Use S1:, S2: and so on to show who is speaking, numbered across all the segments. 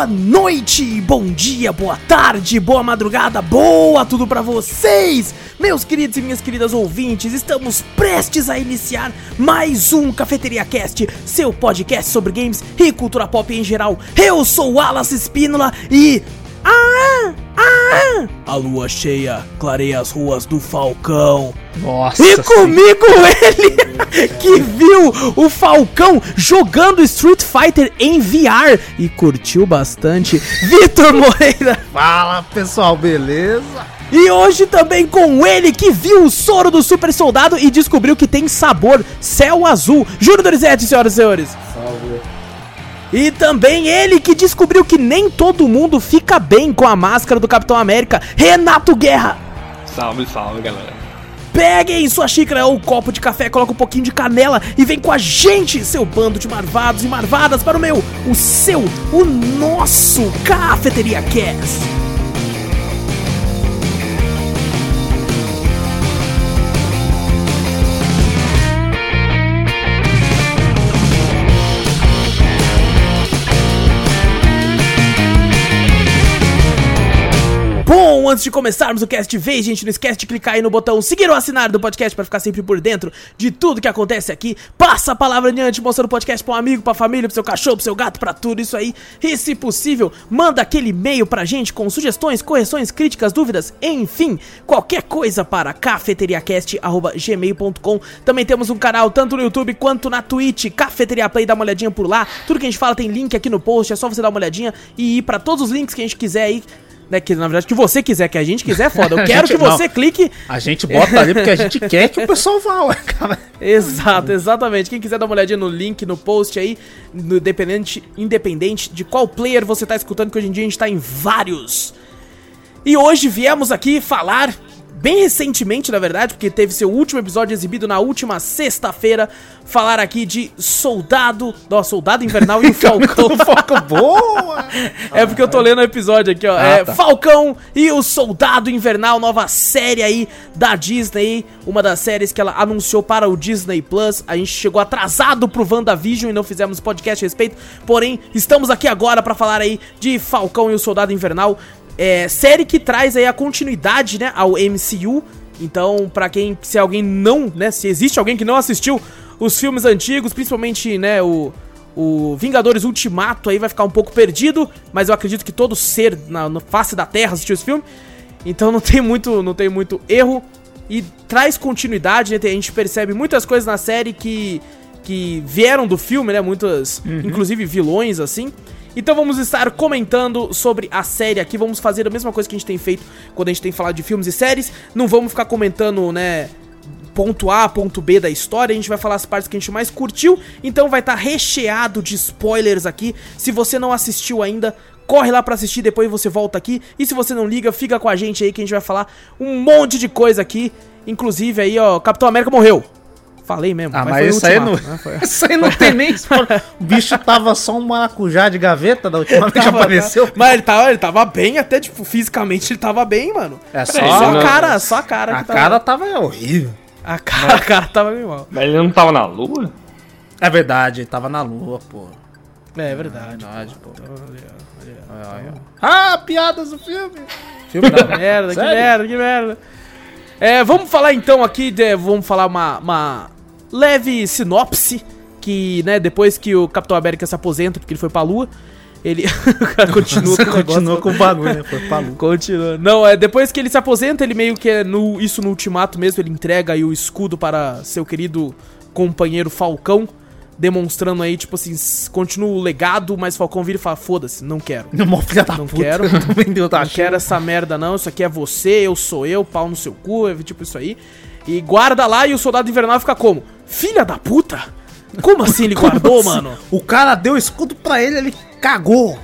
S1: boa noite, bom dia, boa tarde, boa madrugada, boa tudo pra vocês, meus queridos e minhas queridas ouvintes. Estamos prestes a iniciar mais um Cafeteria Cast, seu podcast sobre games e cultura pop em geral. Eu sou o Wallace Espínola e ah, ah, a lua cheia clareia as ruas do Falcão.
S2: Nossa.
S1: E comigo ele que viu o Falcão jogando Street Fighter em VR e curtiu bastante. Vitor Moreira.
S2: Fala pessoal, beleza?
S1: E hoje também com ele que viu o soro do super soldado e descobriu que tem sabor céu azul. Júnior Dorizete, senhoras e senhores.
S2: Salve.
S1: E também ele que descobriu que nem todo mundo fica bem com a máscara do Capitão América, Renato Guerra.
S3: Salve, salve, galera.
S1: Peguem sua xícara ou copo de café, coloca um pouquinho de canela e vem com a gente, seu bando de marvados e marvadas, para o meu, o seu, o nosso Cafeteria Cast. Antes de começarmos o cast vez, gente, não esquece de clicar aí no botão seguir ou assinar do podcast para ficar sempre por dentro de tudo que acontece aqui. Passa a palavra adiante, mostrando o podcast pra um amigo, pra família, pro seu cachorro, pro seu gato, pra tudo isso aí. E se possível, manda aquele e-mail pra gente com sugestões, correções, críticas, dúvidas, enfim, qualquer coisa para cafeteriacast@gmail.com. Também temos um canal tanto no YouTube quanto na Twitch, Cafeteria Play, dá uma olhadinha por lá. Tudo que a gente fala tem link aqui no post, é só você dar uma olhadinha e ir pra todos os links que a gente quiser aí né, que na verdade que você quiser, que a gente quiser, é foda. Eu quero
S2: gente-
S1: que você
S2: não.
S1: clique.
S2: A gente bota ali porque a gente quer que o pessoal vá, ué, cara.
S1: Exato, exatamente. Quem quiser dar uma olhadinha no link, no post aí, no independente, independente de qual player você tá escutando, que hoje em dia a gente tá em vários. E hoje viemos aqui falar, bem recentemente, na verdade, porque teve seu último episódio exibido na última sexta-feira, falar aqui de Soldado, não, Soldado Invernal e o Falcão.
S2: Foco boa!
S1: É porque eu tô lendo o episódio aqui, ó.
S2: Ah,
S1: é
S2: tá.
S1: Falcão e o Soldado Invernal, nova série aí da Disney. Uma das séries que ela anunciou para o Disney Plus. A gente chegou atrasado pro WandaVision e não fizemos podcast a respeito. Porém, estamos aqui agora pra falar aí de Falcão e o Soldado Invernal. É, série que traz aí a continuidade, né, ao MCU. Então, pra quem, se alguém não, né, se existe alguém que não assistiu os filmes antigos, principalmente, né, o, o Vingadores Ultimato aí vai ficar um pouco perdido, mas eu acredito que todo ser na, na face da Terra assistiu esse filme. Então não tem muito, não tem muito erro e traz continuidade, né? A gente percebe muitas coisas na série que que vieram do filme, né? Muitas, inclusive vilões assim. Então vamos estar comentando sobre a série aqui, vamos fazer a mesma coisa que a gente tem feito quando a gente tem falado de filmes e séries. Não vamos ficar comentando, né, ponto A, ponto B da história, a gente vai falar as partes que a gente mais curtiu, então vai estar recheado de spoilers aqui. Se você não assistiu ainda, corre lá pra assistir, depois você volta aqui. E se você não liga, fica com a gente aí que a gente vai falar um monte de coisa aqui. Inclusive aí, ó, Capitão América morreu. Falei mesmo.
S2: Ah, mas
S1: no
S2: isso aí não.
S1: Né? Foi-
S2: Isso aí não tem nem spoiler. O bicho tava só um maracujá de gaveta da última vez que apareceu.
S1: Mas ele tava, ele tava bem, até tipo, fisicamente ele tava bem, mano.
S2: É só,
S1: Só a cara, só a cara
S2: a
S1: que tava-
S2: cara tava horrível.
S1: A cara, a cara tava bem mal.
S3: Mas ele não tava na lua?
S2: É verdade, ele tava na lua, pô.
S1: É, é verdade.
S2: Verdade, pô.
S1: Ó.
S2: Ah, piadas do filme. Filme não.
S1: merda, que merda, que merda. É, vamos falar então aqui, de, vamos falar uma, uma leve sinopse, que, né, depois que o Capitão América se aposenta, porque ele foi pra lua, ele... o cara continua com o.
S2: Continua com o bagulho, né? Foi pra lua.
S1: Continua. Não, é depois que ele se aposenta, ele meio que é no, isso no ultimato mesmo, ele entrega aí o escudo para seu querido companheiro Falcão, demonstrando aí, tipo assim, continua o legado, mas Falcão vira e fala, foda-se, não quero.
S2: Não, filha da
S1: Não
S2: puta.
S1: quero.
S2: Não vendeu da
S1: Não quero essa merda não, isso aqui é você, eu sou eu, pau no seu cu, é tipo isso aí. E guarda lá e o soldado invernal fica como? Filha da puta? Como assim ele guardou, mano?
S2: O cara deu escudo pra ele, ele cagou.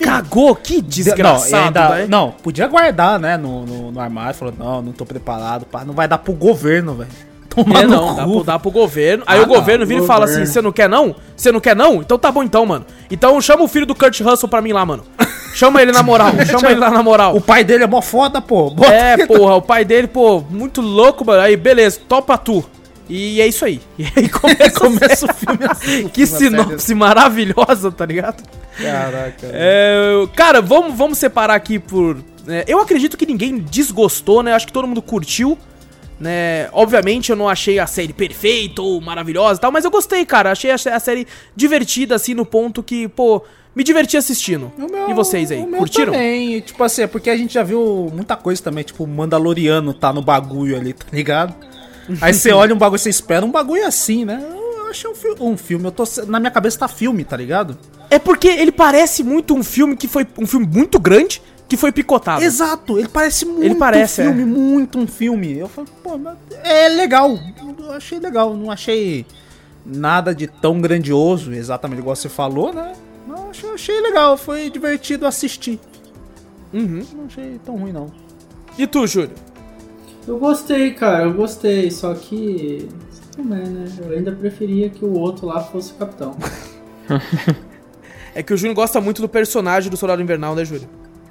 S1: Cagou, que
S2: não,
S1: desgraçado,
S2: ainda-
S1: velho.
S2: não, podia guardar, né, no, no, no armário. Falou, não, não tô preparado, pá, não vai dar pro governo, velho. Tomar
S1: É, não, dá pro, dá pro governo. Aí
S2: Ah,
S1: o governo
S2: não,
S1: vira e fala assim: você não quer não? Você não quer não? Então tá bom então, mano. Então chama o filho do Kurt Russell pra mim lá, mano. Chama ele na moral, chama ele lá na moral.
S2: O pai dele é mó foda, pô. Bota
S1: É, porra, o pai dele, pô, muito louco, mano. Aí, beleza, topa tu. E é isso aí. E aí começa,
S2: Começa o filme assim.
S1: Que
S2: série
S1: sinopse maravilhosa, tá ligado?
S2: Caraca.
S1: É, cara, vamos, vamos separar aqui por. é, eu acredito que ninguém desgostou, né? Acho que todo mundo curtiu. Né? Obviamente eu não achei a série perfeita ou maravilhosa e tal, mas eu gostei, cara. Achei a, a série divertida, assim, no ponto que, pô, me diverti assistindo.
S2: Meu-
S1: e vocês aí, curtiram?
S2: Também, tipo assim, é porque a gente já viu muita coisa também, tipo, o Mandaloriano tá no bagulho ali, tá ligado? Aí você olha um bagulho, você espera um bagulho assim, né? Eu achei um, fi- um filme, eu tô, na minha cabeça tá filme, tá ligado?
S1: É porque ele parece muito um filme que foi um filme muito grande que foi picotado.
S2: Exato, ele parece muito
S1: parece,
S2: um filme,
S1: é.
S2: muito um filme. Eu falei, pô, mas é legal. Eu achei legal, não achei nada de tão grandioso, exatamente igual você falou, né? Mas eu achei, achei legal, foi divertido assistir.
S1: Uhum.
S2: Não achei tão ruim, não.
S1: E tu, Júlio?
S4: Eu gostei, cara, eu gostei, só que. Superman, né? Eu ainda preferia que o outro lá fosse o capitão.
S1: É que o Júnior gosta muito do personagem do Soldado Invernal, né, Júlio?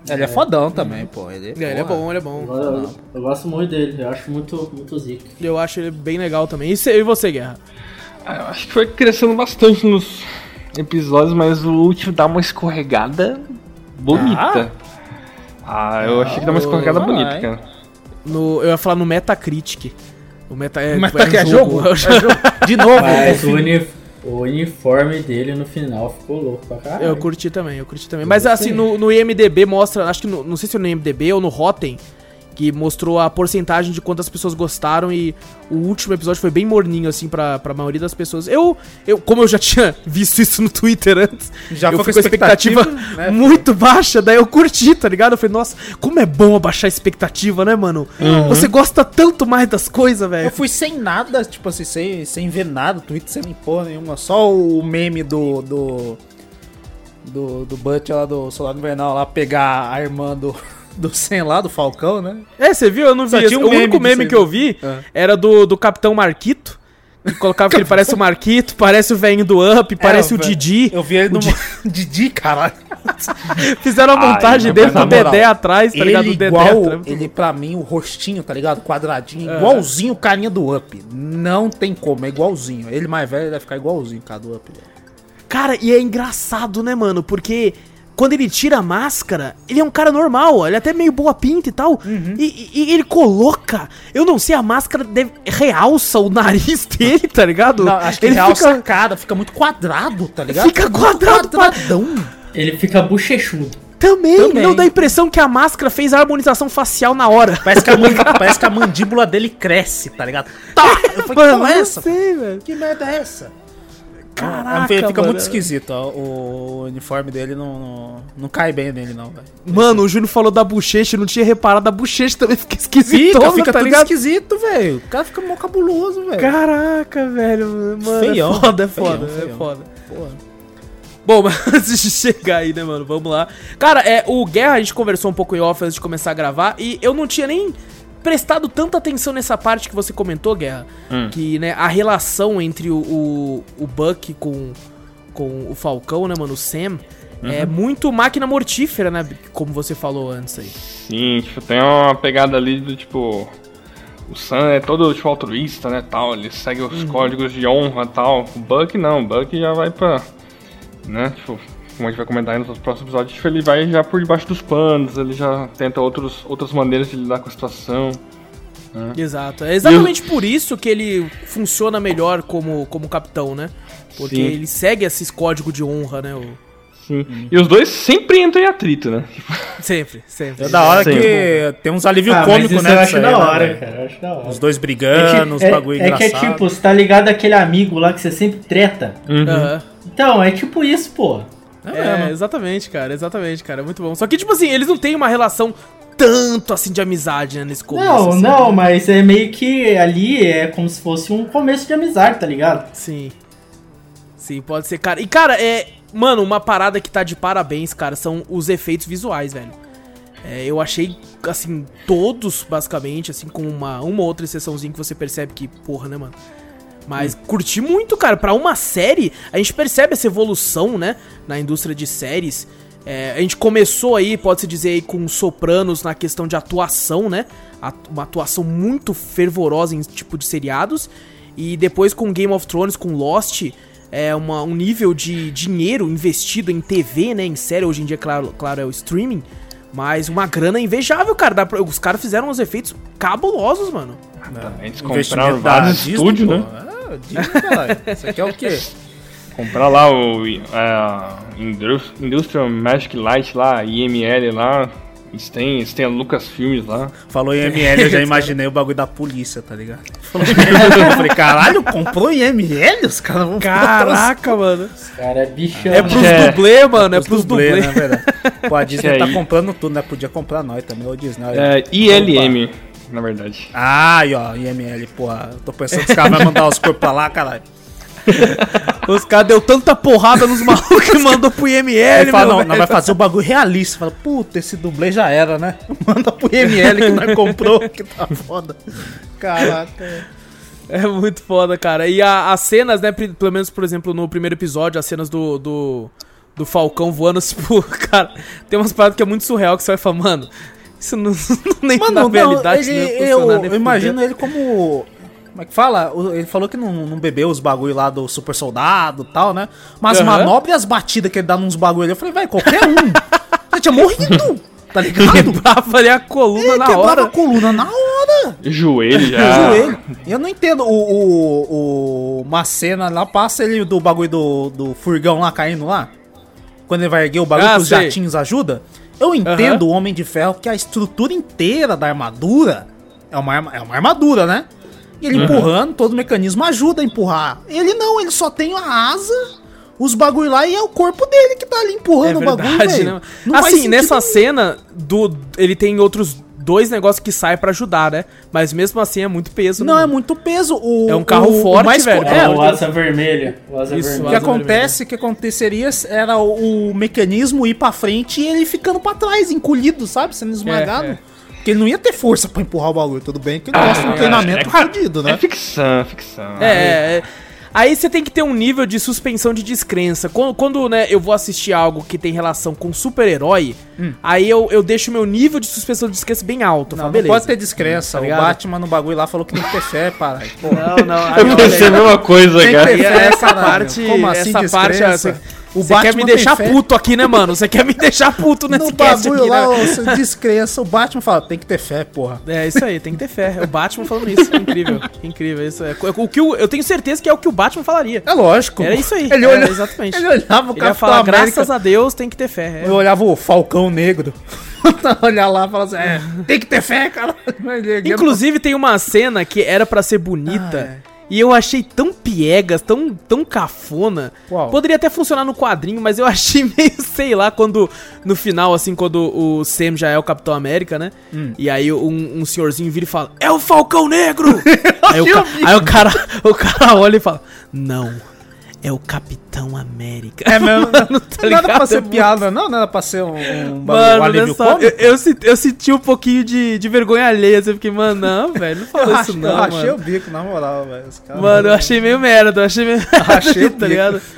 S2: Ele é fodão também, pô. Ele,
S1: É, ele é bom, ele é bom.
S4: Eu, eu- eu gosto muito dele, eu acho muito, muito zica.
S1: Eu acho ele bem legal também. E, cê- e você, Guerra?
S3: Ah, eu acho que foi crescendo bastante nos episódios, mas o último dá uma escorregada bonita. Ah, eu achei que dá uma escorregada
S2: Ah,
S3: bonita,
S2: é.
S3: cara.
S1: No, eu ia falar no Metacritic. O Meta é,
S2: Mas tá que é jogo? É jogo. De novo.
S4: Mas o, uni- o uniforme dele no final ficou louco pra caralho.
S1: Eu curti também, eu curti também. Mas assim, no, no IMDB mostra, acho que no, não sei se é no IMDB ou no Rotten, que mostrou a porcentagem de quantas pessoas gostaram e o último episódio foi bem morninho, assim, pra, pra maioria das pessoas. Eu, eu, como eu já tinha visto isso no Twitter antes,
S2: Já
S1: eu
S2: foi
S1: fui
S2: com
S1: a expectativa,
S2: né?
S1: muito baixa, daí eu curti, tá ligado? Eu falei, nossa, como é bom abaixar a expectativa, né, mano? Você gosta tanto mais das coisas,
S2: Eu
S1: velho.
S2: fui sem nada, tipo assim, sem, sem ver nada, tweet sem porra nenhuma. Só o meme do. do. do, do Butch lá do Soldado Invernal lá pegar a irmã do. Do Sen lá, do Falcão, né?
S1: É, você viu? Eu não vi.
S2: Só tinha um
S1: o único
S2: meme
S1: meme
S2: disso
S1: que eu vi
S2: É.
S1: era do, do Capitão Marquito. Colocava que ele parece o Marquito, parece o velho do Up, parece
S2: É,
S1: o
S2: velho.
S1: Didi.
S2: Eu vi ele
S1: O
S2: no. Didi, caralho.
S1: Fizeram a
S3: Ai,
S1: montagem
S3: mas
S1: dele
S2: na
S1: do Dedé atrás, tá ligado?
S2: ele
S1: O Dedé
S2: igual,
S1: atrás.
S2: ele pra mim, o rostinho, tá ligado? Quadradinho,
S1: É.
S2: igualzinho o carinha do Up. Não tem como, é igualzinho. Ele mais velho ele vai ficar igualzinho o cara do Up.
S1: Cara, e é engraçado, né, mano? Porque quando ele tira a máscara, ele é um cara normal, ele é até meio boa pinta e tal.
S2: Uhum.
S1: E, e- e ele coloca, eu não sei, a máscara deve- realça o nariz dele, tá ligado?
S2: Não, acho que
S1: ele
S2: realça a
S1: fica,
S2: cara, fica muito quadrado, tá ligado?
S1: Fica quadrado,
S2: quadradão.
S4: Ele fica bochechudo.
S1: também,
S2: Também.
S1: não dá a impressão que a máscara fez a harmonização facial na hora.
S2: Parece que, a man- parece que a mandíbula dele cresce, tá ligado? Tá! Eu falei, que
S1: Mano,
S2: porra é
S1: não
S2: essa?
S1: sei, velho.
S2: Que merda é essa?
S1: Caraca,
S2: fica fica
S1: mano.
S2: muito esquisito, ó. O uniforme dele não, não, não cai bem nele, não, velho.
S1: Mano, o Júnior falou da bochecha, não tinha reparado, a bochecha também fica esquisita,
S2: Fica, fica
S1: tá
S2: tudo
S1: ligado?
S2: esquisito, velho. O cara fica mó cabuloso, velho.
S1: Caraca, velho, mano,
S2: Feião,
S1: é foda, é
S2: feião,
S1: foda, é
S2: feião.
S1: foda.
S2: Porra.
S1: Bom, mas antes de chegar aí, né, mano, vamos lá. Cara, é, o Guerra, a gente conversou um pouco em off antes de começar a gravar, e eu não tinha nem prestado tanta atenção nessa parte que você comentou, Guerra, que, né, a relação entre o, o, o Buck com, com o Falcão, né, mano, o Sam, é muito máquina mortífera, né, como você falou antes aí.
S3: Sim, tipo, tem uma pegada ali do tipo. O Sam é todo tipo altruísta, né, tal, ele segue os códigos de honra tal. O Buck não, o Buck já vai pra. Né, tipo, como a gente vai comentar aí nos próximos episódios, tipo, ele vai já por debaixo dos panos, ele já tenta outros, outras maneiras de lidar com a situação.
S1: Exato. É exatamente por isso que ele funciona melhor como, como capitão, né? Porque
S3: Sim.
S1: ele segue esses códigos de honra, né? o-
S3: Sim. E os dois sempre entram em atrito, né?
S1: Sempre, sempre.
S2: É da hora
S3: Sim.
S2: que tem uns alívios
S4: Ah, isso
S2: né?
S4: eu acho
S2: aí,
S4: da
S2: né,
S4: hora,
S2: velho?
S4: cara. Eu acho da hora.
S2: Os dois
S4: É,
S2: brigando,
S4: ti-
S2: os
S4: é-
S2: bagulho
S4: é que é
S2: engraçado.
S4: tipo, você tá ligado aquele amigo lá que você sempre treta?
S1: Aham.
S4: Então, é tipo isso, pô.
S1: É, exatamente, cara, exatamente, cara. é Muito bom. Só que, tipo assim, eles não têm uma relação tanto assim de amizade, né, nesse começo.
S4: Não,
S1: assim.
S4: não, mas é meio que ali é como se fosse um começo de amizade, tá ligado?
S1: Sim. Sim, pode ser, cara. E, cara, é. Mano, uma parada que tá de parabéns, cara, são os efeitos visuais, velho. É, eu achei, assim, todos, basicamente, assim, com uma, uma outra exceçãozinha que você percebe que, porra, né, mano? Mas curti muito, cara. Pra uma série, a gente percebe essa evolução, né? Na indústria de séries. É, a gente começou aí, pode-se dizer, aí, com Sopranos na questão de atuação, né? Uma atuação muito fervorosa em tipo de seriados. E depois com Game of Thrones, com Lost, é uma, um nível de dinheiro investido em TV, né? Em série, hoje em dia, claro, claro é o streaming. Mas uma grana invejável, cara. Dá pra- os caras fizeram uns efeitos cabulosos, mano.
S3: Também eles compraram vários estúdios,
S2: pô.
S3: né?
S2: Caralho. Isso aqui é o quê?
S3: Comprar lá o é, Indus- Industrial Magic Light lá, IML lá. Eles têm, eles têm a Lucasfilmes lá.
S2: Falou IML, eu já imaginei o bagulho da polícia, tá ligado? Falou IML, eu falei, caralho, comprou IML? Os caras vão
S1: Caraca, mano.
S4: Cara, é bichão.
S1: É pros
S3: É.
S1: dublê, mano. É
S2: Os
S1: pros
S2: dublê,
S1: dublê.
S2: né, verdade? Pô, a Disney
S3: Que
S2: tá
S3: aí?
S2: comprando tudo, né? Podia comprar nós também, ô Disney.
S3: É, ILM, na verdade.
S2: Ah, aí, ó, IML, porra. Tô pensando que os caras vão mandar os corpos pra lá, caralho.
S1: Os caras deu tanta porrada nos malucos que mandou pro IML,
S2: Ele fala,
S1: meu
S2: não,
S1: velho.
S2: nós vai fazer o bagulho realista. Fala, puta, esse dublê já era, né? Manda pro IML que nós comprou, que tá foda. Caraca.
S1: É muito foda, cara. E a- as cenas, né, pelo menos, por exemplo, no primeiro episódio, as cenas do, do, do Falcão voando, tipo, cara, tem umas paradas que é muito surreal que você vai falar, mano, isso não, nem
S2: Mano,
S1: na
S2: não,
S1: realidade
S2: ele,
S1: não ia
S2: eu,
S1: funcionar, nem
S2: eu imagino ele como. Como é que fala? Ele falou que não, não bebeu os bagulho lá do super soldado e tal, né? Mas
S1: Aham.
S2: manobra e as batidas que ele dá nos bagulho ali, eu falei, vai, qualquer um. Ele tinha morrido, tá ligado?
S1: Quebrava ali a coluna
S2: Ele
S1: na
S2: quebrava
S1: hora.
S2: a coluna na hora.
S3: Joelho já.
S2: joelho. Eu não entendo. O, o, o- uma cena lá, passa ele do bagulho do, do furgão lá caindo lá. Quando ele vai erguer o bagulho
S1: Ah,
S2: que os
S1: sei.
S2: jatinhos ajudam. Eu entendo o Homem de Ferro que a estrutura inteira da armadura é uma, arma- é uma armadura, né? E ele empurrando, todo o mecanismo ajuda a empurrar. Ele não, ele só tem a asa, os bagulho lá e é o corpo dele que tá ali
S1: É
S2: empurrando o bagulho,
S1: verdade, né?
S2: Não
S1: Assim, nessa
S2: nenhum.
S1: cena, do, ele tem outros dois negócios que saem pra ajudar, né? Mas mesmo assim é muito peso,
S2: Não,
S1: né?
S2: é muito peso. O,
S1: É um carro
S2: o- o
S1: forte,
S2: mais
S1: velho.
S2: co- É,
S4: o asa vermelha. O asa
S1: Isso,
S2: O
S4: vermelha.
S2: que acontece, o que aconteceria era o, o mecanismo ir pra frente e ele ficando pra trás, encolhido, sabe? Sendo esmagado.
S1: é.
S2: Porque ele não ia ter força pra empurrar o bagulho. Tudo bem que ele
S3: Ah,
S2: gosta de um
S3: é,
S2: treinamento
S3: é,
S2: fodido, né?
S3: É ficção, ficção.
S1: É, é. Aí você tem que ter um nível de suspensão de descrença. Quando, quando, né, eu vou assistir algo que tem relação com super-herói, aí eu, eu deixo meu nível de suspensão de descrença bem alto.
S2: Não,
S1: falo,
S2: não
S1: beleza.
S2: pode ter descrença.
S1: Tá
S2: o? Batman no bagulho lá falou que tem que ter fé, para. Pô,
S1: Não, não. Aí,
S3: Eu pensei a
S1: aí.
S3: mesma coisa,
S2: Tem que
S3: cara.
S2: ter fé,
S1: essa parte,
S2: Como assim
S1: essa parte,
S2: descrença?
S1: você,
S2: O
S1: você quer me deixar puto aqui, né, mano? Você quer me deixar puto nesse
S2: no bagulho
S1: aqui,
S2: lá,
S1: né?
S2: você descrença. O Batman fala, tem que ter fé, porra.
S1: É isso aí, tem que ter fé. É o Batman falando isso. Incrível, incrível. Isso é o que o- eu tenho certeza que é o que o Batman falaria.
S2: É lógico.
S1: Era isso aí.
S2: Ele,
S1: era
S2: olha,
S1: exatamente.
S2: ele olhava o Capitão
S1: falar, graças a Deus, tem que ter fé. É.
S2: Eu olhava o Falcão Negro. Olhar lá e falar assim, é, tem que ter fé, cara.
S1: Inclusive tem uma cena que era pra ser bonita
S2: Ah,
S1: e eu achei tão piegas, tão, tão cafona.
S2: Qual?
S1: Poderia até funcionar no quadrinho, mas eu achei meio, sei lá, quando no final, assim, quando o Sam já é o Capitão América, né?
S2: Hum.
S1: E aí um, um senhorzinho vira e fala: É o Falcão Negro! aí, o aí o cara, o cara olha e fala: Não, é o Capitão América.
S2: É mesmo.
S1: Mano, tá ligado?
S2: pra
S1: É
S2: ser
S1: muito
S2: piada, não? Não era pra ser um, um, bagulho- um
S1: Mano,
S2: alívio cômico?
S1: eu, eu, senti- eu senti um pouquinho de, de vergonha alheia. assim, Eu fiquei, mano, não, velho, não fala
S2: achei,
S1: isso não,
S2: eu achei
S1: mano.
S2: o bico, na moral, velho.
S1: Mano, eu achei meio merda, eu achei meio
S2: Achei o
S1: tá ligado?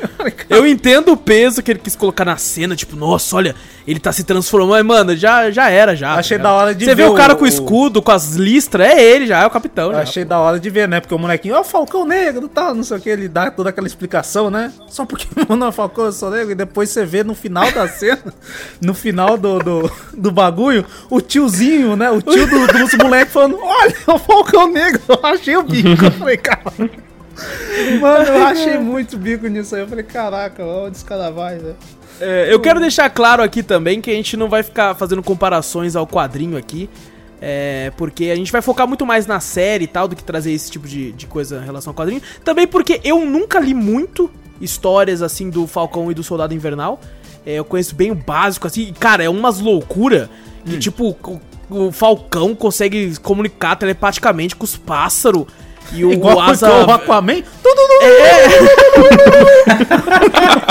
S1: Eu entendo o peso que ele quis colocar na cena, tipo, nossa, olha, ele tá se transformando, mas, mano, já, já era, já.
S2: Achei
S1: tá
S2: da hora de
S1: Você vê
S2: ver
S1: o cara
S2: o-
S1: com o escudo, com as listras, é ele já, é o capitão.
S2: Eu
S1: já.
S2: achei da hora de ver, né? Porque o molequinho, ó, o Falcão Negro, tal, não sei o que, ele dá toda aquela explicação, né? Só porque meu nome é Falcão, eu sou negro, e depois você vê no final da cena, no final do, do, do bagulho, o tiozinho, né? O tio do, dos moleques falando, olha, o Falcão Negro, eu achei o bico. Eu falei, cara. Mano, eu achei muito bico nisso aí. Eu falei, caraca, onde esse cara vai, né?
S1: É, eu quero deixar claro aqui também que a gente não vai ficar fazendo comparações ao quadrinho aqui. É, porque a gente vai focar muito mais na série e tal do que trazer esse tipo de, de coisa em relação ao quadrinho. Também porque eu nunca li muito histórias assim do Falcão e do Soldado Invernal. É, eu conheço bem o básico, assim. E, cara, é umas loucura que, tipo, o, o Falcão consegue comunicar telepaticamente com os pássaros. E o
S2: Igual
S1: Asa.
S2: o Aquaman, no...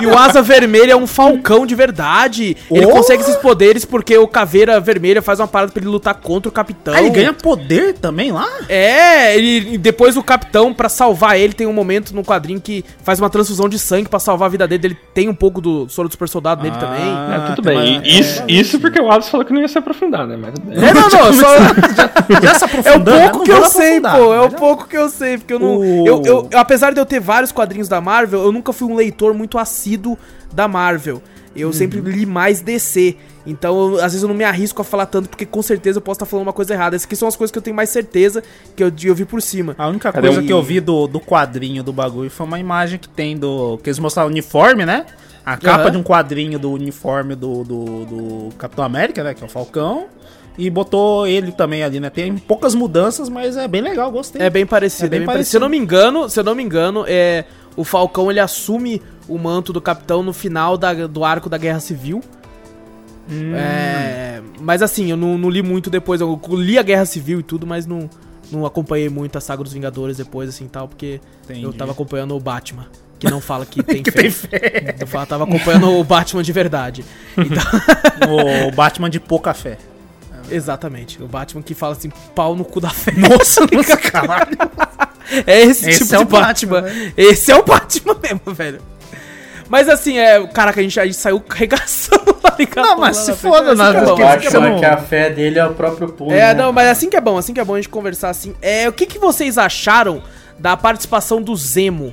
S1: E o Asa Vermelha é um falcão de verdade. Ele
S2: Oh!
S1: consegue esses poderes porque o Caveira Vermelha faz uma parada pra ele lutar contra o Capitão.
S2: Ah, ele ganha poder também lá?
S1: É, ele, e depois o Capitão, pra salvar ele, tem um momento no quadrinho que faz uma transfusão de sangue pra salvar a vida dele. Ele tem um pouco do soro do super soldado nele também.
S3: É,
S2: Ah,
S3: tudo bem.
S2: uma-
S3: isso, isso porque o Alisson falou que não ia se aprofundar, né? Mas
S1: É, não, não, só,
S2: Já se
S1: é o
S2: né?
S1: pouco
S2: Não
S1: que eu sei, pô. É o
S2: já-
S1: pouco que eu sei, porque eu não.
S2: O-
S1: Eu, eu- eu- apesar de eu ter vários quadrinhos da Marvel, eu nunca fui um leitor muito assíduo da Marvel. Eu
S2: Uhum.
S1: sempre li mais DC. Então, eu- às vezes eu não me arrisco a falar tanto, porque com certeza eu posso estar falando uma coisa errada. Essas aqui são as coisas que eu tenho mais certeza que eu, eu vi por cima.
S2: A única
S3: Cadê
S2: coisa que eu vi do, do quadrinho do bagulho foi uma imagem que tem do. Que eles mostraram o uniforme, né? A capa
S1: Aham.
S2: de um quadrinho do uniforme do, do, do Capitão América, né? Que é o Falcão. E botou ele também ali, né? Tem poucas mudanças, mas é bem legal, gostei.
S1: É bem parecido,
S2: É bem
S1: é bem parecido. Se eu não me engano, se eu não me engano, é o Falcão ele assume o manto do capitão no final da- do arco da Guerra Civil.
S2: Hum.
S1: É, mas assim, eu não, não li muito depois. Eu li a Guerra Civil e tudo, mas não, não acompanhei muito a saga dos Vingadores depois, assim tal, porque
S2: Entendi.
S1: eu tava acompanhando o Batman. Que não fala que tem
S2: Que
S1: fé.
S2: tem fé.
S1: Eu tava acompanhando o Batman de verdade. Então,
S2: o Batman de pouca fé.
S1: Exatamente. O Batman que fala assim, pau no cu da fé.
S2: Nossa, nossa, caralho.
S1: É esse,
S2: Esse
S1: tipo
S2: é
S1: de
S2: o
S1: Batman.
S2: Batman,
S1: Esse é o Batman mesmo, velho. Mas assim, é. Caraca, a gente, a gente saiu regaçando lá em
S2: Não, mas se foda,
S1: Assim
S2: nada,
S1: que é bom,
S2: porque
S1: assim que é bom.
S4: Batman,
S2: não-
S4: que a fé dele é o próprio punho.
S1: É,
S4: né?
S1: não, mas assim que é bom, assim que é bom a gente conversar assim. É, o que, que vocês acharam da participação do Zemo?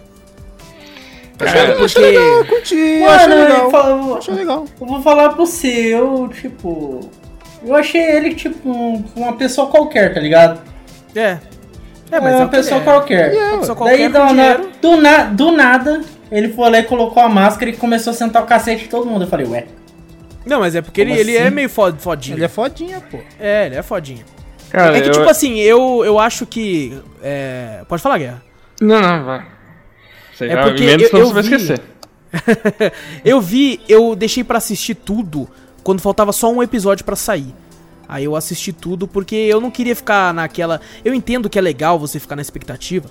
S3: Cara,
S2: Eu achei legal, eu curti, eu achei legal.
S4: falo-
S2: achei legal.
S4: eu vou falar pra você, eu, tipo. Eu achei ele, tipo, um- uma pessoa qualquer, tá ligado?
S1: É. É,
S4: É,
S1: mas é
S4: uma
S1: que
S4: pessoa
S1: é.
S4: qualquer.
S1: Uma pessoa
S4: Daí,
S1: qualquer com
S4: do, na- do, na- do nada, ele foi lá e colocou a máscara e começou a sentar o cacete de todo mundo. Eu falei, ué.
S1: Não, mas é porque ele,
S4: Como
S1: ele é
S4: assim?
S1: meio fod- fodinho.
S2: Ele é fodinha, pô.
S1: É, ele é fodinho.
S3: cara,
S1: é que,
S3: eu-
S1: tipo assim, eu, eu acho que. É... Pode falar, Guerra.
S3: Não, não, vai. Você
S1: É porque
S3: emenda,
S1: eu- eu
S3: você vai
S1: vi-
S3: esquecer.
S1: eu vi, eu deixei pra assistir tudo quando faltava só um episódio pra sair. Aí eu assisti tudo porque eu não queria ficar naquela. Eu entendo que é legal você ficar na expectativa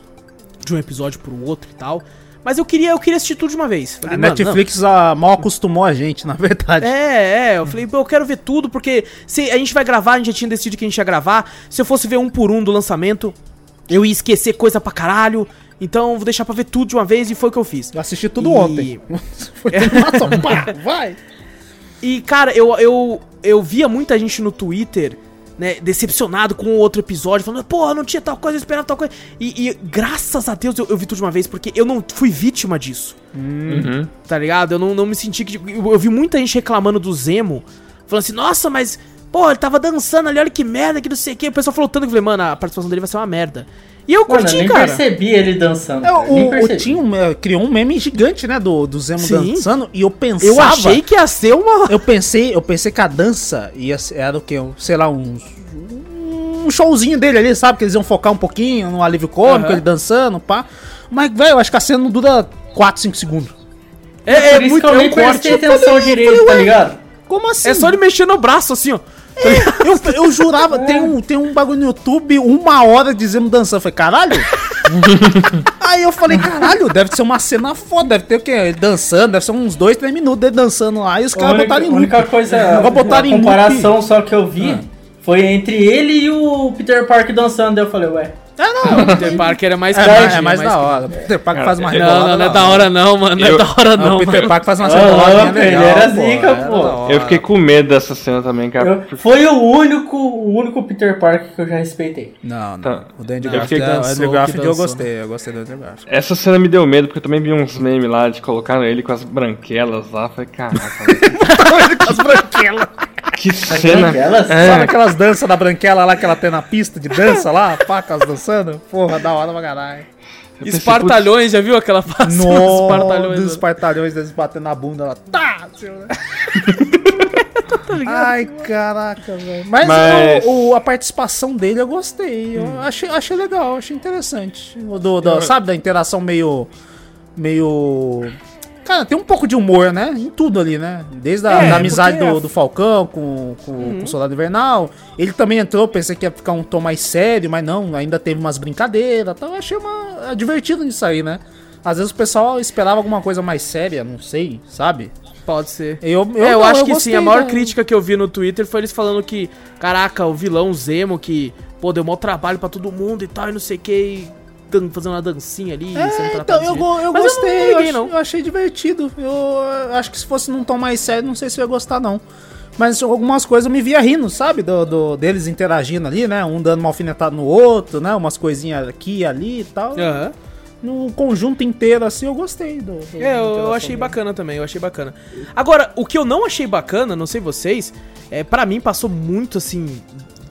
S1: de um episódio pro outro e tal. Mas eu queria, eu queria assistir tudo de uma vez. Falei,
S2: A Netflix ah, mal acostumou a gente, na verdade.
S1: É, é, eu falei, eu quero ver tudo, porque se a gente vai gravar, a gente já tinha decidido que a gente ia gravar. Se eu fosse ver um por um do lançamento, eu ia esquecer coisa pra caralho. Então vou deixar pra ver tudo de uma vez e foi o que eu fiz.
S2: Eu assisti tudo
S1: E-
S2: ontem. Foi animação, pá, vai.
S1: E, cara, eu, eu, eu via muita gente no Twitter, né, decepcionado com o outro episódio, falando, porra, não tinha tal coisa, eu esperava tal coisa. E, e graças a Deus eu, eu vi tudo de uma vez, porque eu não fui vítima disso,
S3: Uhum.
S1: tá ligado? Eu não, não me senti que. Eu, eu vi muita gente reclamando do Zemo, falando assim, nossa, mas. Pô, ele tava dançando ali, olha que merda, que não sei o que. O pessoal falou tanto que eu falei, mano, a participação dele vai ser uma merda. E eu
S4: Mano,
S1: curti,
S4: eu nem
S1: cara.
S4: percebi ele dançando.
S2: É,
S4: nem
S2: o, o
S4: percebi.
S2: Tim eh, criou um meme gigante, né, do, do Zemo
S1: Sim.
S2: dançando, e eu pensava...
S1: Eu achei que ia ser uma.
S2: Eu pensei, eu pensei que a dança ia ser, era o quê? Um, sei lá, uns... Um showzinho dele ali, sabe? Que eles iam focar um pouquinho no alívio cômico,
S1: Aham.
S2: ele dançando, pá. Mas, velho, eu acho que a cena não dura 4, 5 segundos.
S1: É, é
S4: isso
S1: muito
S4: que eu nem
S1: é corte.
S4: prestei atenção direito, tá ligado?
S2: Como assim?
S1: É só ele mexer no braço, assim, ó.
S2: Eu, eu jurava, tem, um, tem um bagulho no YouTube, uma hora de Zemo dançando. Eu falei, caralho? Aí eu falei, caralho, deve ser uma cena foda, deve ter o quê? Ele dançando, deve ser uns 2, 3 minutos dele dançando lá e os caras botaram em
S4: a única
S2: loop.
S4: coisa,
S2: botaram
S4: a
S2: em loop.
S4: comparação só que eu vi foi entre ele e o Peter Parker dançando. Daí eu falei, ué.
S2: É, não.
S1: Peter Parker é mais
S2: É, mais, é mais da hora. O Peter Parker faz uma
S1: Não,
S2: rebolada
S1: não, não é
S2: da
S1: hora não, mano. Não é da hora
S2: Não, o Peter. Parker faz uma
S4: Ah,
S2: reboladinha
S4: ele
S2: legal,
S4: era zica,
S2: era
S4: pô.
S3: Eu fiquei com medo dessa cena também, cara.
S4: Eu- foi o único, o único Peter Parker que eu já respeitei.
S2: Não, não.
S3: Tá.
S2: O
S3: Eu
S2: Garfield,
S3: fiquei
S2: é- o Garfield eu
S1: dançou,
S2: gostei, eu gostei do Andrew Garfield.
S3: Essa cena me deu medo, porque eu também vi uns memes lá de colocaram ele com as branquelas lá. Falei, caraca, velho,
S2: As branquelas.
S3: Que cena. É.
S2: Sabe aquelas danças da branquela lá que ela tem na pista de dança lá? Pacas dançando? Porra, da hora pra caralho.
S3: Eu pensei,
S1: Espartalhões, já viu aquela fase dos
S2: Nossa,
S1: espartalhões?
S2: dos espartalhões, deles batendo na bunda lá. Tá! né? Ai, caraca, velho. Mas,
S3: Mas-
S2: O, o- a participação dele eu gostei. Eu achei, achei legal, achei interessante. Do, do- sabe, da interação meio. meio. Cara, tem um pouco de humor, né? Em tudo ali, né? Desde a
S1: É,
S2: da amizade do,
S1: é-
S2: do Falcão com, com, com o Soldado Invernal. Ele também entrou, pensei que ia ficar um tom mais sério, mas não, ainda teve umas brincadeiras. Então eu achei uma, é divertido nisso aí, né? Às vezes o pessoal esperava alguma coisa mais séria, não sei, sabe?
S1: Pode ser.
S2: Eu, eu,
S1: é, eu
S2: não,
S1: acho que
S2: gostei
S1: sim. A maior
S2: da-
S1: crítica que eu vi no Twitter foi eles falando que, caraca, o vilão Zemo, que, pô, deu mau trabalho pra todo mundo e tal, e não sei o que, e fazendo uma dancinha ali, sendo
S2: É, então, eu, eu
S1: Mas
S2: gostei, eu,
S1: liguei,
S2: ach-
S1: não.
S2: eu achei divertido. Eu, eh, acho que se fosse num tom mais sério, não sei se eu ia gostar, não. Mas algumas coisas eu me via rindo, sabe? Do, do- deles interagindo ali, né? Um dando uma alfinetada no outro, né? Umas coisinhas aqui e ali e tal.
S1: Aham.
S2: No conjunto inteiro, assim, eu gostei do. do-
S1: É, eu, achei bacana também, eu achei bacana. Agora, o que eu não achei bacana, não sei vocês, é para mim passou muito assim,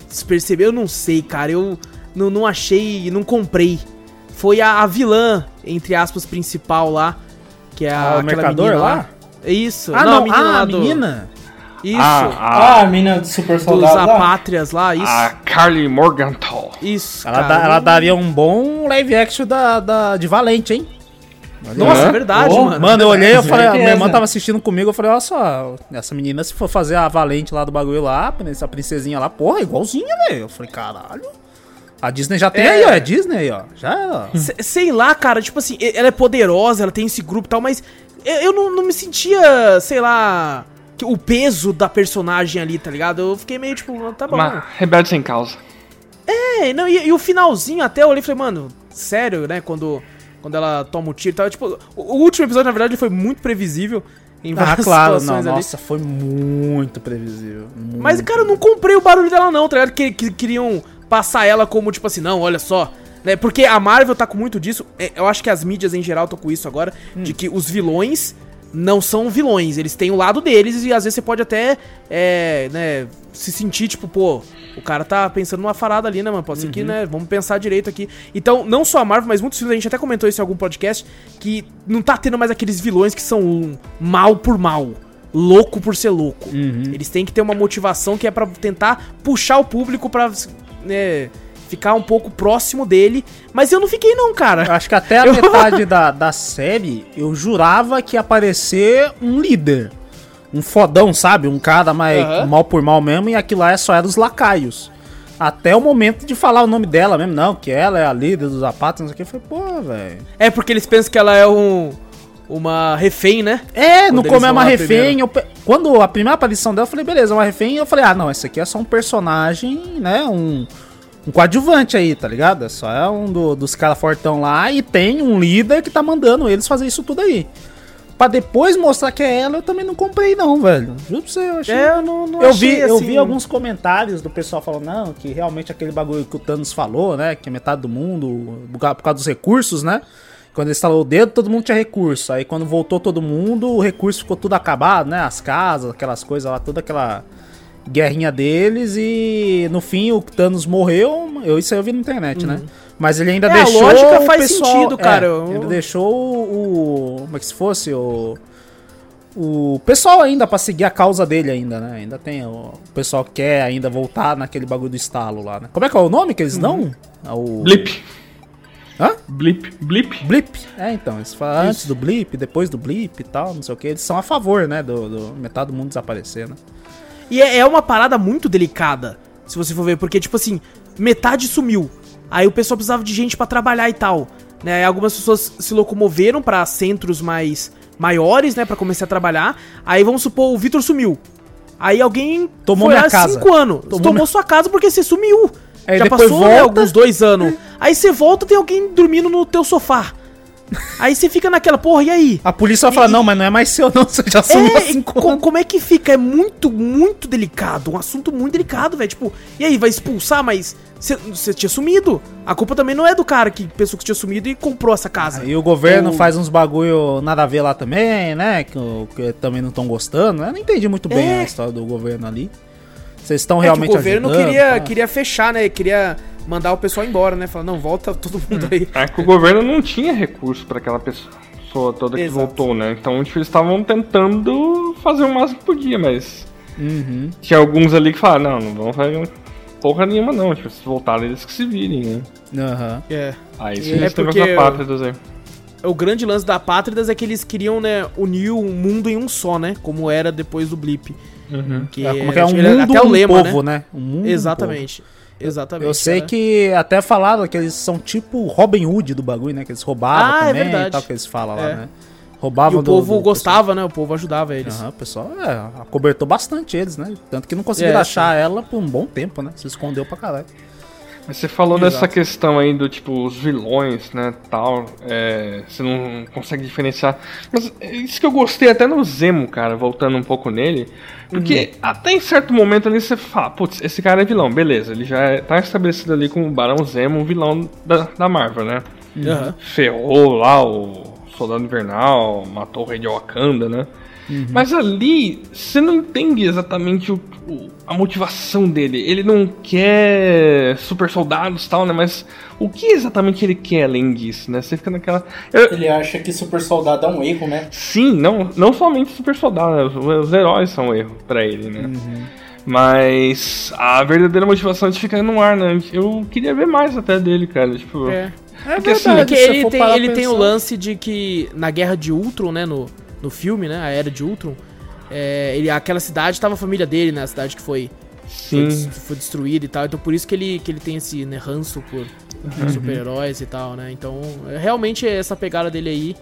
S1: despercebido, eu não sei, cara, eu não, não achei, não comprei. Foi a, a vilã, entre aspas, principal lá, que é a,
S2: Ah, o
S1: aquela
S2: mercador
S1: menina
S2: lá?
S1: É Isso.
S2: Ah, não,
S1: a
S2: ah,
S1: lá
S2: a
S1: do-
S2: menina?
S1: Isso.
S3: Ah,
S4: Ah, a mina do super
S1: dos
S4: soldado lá.
S1: apátrias lá, isso.
S3: A Carly Morgenthau.
S1: Isso,
S2: Ela, dá- ela daria um bom live action da, da- de Valente, hein?
S1: Nossa, é verdade,
S4: Oh,
S1: mano.
S2: Mano, eu olhei, eu falei, a minha irmã tava assistindo comigo, eu falei, olha só, essa menina, se for fazer a Valente lá do bagulho lá, essa princesinha lá, porra, igualzinha, velho. Eu falei, caralho. A Disney já tem
S1: É.
S2: aí, ó, é Disney aí, ó. Já é, ó.
S1: Se- Sei lá, cara, tipo assim, ela é poderosa, ela tem esse grupo e tal, mas eu, não, não me sentia, sei lá, que o peso da personagem ali, tá ligado? Eu fiquei meio tipo, ah, tá bom.
S3: Uma rebelde sem causa.
S1: É, não, e, e o finalzinho até eu olhei e falei, mano, sério, né? Quando, quando ela toma o tiro e tal. Tipo, o, o último episódio, na verdade, foi muito previsível em
S2: Ah,
S1: várias
S2: claro, não,
S1: ali.
S2: nossa, foi muito previsível.
S1: Mas,
S2: muito.
S1: cara, eu não comprei o barulho dela, não, tá ligado? Que, que queriam passar ela como, tipo assim, não, olha só. Né? Porque a Marvel tá com muito disso. é, Eu acho que as mídias em geral estão com isso agora. De que os vilões não são vilões. Eles têm o lado deles e às vezes você pode até, é, né, se sentir, tipo, pô, o cara tá pensando numa farada ali, né, mano? Pode ser que, né, vamos pensar direito aqui. Então, não só a Marvel, mas muitos filmes, a gente até comentou isso em algum podcast, que não tá tendo mais aqueles vilões que são mal por mal. Louco por ser louco. Eles têm que ter uma motivação que é pra tentar puxar o público pra né, ficar um pouco próximo dele. Mas eu não fiquei, não, cara.
S2: acho que até a
S1: Eu-
S2: metade da, da série, eu jurava que ia aparecer um líder. Um fodão, sabe? Um cara mais
S1: Aham.
S2: mal por mal mesmo, e aquilo lá é só era os lacaios. Até o momento de falar o nome dela mesmo, não, que ela é a líder dos zapatos, não sei o que. Eu falei, pô, velho.
S1: É porque eles pensam que ela é um. Uma refém, né?
S2: É,
S1: Quando
S2: no como é uma refém. eu quando a primeira aparição dela, eu falei, beleza, uma refém. Eu falei, ah, não, esse aqui é só um personagem, né? Um, um coadjuvante aí, tá ligado? É só é um do- dos caras fortão lá e tem um líder que tá mandando eles fazer isso tudo aí. Pra depois mostrar que é ela, eu também não comprei, não, velho. Juro pra você, eu achei.
S1: É, eu não, não
S2: Eu
S1: achei,
S2: vi, eu
S1: assim,
S2: vi alguns comentários do pessoal falando, não, que realmente aquele bagulho que o Thanos falou, né? Que é metade do mundo, por causa dos recursos, né? Quando ele instalou o dedo, todo mundo tinha recurso. Aí quando voltou todo mundo, o recurso ficou tudo acabado, né? As casas, aquelas coisas lá, toda aquela guerrinha deles. E no fim o Thanos morreu. Eu, isso aí eu vi na internet, né? Mas ele ainda
S1: Uhum. É, a
S2: deixou.
S1: lógica
S2: o
S1: faz
S2: pessoal-
S1: sentido,
S2: é,
S1: cara. Eu-
S2: Ele deixou o. o- Como é que se fosse? O o pessoal ainda pra seguir a causa dele ainda, né? Ainda tem o, o pessoal que quer ainda voltar naquele bagulho do estalo lá, né? Como é que é o nome que eles dão? É o
S3: Blip.
S2: Hã?
S3: Blip. Blip.
S2: Blip. É, então, eles falam antes do blip, depois do blip e tal, não sei o que. Eles são a favor, né, do, do metade do mundo desaparecer, né?
S1: E é, é uma parada muito delicada, se você for ver, porque, tipo assim, metade sumiu. Aí o pessoal precisava de gente pra trabalhar e tal. Né? Algumas pessoas se locomoveram pra centros mais maiores, né, Pra começar a trabalhar. Aí vamos supor, o Vitor sumiu. Aí alguém
S2: Tomou minha casa.
S1: cinco anos.
S2: Tomou
S1: Tomou,
S2: minha-
S1: sua casa porque você sumiu.
S2: Aí
S1: Já
S2: depois
S1: passou né,
S2: volta.
S1: alguns dois anos. Aí você volta tem alguém dormindo no teu sofá. Aí você fica naquela, porra, e aí?
S2: A polícia vai falar,
S1: E-
S2: não, mas não é mais seu não, você já sumiu
S1: É, como é que fica? É muito, muito delicado. Um assunto muito delicado, velho. Tipo, e aí, vai expulsar, mas você tinha sumido. A culpa também não é do cara que pensou que tinha sumido e comprou essa casa.
S2: E o governo
S1: O-
S2: faz uns bagulho nada a ver lá também, né? Que, que também não estão gostando. né? Eu não entendi muito bem
S1: É.
S2: a história do governo ali. Vocês estão
S1: É que
S2: realmente
S1: o governo
S2: ajudando,
S1: queria,
S2: tá?
S1: queria fechar, né? Queria mandar o pessoal embora, né? Falar, não, volta todo mundo aí.
S3: É que o governo não tinha recurso pra aquela pessoa toda que
S1: Exato.
S3: voltou, né? Então tipo, eles estavam tentando fazer o máximo que podia, mas
S2: Uhum.
S3: tinha alguns ali que falaram, não, não vamos fazer porra nenhuma não, tipo, se voltarem eles que se virem, né?
S2: Aham.
S1: É.
S3: Aí
S1: É
S3: sim, eles teve
S1: porque eu-
S3: pátridas aí.
S1: O grande lance da Pátridas é que eles queriam, né, unir o mundo em um só, né? Como era depois do Blip.
S3: Uhum.
S1: Que
S2: É, como que é um
S1: tipo,
S2: mundo,
S1: até o
S2: um
S1: lema,
S2: povo,
S1: né?
S2: né? Um mundo, um
S1: Exatamente.
S2: povo.
S1: Exatamente.
S2: Eu sei
S1: era-
S2: que até falaram que eles são tipo Robin Hood do bagulho, né? Que eles roubavam
S1: Ah, é
S2: também
S1: verdade.
S2: e tal, que eles falam lá,
S1: É.
S2: né?
S1: E
S2: Roubavam
S1: o
S2: do-
S1: povo
S2: do-
S1: gostava, né? O povo ajudava eles.
S2: Aham, o pessoal é, acobertou bastante eles, né? Tanto que não conseguiram
S1: É,
S2: achar ela por um bom tempo, né? Se escondeu pra caralho.
S3: Mas você falou
S2: Exato.
S3: dessa questão aí do tipo, os vilões, né, tal, é, você não consegue diferenciar. Mas é isso que eu gostei até no Zemo, cara, voltando um pouco nele. Porque até em certo momento ali você fala, putz, esse cara é vilão, beleza, ele já é, tá estabelecido ali como o Barão Zemo, vilão da, da Marvel, né?
S1: Aham.
S3: ferrou lá o Soldado Invernal, matou o Rei de Wakanda, né? Mas ali, você não entende exatamente o, o- a motivação dele. Ele não quer super soldados e tal, né? Mas o que exatamente ele quer além disso, né? Você fica naquela. Eu-
S4: Ele acha que super soldado é um erro, né?
S3: sim, não, não somente super soldado, né? Os, os heróis são um erro pra ele, né? Mas a verdadeira motivação de ficar no ar, né? Eu queria ver mais até dele, cara. Tipo,
S1: É.
S2: É
S3: Porque, assim,
S1: Porque
S2: se
S1: ele tem, ele tem o lance de que na guerra de Ultron, né, no, no filme, né, a era de Ultron, é, ele, aquela cidade tava a família dele, né, a cidade que foi, foi, foi destruída e tal, então por isso que ele, que ele tem esse né, ranço por
S2: Uhum.
S1: super-heróis e tal, né, então é, realmente essa pegada dele aí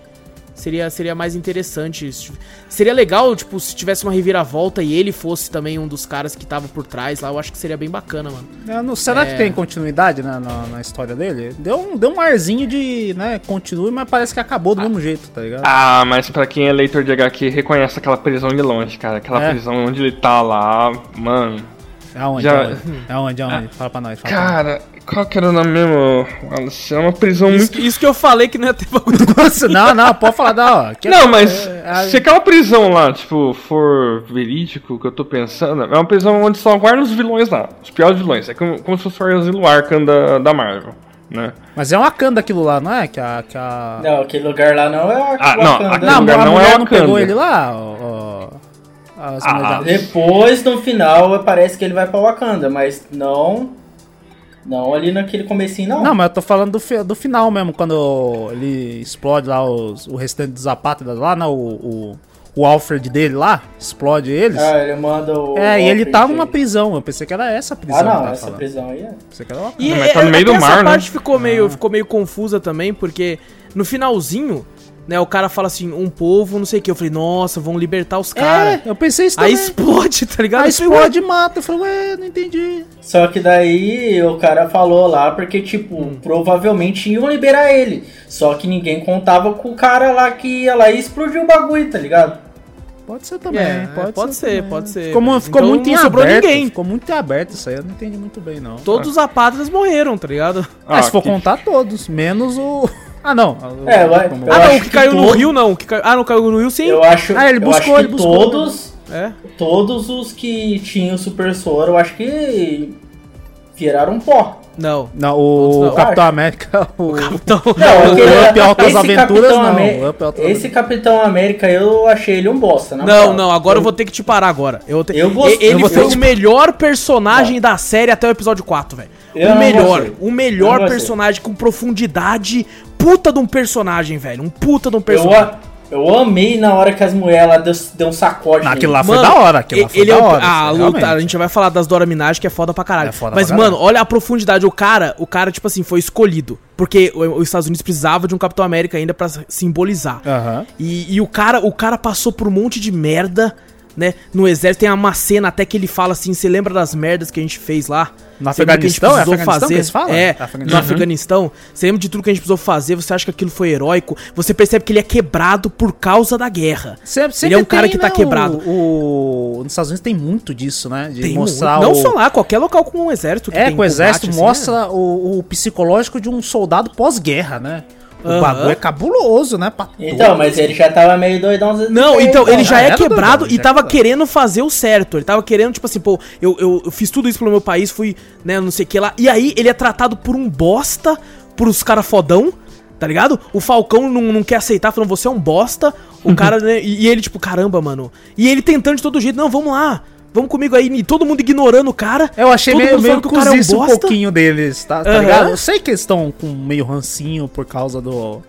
S1: seria, seria mais interessante, se- seria legal, tipo, se tivesse uma reviravolta e ele fosse também um dos caras que tava por trás lá, eu acho que seria bem bacana, mano.
S2: Eu não- será
S1: É.
S2: que tem continuidade né, na, na história dele? Deu um, deu um arzinho de, né, continue, mas parece que acabou do mesmo jeito, tá ligado?
S3: Ah, mas pra quem é leitor de HQ, reconhece aquela prisão de longe, cara. Aquela
S2: É.
S3: prisão onde ele tá lá, mano.
S2: Aonde?
S3: já-
S2: Aonde? Aonde? Aonde? Fala pra nós. Fala pra nós.
S3: Qual que era o nome mesmo? Wallace? É uma prisão
S1: Isso,
S3: muito.
S1: isso que eu falei que não ia ter bagulho.
S2: Nossa, não, não, pode falar da hora. Que-
S3: Não, mas
S2: é, é,
S3: se aquela prisão lá, tipo, for verídico, que eu tô pensando, é uma prisão onde só guardam os vilões lá, os piores vilões. É como, como se fosse o asilo Arkham da, da Marvel, né?
S2: Mas é uma Wakanda aquilo lá, não é? Que a. Que a...
S4: Não, aquele lugar lá não é
S3: Ah, não,
S4: Wakanda.
S3: aquele
S2: Não,
S3: lugar
S2: a
S3: não é
S2: não
S3: Wakanda.
S2: pegou ele lá? ó, ó, as
S3: Ah,
S4: Depois, no final, parece que ele vai pra Wakanda, mas não. Não ali naquele comecinho, não.
S2: Não, mas eu tô falando do, fi- do final mesmo, quando ele explode lá os, o restante dos apátridas lá, né? O, o, o Alfred dele lá, explode eles.
S4: Ah, ele manda o.
S2: é, e ele tá numa prisão. Eu pensei que era essa prisão.
S4: Ah, não, essa
S2: falando.
S4: prisão aí é.
S2: Pensei que era Wakanda.
S1: E
S3: Não, mas tá no
S1: é-
S3: meio do
S1: essa
S3: mar, né?
S1: parte ficou meio, ficou meio confusa também, porque no finalzinho, né, o cara fala assim, um povo, não sei o que. Eu falei, nossa, vão libertar os caras.
S2: É, eu pensei isso
S1: Aí
S2: também.
S1: explode, tá ligado?
S2: Aí explode e mata. Eu falei, ué, não entendi.
S4: Só que daí o cara falou lá porque, tipo,
S2: Hum.
S4: provavelmente iam liberar ele. Só que ninguém contava com o cara lá que ia lá e explodiu o bagulho, tá ligado?
S2: Pode ser também,
S1: É,
S2: pode,
S1: pode
S2: ser.
S1: ser,
S2: também.
S1: pode ser.
S2: Ficou, mu- ficou
S1: Então
S2: muito
S1: não sobrou
S2: aberto.
S1: ninguém.
S2: Ficou muito aberto isso aí, eu não entendi muito bem, não.
S1: Todos os apátridas morreram, tá ligado?
S2: Ah, se for
S3: que-
S2: contar todos, menos o. Ah, não.
S4: É, vai-
S1: ah, não, o que,
S4: que
S1: caiu no
S4: todo-
S1: rio, não. o Que caiu... Ah, não caiu no rio, sim.
S4: Eu acho,
S2: Ah, ele
S4: eu
S2: buscou, ele
S4: que
S2: buscou.
S4: todos,
S1: É.
S4: todos os que tinham super soro, eu acho que viraram pó.
S1: Não.
S2: Não, o
S1: não.
S2: Capitão América. O...
S1: Então,
S4: Não, aquele-
S2: Up Altas Aventuras,
S4: Capitão
S2: não.
S4: Amé-
S2: Up Altas
S4: Esse Capitão América eu achei ele um bosta,
S1: não,
S4: moral.
S1: não, agora eu vou ter que te parar agora. Eu, te...
S4: Eu gostei-
S1: Ele
S4: eu vou
S1: foi o melhor personagem da série até o episódio 4, velho.
S4: Eu
S1: O
S4: não
S1: melhor, o
S4: Eu
S1: melhor
S4: não
S1: personagem com profundidade. Puta de um personagem, velho. Um puta de um
S4: Eu,
S1: personagem.
S4: Eu amei na hora que as mulheres lá deu, deu um sacode.
S2: Não, aquilo lá foi
S1: Mano,
S2: da hora. Aquilo lá foi
S1: ele
S2: da
S1: é o,
S2: hora.
S1: a
S2: isso,
S1: luta, a gente vai falar das Dora Minaj que é foda pra caralho.
S2: É foda
S1: Mas
S2: pra
S1: mano,
S2: caralho.
S1: olha a profundidade, o cara, o cara tipo assim, foi escolhido, porque os Estados Unidos precisava de um Capitão América ainda pra simbolizar.
S2: Aham.
S1: E, e o cara, o cara passou por um monte de merda, né? No exército tem uma cena até que ele fala assim, você lembra das merdas que a gente fez lá?
S2: No
S1: Você lembra que a gente
S2: Afeganistão? É
S1: precisou
S2: Afeganistão eles falam?
S1: É,
S2: Afeganistão.
S1: no Afeganistão. Você lembra de tudo que a gente precisou fazer? Você acha que aquilo foi heróico? Você percebe que ele é quebrado por causa da guerra.
S2: Sempre,
S1: Ele é um cara
S2: tem,
S1: que tá
S2: né,
S1: quebrado.
S2: O, o- nos Estados Unidos tem muito disso, né? De
S1: Tem
S2: mostrar
S1: muito. Não
S2: o...
S1: só lá, qualquer local com um exército que
S2: É, com o exército
S1: assim,
S2: mostra o, o psicológico de um soldado pós-guerra, né? O
S1: Aham.
S2: bagulho é cabuloso, né? pra
S4: Então,
S2: todos.
S4: mas ele já tava meio doidão.
S1: Não, então, ele já
S2: Ah,
S1: é quebrado
S2: doidão,
S1: e
S2: já
S1: tava querendo fazer o certo. Ele tava querendo, tipo assim, pô, eu, eu, eu fiz tudo isso pelo meu país, fui, né, não sei o que lá. E aí ele é tratado por um bosta, por os caras fodão, tá ligado? O Falcão não, não quer aceitar, falando, você é um bosta. O cara, né, e, e ele, tipo, caramba, mano. E ele tentando de todo jeito, não, vamos lá. Vamos comigo aí, e todo mundo ignorando o cara.
S2: Eu achei
S1: todo
S2: meio, meio
S1: que o cara é um
S2: um pouquinho deles, tá, tá ligado? Eu sei que eles estão com meio rancinho por causa do...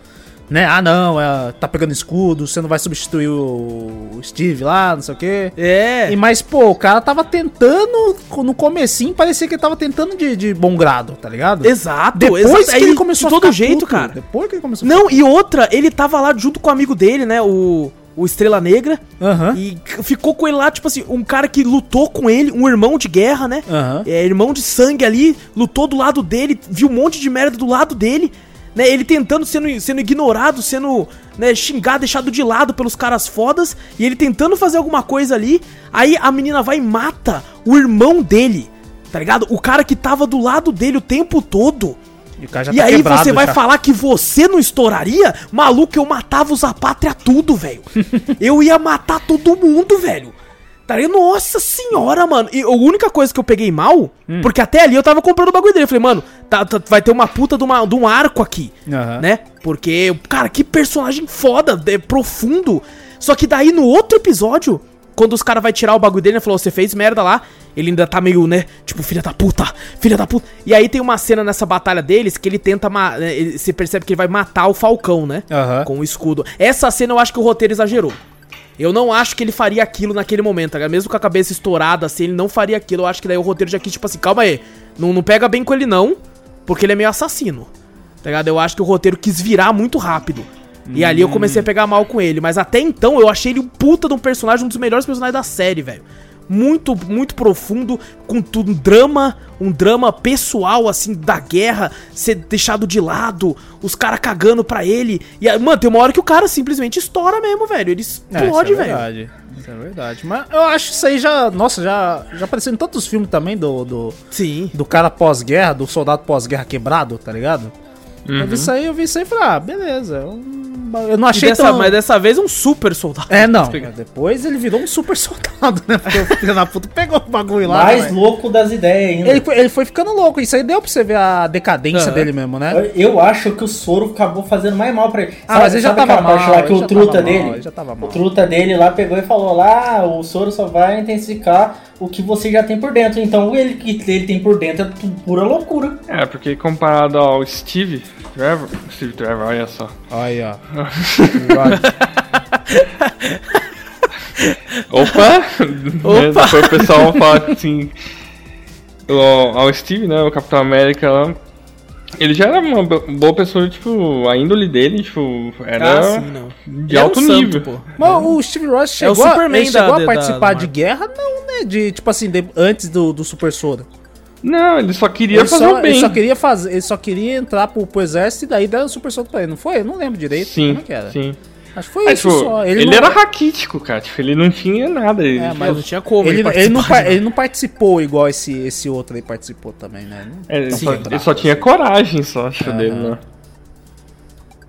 S2: Né? Ah, não, é, tá pegando escudo, você não vai substituir o Steve lá, não sei o quê.
S1: É.
S2: E, mas, pô, o cara tava tentando, no comecinho, parecia que ele tava tentando de, de bom grado, tá ligado?
S1: Exato,
S2: Depois
S1: exato.
S2: que ele começou
S1: de todo jeito,
S2: puto,
S1: cara.
S2: Depois que ele começou a
S1: Não, e outra, ele tava lá junto com o amigo dele, né? O. o Estrela Negra.
S2: Aham.
S1: E ficou com ele lá, tipo assim, um cara que lutou com ele, um irmão de guerra, né?
S2: Aham.
S1: É, irmão de sangue ali, lutou do lado dele, viu um monte de merda do lado dele, né? Ele tentando, sendo, sendo ignorado, sendo né, xingado, deixado de lado pelos caras fodas, e ele tentando fazer alguma coisa ali, aí a menina vai e mata o irmão dele, tá ligado? O cara que tava do lado dele o tempo todo.
S2: E
S1: E
S2: tá
S1: aí você vai
S2: já.
S1: falar que você não estouraria? Maluco, eu matava os apátria tudo, velho. eu ia matar todo mundo, velho. Tá? Nossa senhora, mano. E a única coisa que eu peguei mal,
S2: Hum.
S1: porque até ali eu tava comprando o bagulho dele. Eu falei, mano, tá- tá- vai ter uma puta de, uma- de um arco aqui,
S2: Aham.
S1: né? Porque, cara, que personagem foda, é profundo. Só que daí no outro episódio, quando os caras vai tirar o bagulho dele, ele falou, você fez merda lá. Ele ainda tá meio, né? Tipo, filha da puta, filha da puta. E aí tem uma cena nessa batalha deles que ele tenta. ele- Você percebe que ele vai matar o Falcão, né?
S2: Aham.
S1: Com o escudo. Essa cena eu acho que o roteiro exagerou. Eu não acho que ele faria aquilo naquele momento, tá ligado? Mesmo com a cabeça estourada assim, ele não faria aquilo. Eu acho que daí o roteiro já quis, tipo assim, calma aí. Não, não pega bem com ele, não. Porque ele é meio assassino. Tá ligado? Eu acho que o roteiro quis virar muito rápido. E ali eu comecei a pegar mal com ele. Mas até então eu achei ele um puta de um personagem, um dos melhores personagens da série, velho. Muito, muito profundo, com tudo, um drama, um drama pessoal, assim, da guerra, ser deixado de lado, os caras cagando pra ele. E, aí, mano, tem uma hora que o cara simplesmente estoura mesmo, velho. Ele
S2: É, isso
S1: explode,
S2: é
S1: velho.
S2: verdade. Isso é verdade. Mas eu acho isso aí já. Nossa, já, já apareceu em tantos filmes também do, do,
S1: Sim.
S2: do cara pós-guerra, do soldado pós-guerra quebrado, tá ligado? Eu vi isso aí, eu vi isso aí e falei, ah, beleza. Eu, eu não achei
S1: dessa,
S2: tão.
S1: Mas dessa vez um super soldado.
S2: É, não.
S1: Explica.
S2: Depois ele virou um super soldado, né? Porque o filho da puta pegou o bagulho lá.
S4: Mais
S2: né,
S4: louco das ideias ainda.
S2: ele, foi- ele foi ficando louco. Isso aí deu pra você ver a decadência
S1: Aham.
S2: dele mesmo, né?
S4: Eu acho que o soro acabou fazendo mais mal pra ele.
S2: Ah, mas ele já tava mal,
S4: lá que o truta dele,
S2: ele já tava mal.
S4: o truta dele lá pegou e falou lá, "Ah, o soro só vai intensificar o que você já tem por dentro. Então ele que ele tem por dentro é pura loucura.
S3: É, porque comparado ao Steve Trevor. Steve Trevor, olha só.
S2: Olha, ó.
S3: Opa!
S1: Opa!
S3: Depois o pessoal fala assim. O, ao Steve, né? O Capitão América lá. Ele já era uma bo- boa pessoa, tipo, a índole dele, tipo, era
S1: Ah, sim, não.
S3: de
S1: Ele é um
S3: alto
S1: santo,
S3: nível.
S1: pô.
S2: Mas o Steve Ross chegou,
S1: É o Superman
S2: ele chegou
S1: da-
S2: a
S1: da-
S2: participar
S1: da
S2: de
S1: Marvel.
S2: guerra? Não, né? De, tipo assim, de- antes do, do Super Soda.
S3: Não, ele só queria
S2: Ele
S3: fazer
S2: só,
S3: o bem.
S2: ele só queria fazer, ele só queria entrar pro, pro exército e daí deram o Super Soda pra ele, não foi? Eu não lembro direito
S3: Sim,
S2: como é que era.
S3: sim.
S2: Acho que foi isso
S3: tipo,
S2: só.
S3: ele
S2: não-
S3: era raquítico, cara. Tipo, ele não tinha nada. Ele,
S2: É,
S3: tipo,
S1: Mas não tinha como.
S2: Ele, ele, não,
S1: participar
S2: par-
S1: de
S2: ele não participou igual esse, esse outro aí participou também, né? Não-
S3: é, ele,
S2: Sim,
S3: só, ele só tinha coragem, só, acho, dele, né?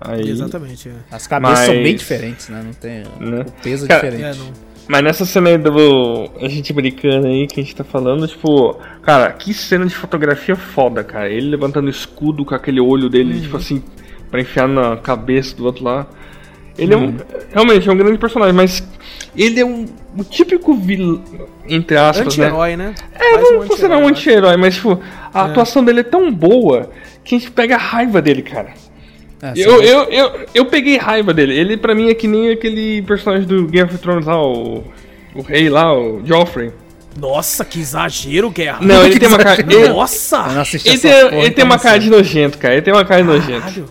S3: Aí.
S1: Exatamente, é.
S2: As cabeças são
S3: Mas-
S2: bem diferentes, né? Não tem
S3: Né?
S2: o peso é
S3: Cara,
S2: diferente.
S1: É, não.
S3: Mas nessa cena aí do. A gente brincando aí que a gente tá falando, tipo. Cara, que cena de fotografia foda, cara. Ele levantando o escudo com aquele olho dele,
S2: Uhum.
S3: tipo assim, pra enfiar na cabeça do outro lá. Ele
S2: Uhum.
S3: é um. Realmente, é um grande personagem, mas. Ele é um. O típico vilão. Entre aspas, né?
S1: Anti-herói, né?
S3: É,
S1: Mais
S3: não considerar um anti-herói, mas, tipo, a atuação dele é tão boa que a gente pega a raiva dele, cara.
S2: É,
S3: Eu, eu, eu, eu peguei raiva dele. Ele, pra mim, é que nem aquele personagem do Game of Thrones lá, o. O rei lá, o Joffrey.
S1: Nossa, que exagero, Guerra.
S3: Não, ele
S2: Que
S3: tem uma cara.
S2: exagero.
S3: Ele,
S1: Nossa!
S3: Ele tem, ele tem
S2: então
S3: uma cara
S2: sei.
S3: de nojento, cara. Ele tem uma cara de nojento.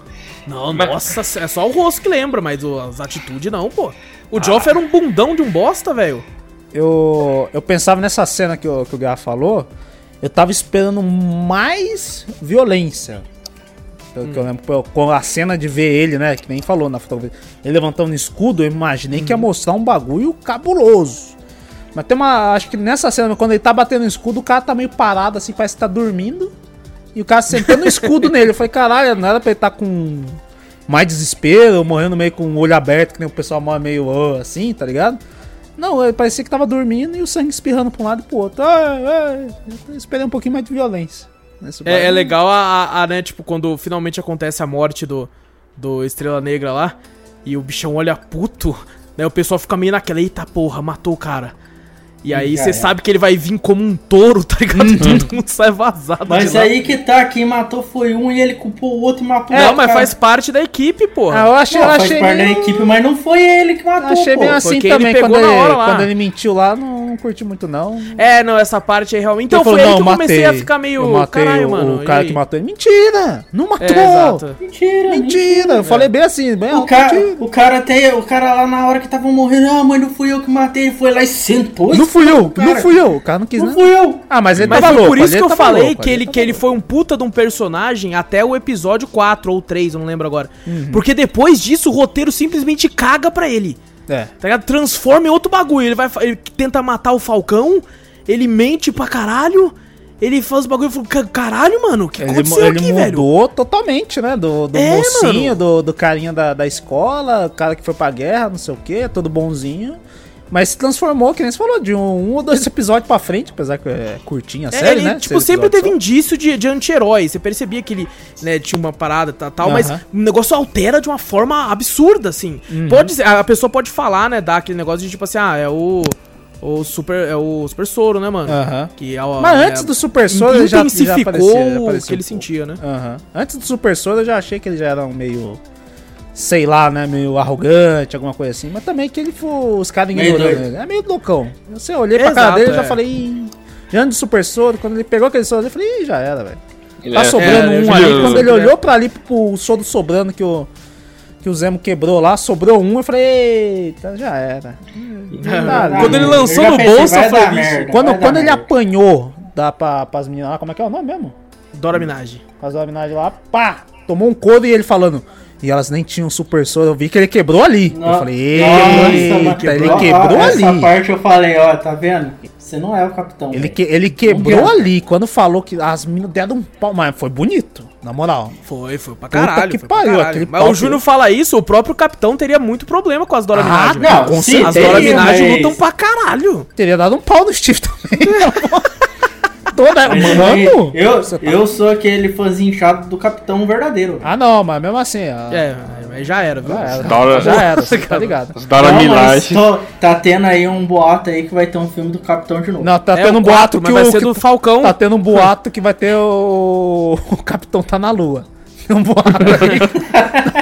S1: Não,
S3: Mas-
S1: nossa, é só o rosto que lembra, mas o- as atitudes não, pô. O Joff era um bundão de um bosta, velho.
S2: eu, eu pensava nessa cena que o, que o Garra falou, eu tava esperando mais violência. Que eu lembro, pô, com a cena de ver ele, né? Que nem falou na fotografia. Ele levantando o escudo, eu imaginei que ia mostrar um bagulho cabuloso. Mas tem uma. Acho que nessa cena, quando ele tá batendo o escudo, o cara tá meio parado, assim, parece que tá dormindo. E o cara sentando o escudo nele. Eu falei, caralho, não era pra ele tá com mais desespero, morrendo meio com o olho aberto, que nem o pessoal morre meio "Ah", assim, tá ligado? Não, ele parecia que tava dormindo e o sangue espirrando pra um lado e pro outro. Ai, eu esperei um pouquinho mais de violência. nesse
S1: É, é legal a, a- a, né, tipo, quando finalmente acontece a morte do, do Estrela Negra lá, e o bichão olha puto, né, o pessoal fica meio naquela, eita porra, matou o cara. E aí você
S4: é.
S1: sabe que ele vai vir como um touro, tá ligado? E todo mundo sai vazado
S4: Mas aí que tá, quem matou foi um e ele culpou o outro e matou o
S1: Não,
S4: outro.
S1: mas
S4: cara.
S1: faz parte da equipe, porra.
S2: Ah, eu achei,
S4: Pô,
S2: eu
S4: faz
S2: achei
S4: parte
S2: meio...
S4: da equipe, mas não foi ele que matou,
S2: Achei
S4: pô.
S2: bem assim
S1: Porque ele
S2: também,
S1: pegou
S2: quando
S1: na
S2: ele,
S1: hora lá.
S2: quando ele mentiu lá, não curti muito não.
S1: É, não, essa parte aí realmente. Então
S2: Ele
S1: foi
S2: falou,
S1: aí que eu
S2: "Não,
S1: comecei
S2: matei.
S1: a ficar meio.
S2: Eu matei
S1: Caralho,
S2: o,
S1: mano.
S2: o cara
S1: e aí?"
S2: que matou ele. Mentira! Não matou!
S1: É, exato.
S4: Mentira,
S2: Mentira! Eu falei bem assim, bem
S4: O cara,
S2: mentira.
S4: o cara até, o cara lá na hora que tava morrendo, ah, mas não fui eu que matei, ele foi lá e sentou.
S2: Não fui eu,
S4: cara.
S2: não fui eu. O cara não quis,
S4: Não
S2: né?
S4: fui eu.
S2: Ah, mas ele
S1: Mas
S2: tava
S1: foi
S2: louco.
S1: por isso que eu falei
S2: louco,
S1: que, ele,
S2: tava
S1: que ele foi um puta de um personagem até o episódio 4 ou 3, eu não lembro agora.
S2: Uhum.
S1: Porque depois disso o roteiro simplesmente caga pra ele.
S2: É.
S1: Tá ligado? Transforma em outro bagulho. Ele vai ele tenta matar o Falcão, ele mente pra caralho, ele faz o bagulho e fala, "Ca- caralho, mano, o que
S2: Ele,
S1: aconteceu
S2: ele
S1: aqui, velho?
S2: mudou totalmente, né? Do, do
S1: É,
S2: mocinho, do, do carinha da, da escola, o cara que foi pra guerra, não sei o que, todo bonzinho. Mas se transformou, que nem você falou, de um, um ou dois episódios pra frente, apesar que é curtinha a
S1: É,
S2: série,
S1: ele,
S2: né?
S1: tipo, sempre teve
S2: episódios
S1: indício de, de anti-herói. Você percebia que ele né, tinha uma parada e tal, tal mas o negócio altera de uma forma absurda, assim.
S2: Uhum.
S1: Pode ser- a pessoa pode falar, né, dar aquele negócio de tipo assim, ah, é o. O super. É o super soro, né, mano?
S2: só. Aham.
S1: Que é o-
S2: Mas
S1: é-
S2: antes do Super Soro ele já, já
S1: intensificou
S2: aparecia, já
S1: o
S2: aparecia
S1: que ele
S2: um pouco.
S1: sentia, né?
S2: Aham. Antes do Super Soro eu já achei que ele já era um meio. Sei lá, né? Meio arrogante, alguma coisa assim. Mas também que ele foi. Os caras
S4: Meio
S2: ignorando. É meio loucão. Você olhei pra cara
S1: Exato,
S2: dele e já
S1: é.
S2: falei. "Ih". Já do Super Soro, quando ele pegou aquele soro, eu falei, Ih, já era, velho. Tá
S3: é-
S2: sobrando
S1: é,
S2: um ali.
S3: vi,
S2: Quando
S3: eu-
S2: ele olhou pra ali pro soro sobrando que o. Que o Zemo quebrou lá, sobrou um, eu falei, eita, já era. Tá
S1: Quando ele lançou
S4: já
S1: no
S4: pensei,
S1: bolso, eu falei,
S4: dar
S1: "Bicho,
S4: merda,
S2: Quando, quando ele
S4: merda.
S2: apanhou da, pra, pras meninas lá, como é que é o nome mesmo?
S1: Dora Minaj.
S2: Faz a homenagem lá, pá! Tomou um couro e ele falando. E elas nem tinham super soro. Eu vi que ele quebrou ali. eu falei, eita,
S4: mano,
S2: ele
S4: ó,
S2: quebrou
S4: ó,
S2: ali.
S4: Essa parte eu falei, ó, tá vendo? Você não é o capitão.
S2: Ele, que, ele quebrou
S4: Não
S2: ali. Quando falou que as meninas deram um pau. Mas foi bonito, na moral.
S1: Foi, foi pra
S2: Puta
S1: caralho.
S2: que
S1: foi pra
S2: pariu,
S1: caralho.
S2: aquele
S1: Mas
S2: pau
S1: o Júnior fala isso, o próprio capitão teria muito problema com as Dora
S2: Ah,
S1: Minaj.
S2: não, com
S4: sim,
S1: As Dora Minaj lutam pra caralho.
S2: Teria dado um pau no Steve também. Toda.
S4: Mas
S2: Mano!
S4: Eu,
S2: tá-
S4: eu sou aquele fãzinho chato do capitão verdadeiro.
S2: Ah, não, mas mesmo assim. ó,
S1: É, mas já era, viu?
S2: Já era.
S3: Dora-
S2: Já era, você tá ligado.
S3: Dora Milaje.
S4: tô- tá tendo aí um boato aí que vai ter um filme do capitão de novo.
S2: Não, tá
S1: É
S2: tendo um boato
S1: quatro,
S2: que
S1: mas vai
S2: o.
S1: ser
S2: que-
S1: do Falcão.
S2: Tá tendo um boato que vai ter o. O capitão tá na lua. Tem um boato aí.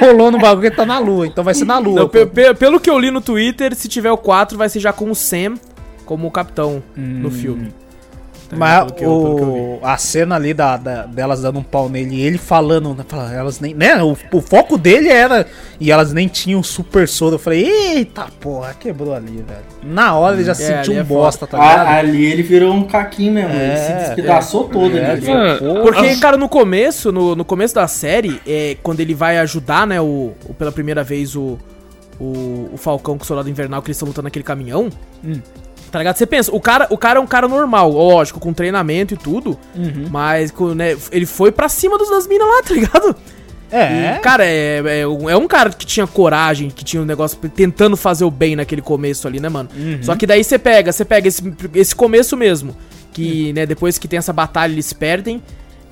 S2: Rolou no bagulho que tá na lua. Então vai ser na lua.
S1: Não, pelo que eu li no Twitter, se tiver o 4, vai ser já com o Sam como o capitão no filme. Tá.
S2: Mas
S1: que eu- pelo que eu vi.
S2: o, a cena ali da, da- delas dando um pau nele e ele falando, né, elas nem, né, o, o foco dele era, e elas nem tinham super soro. Eu falei, eita porra, quebrou ali, velho. Na hora ele já
S1: É,
S2: sentiu um
S1: é
S2: bosta, tá ligado?
S4: ali ele virou um caquinho mesmo. ele se
S2: É,
S4: despedaçou todo
S2: É, falou, porra.
S1: Porque, cara, no começo, no, no começo da série, é, quando ele vai ajudar, né, o, o- pela primeira vez o, o, o Falcão com o Soldado Invernal, que eles estão lutando naquele caminhão,
S2: Hum.
S1: Tá ligado? Você pensa, o cara, o cara é um cara normal, lógico, com treinamento e tudo,
S2: Uhum.
S1: mas né, ele foi pra cima dos, das minas lá, tá ligado?
S2: É,
S1: E, cara, é, é, um- é um cara que tinha coragem, que tinha um negócio tentando fazer o bem naquele começo ali, né, mano?
S2: Uhum.
S1: Só que daí você pega, você pega esse, esse começo mesmo,
S2: Uhum.
S1: que, né, depois que tem essa batalha eles perdem,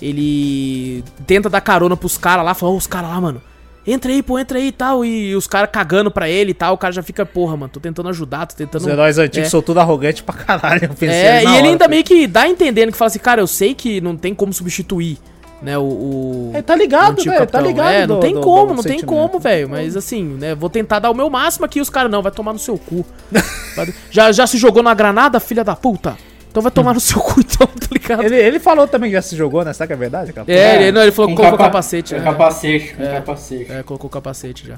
S1: ele tenta dar carona pros caras lá, fala, ô, os caras lá, mano, entra aí, pô, entra aí e tal, e os caras cagando pra ele e tal, o cara já fica, porra, mano, tô tentando ajudar, tô tentando...
S2: os heróis antigos
S1: é.
S2: são tudo arrogantes pra caralho. Eu pensei
S1: É, e
S2: na
S1: ele
S2: hora,
S1: ainda
S2: falei,
S1: meio que dá entendendo que fala assim, cara, eu sei que não tem como substituir, né, o... o-
S2: Ele tá ligado, velho, tá ligado.
S1: É, não
S2: do-
S1: tem
S2: do-
S1: como,
S2: do
S1: não tem como, velho. Mas assim, né? Vou tentar dar o meu máximo aqui e os caras, não, vai tomar no seu cu. Já, já se jogou na granada, filha da puta? Então vai tomar no seu cu, então, tá ligado?
S2: Ele, ele falou também que já se jogou, né? Será que é verdade, cara?
S1: É, ele, não, ele falou que colocou
S4: capa-
S1: capacete.
S4: Com
S1: né?
S4: capacete,
S1: É.
S4: capacete.
S1: É, colocou capacete já.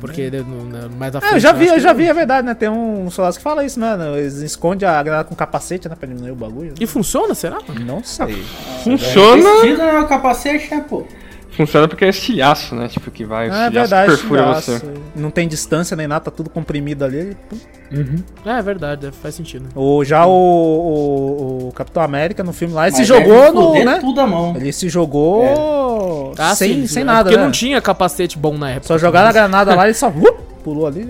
S1: Porque ele, no, no- mais à
S2: É,
S1: frente,
S2: eu já vi,
S1: acho
S2: eu já vi, é verdade, né? Tem um soldado que fala isso, né? Eles escondem a granada com capacete, né? Pra diminuir o bagulho.
S1: E funciona, será?
S2: Não sei.
S3: Funciona.
S4: Não é o capacete, né, pô?
S3: Funciona porque é estilhaço, né? Tipo, que vai. O
S2: Ah, é verdade.
S3: perfura
S2: estilhaço.
S3: você.
S2: Não tem distância nem nada, tá tudo comprimido ali. pum.
S1: É, é verdade, deve- faz sentido. né?
S2: O, já o, o, o Capitão América no filme lá, ele se
S4: Mas
S2: jogou
S4: deve
S2: no. né?
S4: tudo a mão.
S2: Ele se jogou
S1: Ah,
S2: sem,
S1: sim,
S2: sem
S1: é
S2: nada,
S1: Porque
S2: né?
S1: não tinha capacete bom na época.
S2: Só jogaram a granada lá e ele só uh, pulou ali.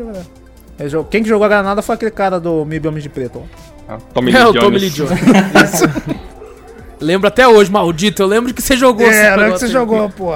S2: jogou- Quem que jogou a granada foi aquele cara do Mil Homens de Preto. ó.
S3: Ah, Tommy
S1: É,
S3: Lee
S1: o Tommy
S3: Jones.
S1: Lee Jones. Lembro até hoje, maldito. Eu lembro que você jogou
S2: É, lembra que
S1: negócio
S2: você jogou, pô.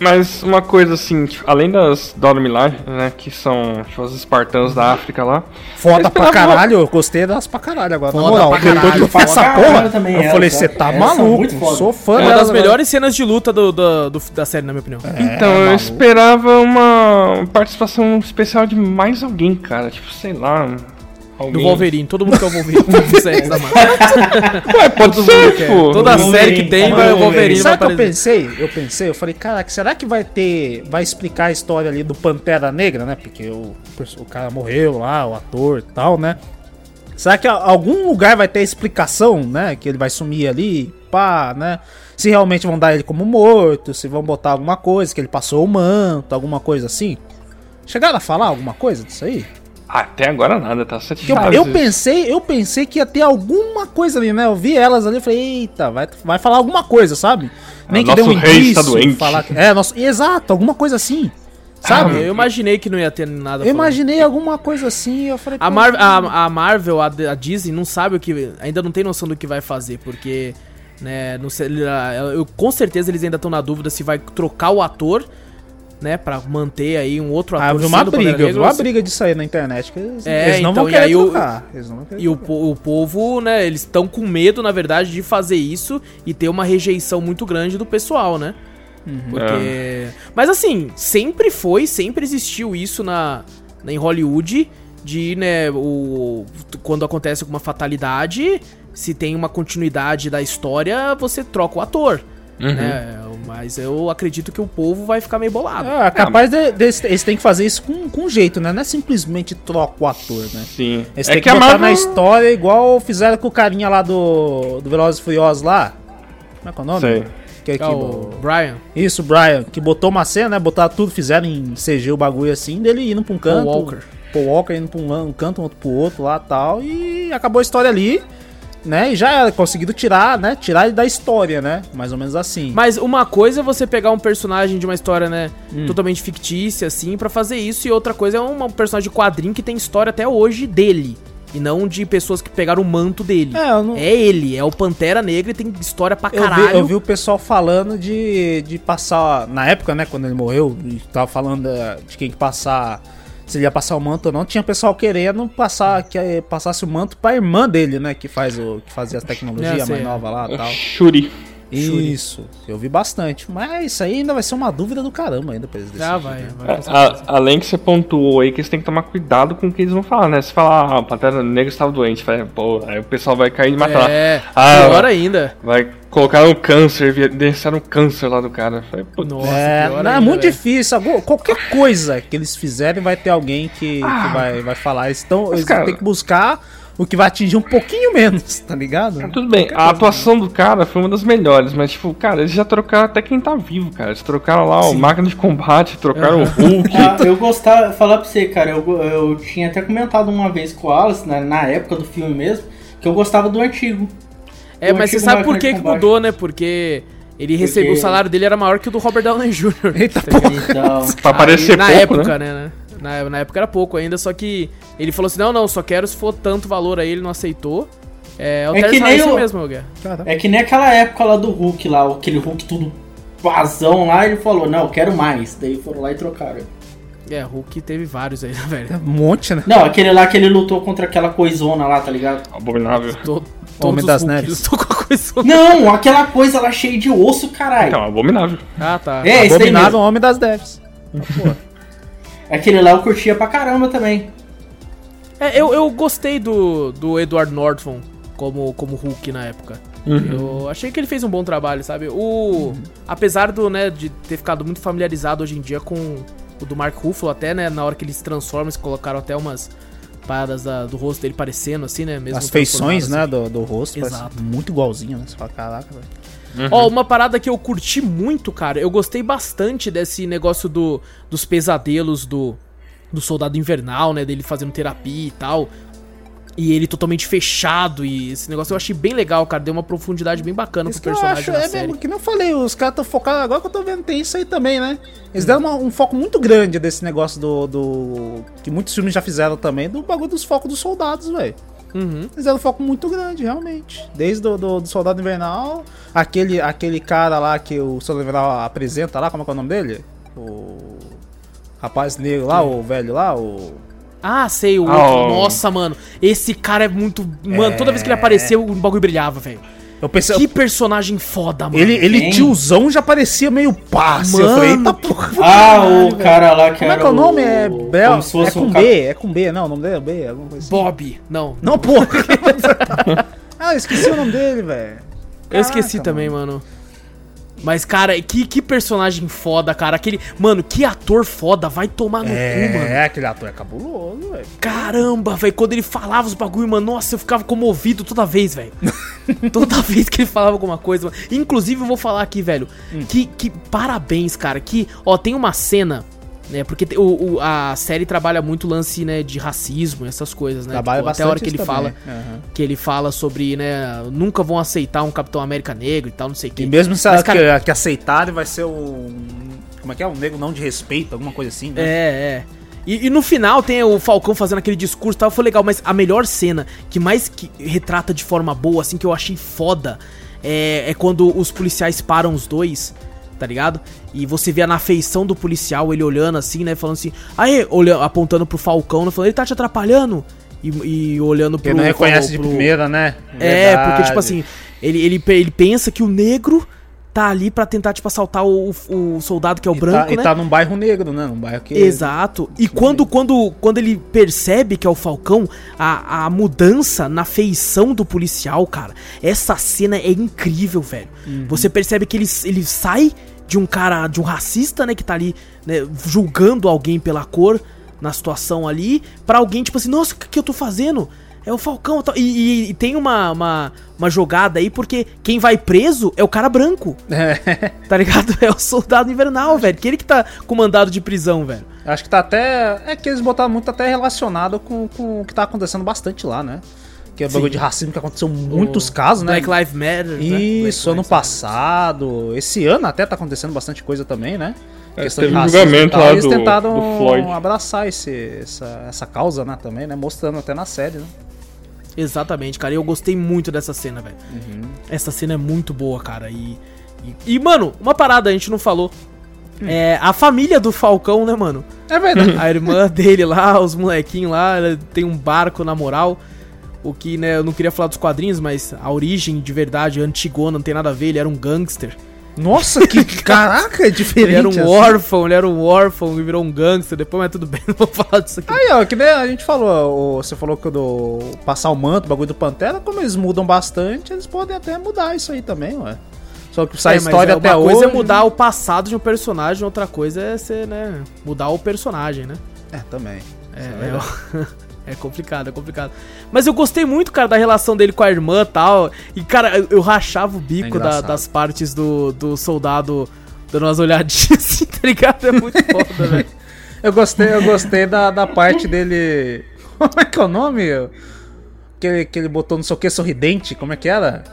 S3: Mas uma coisa assim, tipo, além das Dora Milaje, né, que são tipo, os espartanos da África lá.
S2: Foda pra caralho, eu gostei das pra caralho agora.
S1: Foda
S2: na moral,
S1: pra
S2: depois que
S1: caralho.
S2: eu
S4: pra
S2: porra,
S4: também
S2: eu falei,
S4: tá?
S2: você tá
S4: Essa é
S2: maluco, sou fã
S1: É uma das melhores cenas de luta do, do- do- da série, na minha opinião.
S3: Então, eu esperava uma participação especial de mais alguém, cara. Tipo, sei lá. Alguém.
S1: Do Wolverine, todo mundo quer o Wolverine nos séries da Marvel.
S3: Ué, pode
S1: Todo
S3: ser, pô.
S1: Toda
S4: Wolverine,
S1: série que tem, vai,
S4: é
S1: o Wolverine
S2: Sabe o que eu pensei? Eu pensei, eu falei, caraca, será que vai ter. Vai explicar a história ali do Pantera Negra, né? Porque o, o cara morreu lá, o ator e tal, né? Será que algum lugar vai ter explicação, né? Que ele vai sumir ali, pá, né? Se realmente vão dar ele como morto, se vão botar alguma coisa, que ele passou o manto, alguma coisa assim. Chegaram a falar alguma coisa disso aí?
S3: Ah, Até agora nada, tá sete
S2: Porque eu, eu pensei, eu pensei que ia ter alguma coisa ali, né? Eu vi elas ali e falei, eita, vai, vai falar alguma coisa, sabe? Nem
S3: Ah,
S2: que dê um
S3: rei está
S2: indício,
S3: doente.
S2: falar que- É, nosso, exato, alguma coisa assim. Sabe?
S1: Eu imaginei que não ia ter nada.
S2: eu imaginei alguma coisa assim, eu falei,
S1: A, Mar a, a Marvel, a, a Disney, não sabe o que. Ainda não tem noção do que vai fazer, porque. Né, não sei, eu, com certeza eles ainda estão na dúvida se vai trocar o ator, né? Pra manter aí um outro
S2: Ah,
S1: ator.
S2: vi uma briga,
S1: Negra,
S2: uma
S1: se-
S2: briga disso aí na internet, que eles,
S1: É,
S2: eles não
S1: então,
S2: vão
S1: e
S2: querer
S1: aí o-
S2: trocar. Eles não vão querer
S1: E o,
S2: trocar.
S1: o povo, né, eles estão com medo, na verdade, de fazer isso e ter uma rejeição muito grande do pessoal, né? Porque. Mas assim, sempre foi, sempre existiu isso na, na- em Hollywood. De, né, o. Quando acontece alguma fatalidade, se tem uma continuidade da história, você troca o ator. Né? Mas eu acredito que o povo vai ficar meio bolado.
S2: Ah, capaz de, de- eles têm que fazer isso com, com jeito, né? Não é simplesmente troca o ator, né?
S3: Sim.
S2: Eles
S3: é
S2: têm que,
S3: que a
S2: botar
S3: Marvel...
S2: na história igual fizeram com o carinha lá do, do Velozes e Furiosos lá. Como é que é o nome?
S3: Sei.
S2: Que, que,
S1: É o Brian,
S2: Isso, Brian, que botou uma cena, né? Botaram tudo, fizeram em CG o bagulho assim, dele indo pra um canto.
S1: Walker.
S2: Paul Walker indo pra um, um canto, outro pro outro lá tal. E acabou a história ali, né? E já era conseguido tirar, né? Tirar ele da história, né? Mais ou menos assim.
S1: Mas uma coisa é você pegar um personagem de uma história, né,
S2: Hum.
S1: totalmente fictícia, assim, pra fazer isso, e outra coisa é um personagem de quadrinho que tem história até hoje dele. E não de pessoas que pegaram o manto dele.
S2: É, eu não-
S1: É ele, é o Pantera Negra e tem história pra
S2: Eu
S1: caralho.
S2: vi, eu vi o pessoal falando de, de passar. Na época, né, quando ele morreu, tava falando eh, de quem que passar. Se ele ia passar o manto ou não, tinha pessoal querendo passar que eh, passasse o manto pra irmã dele, né? Que faz o que fazia as tecnologias,
S1: É,
S2: a mais
S1: sei.
S2: nova lá e tal.
S3: Shuri.
S2: Isso, eu vi bastante. Mas isso aí ainda vai ser uma dúvida do caramba ainda pra eles decidirem.
S1: vai, vai.
S3: É, a- além que você pontuou aí que eles têm que tomar cuidado com o que eles vão falar, né? Se falar, ah, o Pantera Negra estava doente, vai, pô, aí o pessoal vai cair e matar.
S1: É,
S3: Ah,
S1: pior ainda.
S3: Vai colocar um câncer, evidenciar um câncer lá do cara.
S1: Nossa,
S2: É, não, é
S1: ainda,
S2: muito
S1: velho.
S2: difícil. Qualquer coisa que eles fizerem vai ter alguém que, que
S3: Ah.
S2: vai, vai falar. Eles, tão, eles
S3: cara-
S2: têm que buscar o que vai atingir um pouquinho menos, tá ligado?
S3: Tudo bem, a atuação do cara foi uma das melhores, mas tipo, cara, eles já trocaram até quem tá vivo, cara. Eles trocaram lá o máquina de combate, trocaram o Hulk.
S4: Ah, eu gostava, falar pra você, cara, eu, eu tinha até comentado uma vez com o Alice, né, na época do filme mesmo, que eu gostava do antigo.
S1: É,
S4: O
S1: mas você
S4: antigo
S1: sabe por que, que mudou, né? Porque ele recebeu o salário dele era maior que o do Robert Downey Jr.
S2: Eita
S1: ligado?
S4: Então,
S3: Pra aparecer
S1: Aí, na
S3: pouco,
S1: época,
S3: né?
S1: né? Na, na época era pouco ainda, só que ele falou assim: não, não, só quero se for tanto valor aí, ele não aceitou. É, o
S4: É que nem o-
S1: mesmo, Guerra.
S4: é que nem aquela época lá do Hulk lá, aquele Hulk tudo vazão lá, ele falou, não, eu quero mais. Daí foram lá e trocaram.
S1: É, Hulk teve vários aí, né, velho?
S2: Um monte, né?
S4: Não, aquele lá que ele lutou contra aquela coisona lá, tá ligado?
S3: Abominável.
S1: To-
S2: Homem das Neves.
S1: com a coisa.
S4: Não, aquela coisa lá cheia de osso, caralho.
S3: Então, abominável.
S1: Ah, tá.
S4: é, esse daí
S2: Abominável
S4: mesmo.
S2: Homem das Devs.
S4: Aquele lá eu curtia pra caramba também.
S1: É, eu, eu gostei do, do Edward Norton como, como Hulk na época. Eu achei que ele fez um bom trabalho, sabe? O. Apesar do, né, de ter ficado muito familiarizado hoje em dia com o do Mark Ruffalo, até, né, na hora que ele se transforma, eles colocaram até umas paradas da- do rosto dele parecendo, assim, né? Mesmo
S2: As feições, né,
S1: transformado,
S2: do, do rosto,
S1: Exato.
S2: muito igualzinho, né? Você fala, caraca, velho.
S1: Ó, uma parada que eu curti muito, cara. Eu gostei bastante desse negócio do, dos pesadelos do, do soldado invernal, né? Dele fazendo terapia e tal. E ele totalmente fechado. E esse negócio eu achei bem legal, cara. Deu uma profundidade bem bacana
S2: Isso
S1: pro
S2: que eu
S1: personagem
S2: acho, é
S1: série.
S2: mesmo, que não falei, os caras estão focados, agora que eu tô vendo, tem isso aí também, né? Eles deram uma- um foco muito grande desse negócio do, do. que muitos filmes já fizeram também, do bagulho dos focos dos soldados, velho.
S1: Uhum.
S2: Fizeram um foco muito grande, realmente. Desde o do, do Soldado Invernal, aquele, aquele cara lá que o Soldado Invernal apresenta lá, como é que é o nome dele? O rapaz negro lá, o velho lá, o...
S1: Ah, sei, o
S3: Ah,
S1: outro.
S3: o-
S1: Nossa, mano. Esse cara é muito. Mano, toda vez que ele
S2: É.
S1: apareceu, o bagulho brilhava, velho.
S2: Eu pensei...
S1: Que personagem foda, mano.
S2: Ele, ele
S4: Quem?
S2: tiozão já parecia meio passe. eu falei,
S1: Mano,
S2: eita porra.
S4: Ah, o cara lá que
S2: Como é
S4: era
S2: que é o nome? É Bel... É com
S4: um
S2: B,
S4: cap-
S2: é com B, não, o nome dele é B, alguma coisa assim.
S1: Bob. Não.
S2: Não, porra. ah, eu esqueci o nome dele, velho.
S1: Eu esqueci também, mano. Mas, cara, que, que personagem foda, cara. Aquele. Mano, que ator foda. Vai tomar no cu, mano.
S2: É, aquele ator é cabuloso, velho.
S1: Caramba, velho. Quando ele falava os bagulho, mano, nossa, eu ficava comovido toda vez, velho. toda vez que ele falava alguma coisa, mano. Inclusive, eu vou falar aqui, velho.
S2: Hum.
S1: Que, que parabéns, cara. Que, ó, tem uma cena. Né, porque o, o- a série trabalha muito o lance, né, de racismo, essas coisas, né?
S2: Trabalha
S1: Tipo, até
S2: bastante
S1: a hora que ele fala.
S2: Aham.
S1: que ele fala sobre, né, nunca vão aceitar um Capitão América negro e tal, não sei o
S2: E
S1: que.
S2: mesmo se
S1: Mas, cara-
S2: que, que aceitarem, vai ser um. Como é que é? Um negro não de respeito, alguma coisa assim, né?
S1: É, é. E, e no final tem o Falcão fazendo aquele discurso e tal, foi legal, mas a melhor cena, que mais que retrata de forma boa, assim, que eu achei foda, é, é quando os policiais param os dois, tá ligado? E você vê na feição do policial, ele olhando assim, né, falando assim, aí, olhando, apontando pro Falcão, né, falando, ele tá te atrapalhando? E, e olhando pro...
S2: Porque não reconhece de
S1: pro-
S2: primeira, né?
S1: É,
S2: Verdade.
S1: porque, tipo assim, ele, ele, ele pensa que o negro tá ali pra tentar, tipo, assaltar o, o soldado que é o
S2: E
S1: branco,
S2: tá,
S1: né?
S2: E tá num bairro negro, né? Num bairro que.
S1: Exato. E quando, quando, quando ele percebe que é o Falcão, a, a mudança na feição do policial, cara, essa cena é incrível, velho. Você percebe que ele, ele sai de um cara, de um racista, né, que tá ali, né, julgando alguém pela cor na situação ali, pra alguém, tipo assim, nossa, o que, que eu tô fazendo? É o Falcão e. E, e- tem uma, uma, uma jogada aí, porque quem vai preso é o cara branco,
S2: É,
S1: tá ligado? É o soldado invernal, velho. Que ele que tá comandado de prisão, velho.
S2: acho que tá até. É que eles botaram muito até relacionado com, com o que tá acontecendo bastante lá, né? Que é
S1: Sim.
S2: bagulho de racismo que aconteceu em muitos casos, né?
S1: Black Lives Matter, né?
S2: Isso,
S1: Black
S2: ano passado. Esse ano até tá acontecendo bastante coisa também, né?
S3: É,
S2: Questão
S3: teve
S2: de racismo
S3: julgamento lá
S2: Eles
S3: do-
S2: tentaram
S3: do Floyd.
S2: abraçar esse, essa, essa causa, né? Também, né? Mostrando até na série, né?
S1: Exatamente, cara. E eu gostei muito dessa cena, velho.
S2: Uhum.
S1: Essa cena é muito boa, cara. E, e, e, mano, uma parada a gente não falou.
S2: Hum.
S1: É a família do Falcão, né, mano?
S2: É verdade.
S1: A irmã dele lá, os molequinhos lá, ela tem um barco na moral. O que, né, eu não queria falar dos quadrinhos, mas a origem de verdade, antigona, não tem nada a ver, ele era um gangster.
S2: Nossa, que caraca, é diferente.
S1: Ele era um
S2: assim.
S1: órfão, ele era um órfão e virou um gangster. Depois, mas tudo bem, não vou falar disso aqui.
S2: Aí, ó, que nem a gente falou, você falou que do passar o manto, o bagulho do Pantera, como eles mudam bastante, eles podem até mudar isso aí também, ué. Só que sai
S1: É,
S2: história
S1: é,
S2: até
S1: uma
S2: hoje.
S1: coisa é mudar o passado de um personagem, outra coisa é ser, né, mudar o personagem, né?
S2: É, também.
S1: É,
S2: Isso
S1: é, é complicado, é complicado. Mas eu gostei muito, cara, da relação dele com a irmã e tal. E, cara, eu, eu rachava o bico
S2: É
S1: da- das partes do, do soldado dando umas olhadinhas assim, tá ligado? É muito foda, velho.
S2: Eu gostei, eu gostei da, da parte dele. Como é que é o nome? Que ele, que ele botou não sei o que sorridente, como é que era?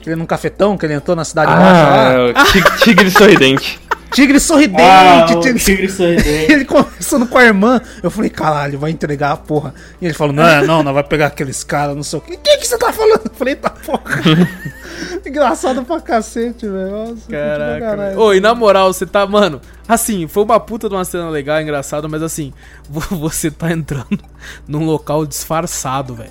S2: Que ele num cafetão, que ele entrou na cidade baixa
S3: Ah,
S2: lá.
S3: é tigre sorridente.
S2: Tigre sorridente!
S4: Ah,
S2: tigre-
S4: tigre sorridente.
S2: Ele conversando com a irmã, eu falei, caralho, vai entregar a porra. E ele falou, não, não, não vai pegar aqueles caras, não sei o que. Quem que você tá falando? Eu falei, tá porra. Engraçado pra cacete, velho. Nossa,
S1: Caraca. Ô, e na moral, você tá, mano, assim, foi uma puta de uma cena legal, engraçada, mas assim, vo- você tá entrando num local disfarçado, velho.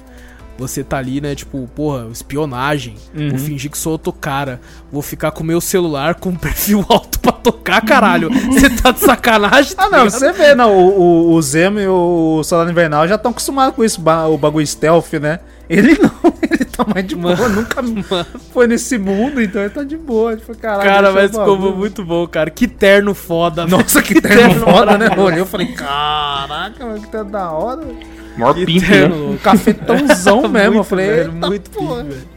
S1: Você tá ali, né, tipo, porra, espionagem.
S2: Uhum.
S1: Vou fingir que sou outro cara. Vou ficar com o meu celular com um perfil alto pra tocar, caralho. Você tá de sacanagem? tá
S2: Ah, não,
S1: ligado?
S2: você vê, não, o, o, o Zemo e o Soldado Invernal já estão acostumados com isso, o bagulho stealth, né? Ele não, ele tá mais de boa,
S1: Mano,
S2: nunca
S1: mano.
S2: foi nesse mundo, então ele tá de boa. Ele falou, caralho,
S1: Cara, mas ficou
S2: bagulho."
S1: muito bom, cara. Que terno foda.
S2: Nossa, que terno
S1: terno
S2: foda, né? Eu
S1: maravilhoso.
S2: olhei e falei, caraca, mano, que terno da hora.
S3: Maior
S1: Que
S3: pinto,
S1: terno
S3: né?
S2: Um cafetãozão mesmo. eu falei,
S1: velho,
S2: "Eita
S1: muito
S2: porra."
S1: pique, velho.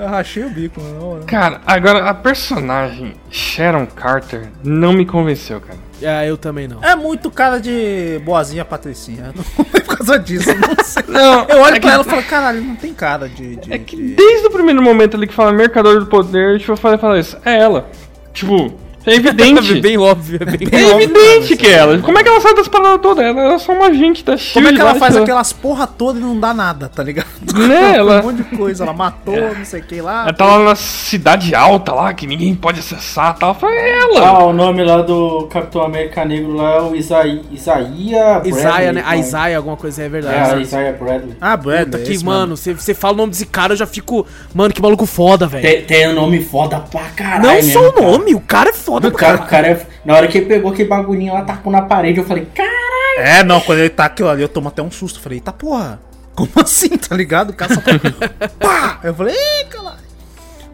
S2: Eu rachei o bico, mano.
S3: Cara, agora a personagem Sharon Carter não me convenceu, cara.
S1: Ah, eu também não.
S2: É muito cara de boazinha patricinha. Não é por causa disso, não sei.
S3: Não,
S2: Eu olho
S3: é
S2: pra
S3: que-
S2: ela e falo, caralho, não tem cara de. de-
S3: É que
S2: de-
S3: desde o primeiro momento ali que fala Mercador do Poder, tipo, eu falei, falei isso, é ela. Tipo, É evidente.
S1: bem óbvio, é bem
S3: É evidente que é ela. Como é que ela sai das paradas todas? Ela é só uma agente da SHIELD.
S2: Como é que ela faz aquelas porra toda e não dá nada, tá ligado?
S3: Né, ela-
S2: Um monte de coisa. Ela matou, não sei o que lá.
S3: Ela tá lá na cidade alta lá, que ninguém pode acessar e tal. Foi ela.
S4: Ah, o nome lá do Capitão América Negro lá é o Isaí, Isaías
S1: Isaiah, né? A
S4: não.
S1: Isaiah, alguma coisa, é
S4: É,
S1: verdade.
S4: a Isaiah Bradley.
S2: Ah, Bradley.
S1: Puta que,
S2: esse
S1: mano, você você fala o nome desse cara, eu já fico. Mano, que maluco foda, velho.
S4: Tem, tem um nome foda pra caralho.
S1: Não só o
S4: cara.
S1: nome, o cara é foda,
S4: O cara, o cara. Na hora que ele pegou aquele bagulhinho lá, tacou na parede, eu falei, cara.
S2: É, não, quando ele tá aquilo ali, eu tomo até um susto. Falei, eita porra, como assim, tá ligado? O cara só tá. Pá! Eu falei, ih, cara.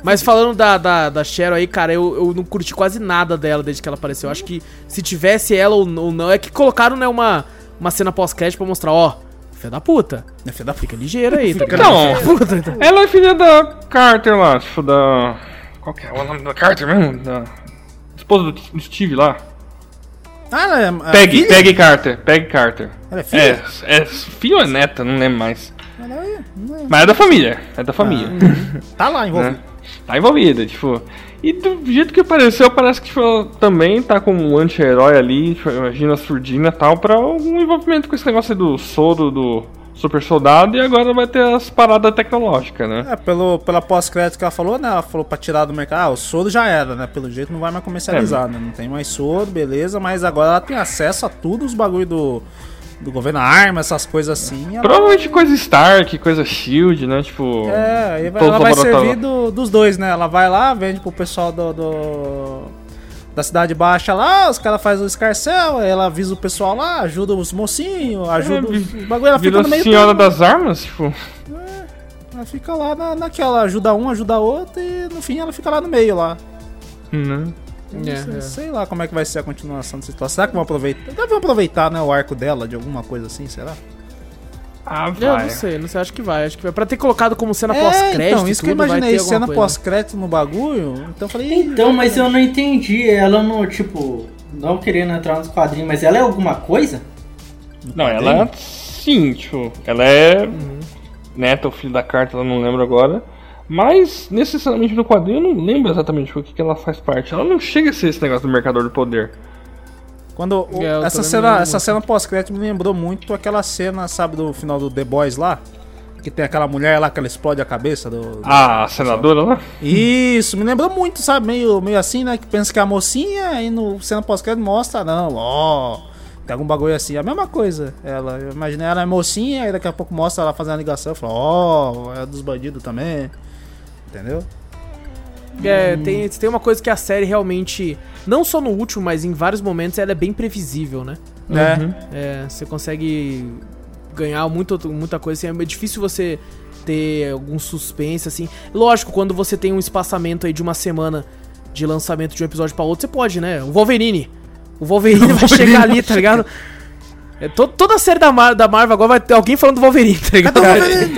S1: Mas falando da, da, da Cheryl aí, cara, eu, eu não curti quase nada dela desde que ela apareceu. Eu acho que se tivesse ela ou ou não. É que colocaram, né, uma, uma cena pós-crédito pra mostrar, ó, filha da puta.
S2: É da puta.
S1: Fica ligeiro aí, tá ligado?
S3: Não.
S1: Puta, então.
S3: Ela é filha da Carter lá, tipo, da. Qual que é o nome da Carter mesmo? Da. Esposa do Steve lá.
S2: Ah, ela é.
S3: Peggy,
S2: filha?
S3: Peggy Carter. Peggy Carter.
S2: Ela é filha?
S3: É, é filho ou é neta, não lembro mais.
S2: Ela é- não é-
S3: Mas é da família. É da família.
S2: Tá lá envolvido.
S3: né? Tá envolvida, tipo. E do jeito que apareceu, parece que tipo, também tá como um anti-herói ali, tipo, imagina a surdina e tal, pra algum envolvimento com esse negócio aí do soro do super soldado e agora vai ter as paradas tecnológicas, né?
S2: É, pelo, pela pós-crédito que ela falou, né? Ela falou pra tirar do mercado. Ah, o soro já era, né? Pelo jeito não vai mais comercializar, né? Não tem mais soro, beleza, mas agora ela tem acesso a tudo os bagulho do, do governo, arma, essas coisas assim. Ela,
S3: Provavelmente coisa Stark, coisa Shield, né? Tipo.
S2: é, ela vai servir do- dos dois, né? Ela vai lá, vende pro pessoal do. do- da cidade baixa lá, os caras fazem o escarcel, ela avisa o pessoal lá, ajuda os mocinhos, ajuda
S3: É,
S2: os, bagulho, ela fica no meio
S3: senhora das armas, tipo.
S2: Ela fica lá na, naquela, ajuda um, ajuda outro e no fim ela fica lá no meio lá.
S3: Né?
S1: É,
S2: sei,
S1: é.
S2: sei lá como é que vai ser a continuação dessa situação. Será que vão aproveitar? Devem aproveitar, né, o arco dela de alguma coisa assim, será?
S3: Ah,
S1: Eu
S3: vai.
S1: não sei, não sei, acho que vai. Acho que vai. Pra ter colocado como cena
S2: é,
S1: pós-crédito.
S2: então, isso que eu imaginei, cena pós-crédito no bagulho. Então eu falei, "Ih,
S4: Então, mas eu não entendi. Ela não, tipo, não querendo entrar nos quadrinhos, mas ela é alguma coisa?
S3: Não, ela sim, tipo, ela é neta ou filho da carta, eu não lembro agora. Mas, necessariamente no quadrinho, eu não lembro exatamente o que, que ela faz parte. Ela não chega a ser esse negócio do mercador de poder.
S2: Quando o-
S1: É,
S2: essa cena, essa cena pós-crédito me lembrou muito aquela cena, sabe, do final do The Boys lá, que tem aquela mulher lá que ela explode a cabeça do, do-
S3: A senadora lá?
S2: Isso, me lembrou muito, sabe? Meio, meio assim, né? Que pensa que é a mocinha e no cena pós-crédito mostra, não, ó. Tem algum bagulho assim, a mesma coisa. Ela, eu imaginei ela é mocinha, e daqui a pouco mostra ela fazendo a ligação. Eu falo, ó, é dos bandidos também. Entendeu?
S1: É, tem, tem uma coisa que a série realmente. Não só no último, mas em vários momentos ela é bem previsível, né?
S2: Né?
S1: É, você consegue ganhar muito, muita coisa. Assim, é difícil você ter algum suspense, assim. Lógico, quando você tem um espaçamento aí de uma semana de lançamento de um episódio pra outro, você pode, né? O Wolverine. O Wolverine vai chegar ali, tá ligado? É, to- toda a série da, Mar- da Marvel agora vai ter alguém falando do Wolverine, tá ligado?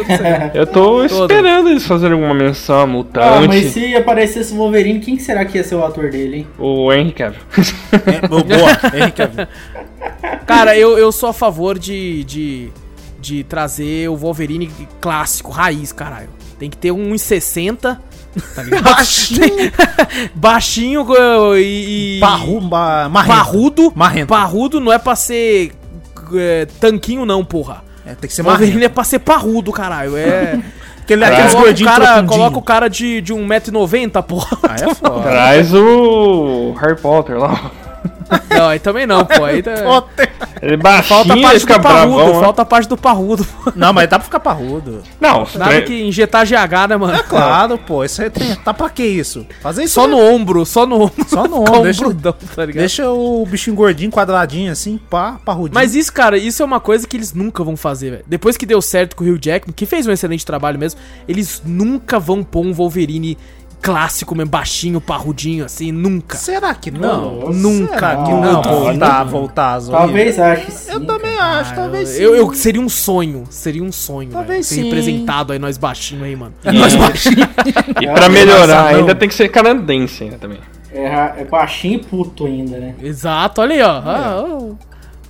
S3: Eu tô esperando eles fazerem alguma menção mutante.
S4: Ah, mas se aparecesse o Wolverine, quem que será que ia ser o ator dele, hein?
S3: O Henry Cavill.
S2: É, boa, Henry Cavill.
S1: Cara, eu, eu sou a favor de, de, de trazer o Wolverine clássico, raiz, caralho. Tem que ter um 1,60, tá?
S2: Baixinho.
S1: Baixinho e... e-
S2: Parru, ba, marrento.
S1: Parrudo.
S2: Marrento.
S1: Parrudo não é pra ser é, tanquinho não, porra.
S2: É, tem que ser
S1: Wolverine
S2: marrento.
S1: é pra ser parrudo, caralho. É...
S2: Aquele, aqueles gordinhos
S1: cara, coloca o cara de, de 1,90m, porra.
S2: Aí é foda.
S3: Traz o Harry Potter lá.
S1: Não, aí também não, pô. Aí tá...
S3: Ele baixinho,
S1: Falta a parte do parrudo,
S3: bravão. né?
S1: falta a parte do parrudo. pô.
S2: Não, mas dá pra ficar parrudo.
S3: Não,
S1: Nada
S3: tre-
S1: que injetar GH, né, mano?
S2: É claro, pô. Isso aí tem. Tá pra que isso? Fazer isso
S1: Só
S2: né?
S1: no ombro, só no ombro.
S2: Só no ombro. Deixa,
S1: brudão, tá ligado?
S2: deixa o bichinho gordinho, quadradinho assim, pá, parrudinho.
S1: Mas isso, cara, isso é uma coisa que eles nunca vão fazer, velho. Depois que deu certo com o Hugh Jackman, que fez um excelente trabalho mesmo, eles nunca vão pôr um Wolverine clássico mesmo, baixinho, parrudinho, assim, nunca.
S2: Será que não?
S4: Nossa,
S1: nunca
S2: Será
S1: que não.
S2: Voltar, voltar a zoeira.
S4: Talvez ache sim.
S2: Eu também
S4: cara.
S2: acho, talvez sim.
S1: Eu, eu- seria um sonho, seria um sonho,
S2: Talvez
S1: velho, ser
S2: sim.
S1: representado aí, nós baixinho aí, mano.
S2: Nós baixinho.
S3: E pra melhorar,
S2: Nossa,
S3: ainda tem que ser canadense ainda também.
S4: É, é baixinho e puto ainda, né?
S1: Exato, olha aí, ó. Ah, ó.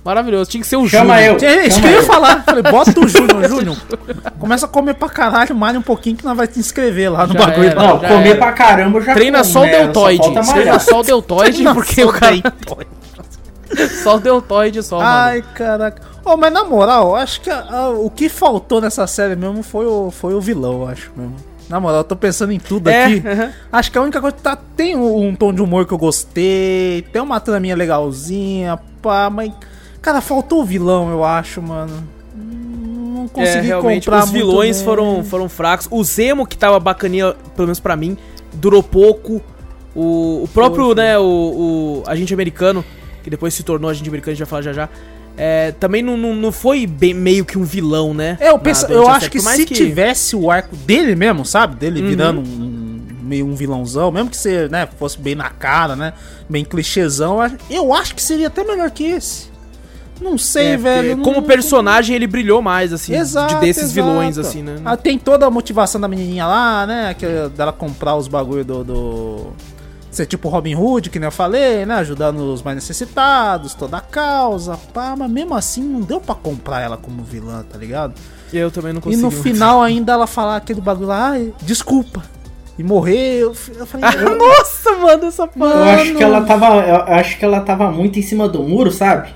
S1: Maravilhoso. Tinha que ser o
S4: Chama
S1: Júnior.
S4: eu.
S2: É isso que
S4: Chama
S2: eu ia
S4: eu.
S2: falar. Falei, bota o Júnior, Júnior. Começa a comer pra caralho, malha um pouquinho que nós vai te inscrever lá no
S1: Já
S2: bagulho.
S1: era.
S4: Não, comer
S1: era.
S4: pra caramba eu já
S1: Treina
S4: como,
S1: só o
S4: né?
S1: Deltoide. Treina só o deltoide, porque o cara.
S2: Deltoide.
S1: Só o deltoide só, mano.
S2: Ai, caraca. Ô, mas na moral, acho que a- a- o que faltou nessa série mesmo foi o, foi o vilão, eu acho mesmo. Na moral, eu tô pensando em tudo
S1: É,
S2: aqui.
S1: aham.
S2: Acho que a única coisa que tá. Tem um, um tom de humor que eu gostei, tem uma traminha legalzinha, pá, mas. Cara, faltou o vilão, eu acho, mano. Não
S1: É,
S2: consegui
S1: realmente,
S2: comprar
S1: os vilões
S2: bem.
S1: foram, foram fracos. O Zemo, que tava bacaninha, pelo menos pra mim, durou pouco. O, o próprio,
S2: Foi,
S1: né, o, o agente americano, que depois se tornou agente americano, a gente vai falar já já. é, também não, não, não foi bem, meio que um vilão, né?
S2: É, eu, penso, eu acho que se tivesse o arco dele mesmo, sabe? Dele
S1: Uhum.
S2: virando um, meio um vilãozão, mesmo que você, né, fosse bem na cara, né? Bem clichêzão, eu acho que seria até melhor que esse. Não sei,
S1: É,
S2: velho. não-
S1: Como personagem, ele brilhou mais, assim,
S2: Exato,
S1: de desses
S2: exato.
S1: vilões, assim, né?
S2: Ah, tem toda a motivação da menininha lá, né? Que, dela comprar os bagulho do, do- Ser tipo Robin Hood, que nem eu falei, né? Ajudando os mais necessitados, toda a causa, pá. Mas mesmo assim, não deu pra comprar ela como vilã, tá ligado?
S1: Eu também não
S2: E
S1: consegui.
S2: no final ainda ela falar aquele bagulho lá, ai, desculpa. E morrer, eu, falei,
S1: Ah, Nossa, mano, essa parte.
S4: Eu acho que ela tava. Eu acho que ela tava muito em cima do muro, sabe?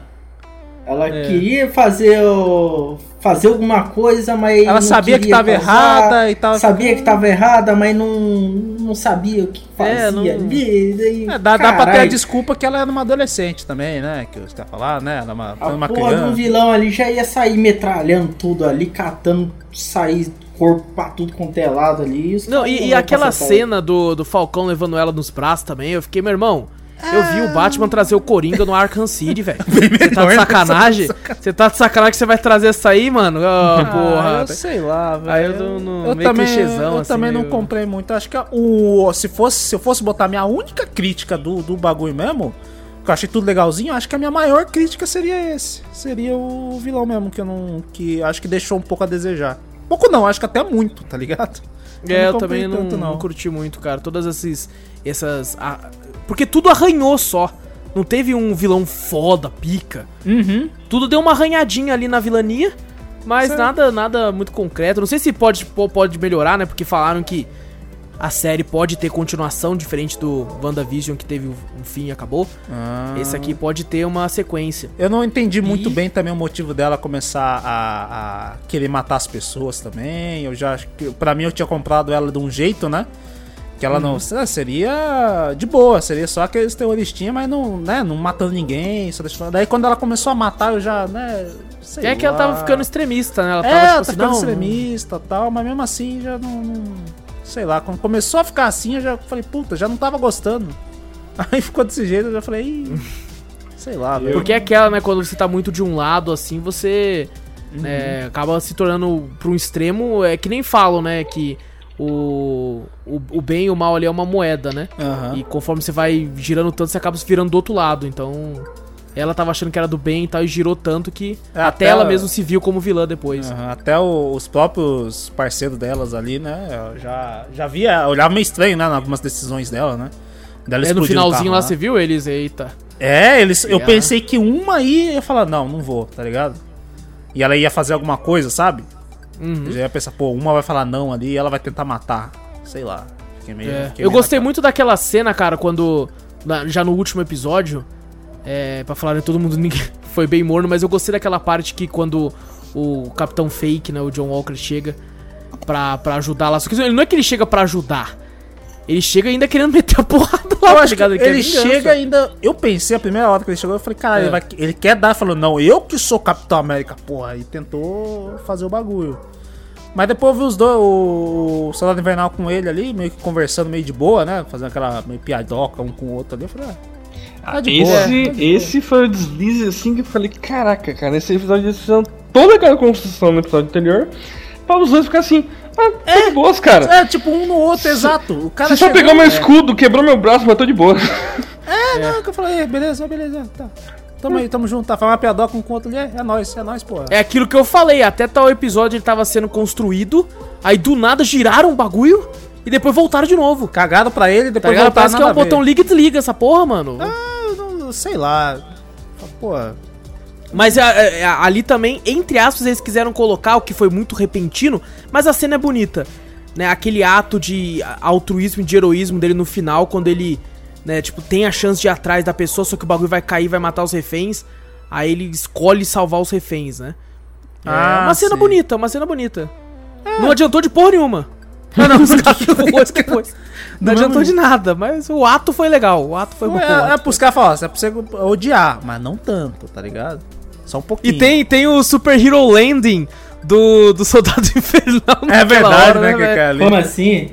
S4: Ela
S1: É.
S4: queria fazer o- fazer alguma coisa, mas
S2: Ela
S4: não
S2: sabia que
S4: queria
S2: tava
S4: causar,
S2: errada e tava
S4: Sabia que tava errada, mas não, não sabia o que fazia
S1: É, não-
S4: ali. daí,
S2: É, dá, dá pra ter a desculpa que ela era uma adolescente também, né? Que você quer falar, né? Ela é uma,
S4: A
S2: uma
S4: porra um
S2: criança.
S4: vilão ali já ia sair metralhando tudo ali, catando, sair corpo pra tudo quanto é lado ali. e
S1: Não, e, e aquela cena do, do Falcão levando ela nos braços também, eu fiquei, meu irmão, eu vi o Batman trazer o Coringa no Arkham City, velho. Você tá de
S2: menor,
S1: sacanagem? Você tá de sacanagem que você vai trazer essa aí, mano? Ah,
S2: Ah,
S1: porra.
S2: eu sei lá, velho.
S1: Aí eu tô no-
S2: eu
S1: meio
S2: também,
S1: clichêzão,
S2: eu
S1: assim,
S2: também não comprei muito. Acho que a- o, se, fosse, se eu fosse botar minha única crítica do, do bagulho mesmo, que eu achei tudo legalzinho, acho que a minha maior crítica seria esse. Seria o vilão mesmo, que eu não. que acho que deixou um pouco a desejar. Pouco não, acho que até muito, tá ligado?
S1: É, eu
S2: não
S1: também não,
S2: tanto,
S1: não curti muito, cara. Todas esses. essas ah, Porque tudo arranhou só. Não teve um vilão foda, pica.
S2: Uhum.
S1: Tudo deu uma arranhadinha ali na vilania, mas nada nada muito concreto. Não sei se pode, po- pode melhorar, né? Porque falaram que a série pode ter continuação diferente do WandaVision, que teve um fim e acabou.
S2: Ah.
S1: Esse aqui pode ter uma sequência.
S2: Eu não entendi muito
S1: E-
S2: bem também o motivo dela começar a, a querer matar as pessoas também. Eu já acho que. Pra mim, eu tinha comprado ela de um jeito, né? Que ela não. ah, Seria de boa, seria só aqueles terroristinhas, mas não, né? Não matando ninguém. Só deixando... Daí quando ela começou a matar, eu já, né? Sei
S1: é que ela tava ficando extremista, né? Ela
S2: É,
S1: tava
S2: ela
S1: tipo
S2: tá
S1: assim,
S2: ficando
S1: não,
S2: extremista e tal, mas mesmo assim já não, não- Sei lá, quando começou a ficar assim, eu já falei, puta, já não tava gostando. Aí ficou desse jeito, eu já falei, Ih, sei lá, velho.
S1: Porque é aquela, né, quando você tá muito de um lado, assim, você
S2: Uhum.
S1: é, acaba se tornando pra um extremo, é que nem falam, né, que o, o, o bem e o mal ali é uma moeda, né?
S2: Aham.
S1: E conforme você vai girando tanto, você acaba se virando do outro lado, então... Ela tava achando que era do bem e tal, e girou tanto que
S2: É,
S1: até,
S2: até
S1: ela mesmo se viu como vilã depois.
S2: Aham, Até o- os próprios parceiros delas ali, né? Eu já, já via, olhava meio estranho, né? em Algumas decisões dela, né? Dela
S1: É, no finalzinho
S2: carro
S1: lá, você viu eles, eita.
S2: É, eles, eu pensei que uma aí ia falar, não, não vou, tá ligado? E ela ia fazer alguma coisa, sabe?
S1: Uhum.
S2: Eu já ia pensar, pô, uma vai falar não ali e ela vai tentar matar. Sei lá. Fiquei meio,
S1: É,
S2: fiquei
S1: Eu gostei
S2: naquela.
S1: muito daquela cena, cara, quando. na- já no último episódio. É, pra falar, né, todo mundo ninguém- foi bem morno, mas eu gostei daquela parte que quando o Capitão Fake, né, o John Walker, chega pra, pra ajudar lá. Só que ele não é que ele chega pra ajudar. Ele chega ainda querendo meter a porrada
S2: Eu
S1: tá
S2: acho que
S1: ligado?
S2: ele, chega ainda. Eu pensei a primeira hora que ele chegou, eu falei, cara,
S1: É.
S2: ele, vai- ele quer dar, falou, não, eu que sou Capitão América, porra, e tentou fazer o bagulho. Mas depois eu vi os dois, o, o Soldado Invernal com ele ali, meio que conversando meio de boa, né? Fazendo aquela meio piadoca um com o outro ali. Eu falei, ah, Tá de
S3: esse,
S2: boa, tá de boa.
S3: esse foi o deslize assim que eu falei, caraca, cara, nesse episódio eles fizeram toda aquela construção no episódio anterior pra os dois ficar assim, ah, tá de boas, cara.
S2: é, tipo um no outro, exato. O cara
S3: Você só
S2: chegou-
S3: pegou meu
S2: é.
S3: escudo, quebrou meu braço, mas tô de boa.
S2: É, não, que eu falei, beleza, beleza, tá. Tamo aí, tamo junto, tá falando uma piadoca um com o outro ali, é, é nóis, é nóis, porra.
S1: É aquilo que eu falei, até tal episódio ele tava sendo construído, aí do nada giraram o bagulho e depois voltaram de novo.
S2: Cagado pra ele,
S1: Tá
S2: depois
S1: ligado?
S2: voltaram
S1: Parece que é um
S2: ver.
S1: botão liga e desliga essa porra, mano.
S2: Ah, não- sei lá. Pô,
S1: Mas a- a- a- ali também, entre aspas, eles quiseram colocar o que foi muito repentino, mas a cena é bonita. Né? Aquele ato de altruísmo e de heroísmo dele no final, quando ele, né, tipo, tem a chance de ir atrás da pessoa, só que o bagulho vai cair, vai matar os reféns. Aí ele escolhe salvar os reféns, né? É
S2: Ah,
S1: uma cena
S2: sim.
S1: bonita, uma cena bonita. Não adiantou de porra nenhuma. Não, não, depois, depois. Não
S2: Do
S1: adiantou de nada, mas o ato foi legal. O ato foi bom.
S2: É, é pros caras falar, é pra você odiar, mas não tanto, tá ligado? Só um pouquinho.
S1: E tem, tem o Super Hero Landing do, do Soldado Infernal.
S2: É verdade,
S1: hora,
S2: né, ali.
S4: Como assim?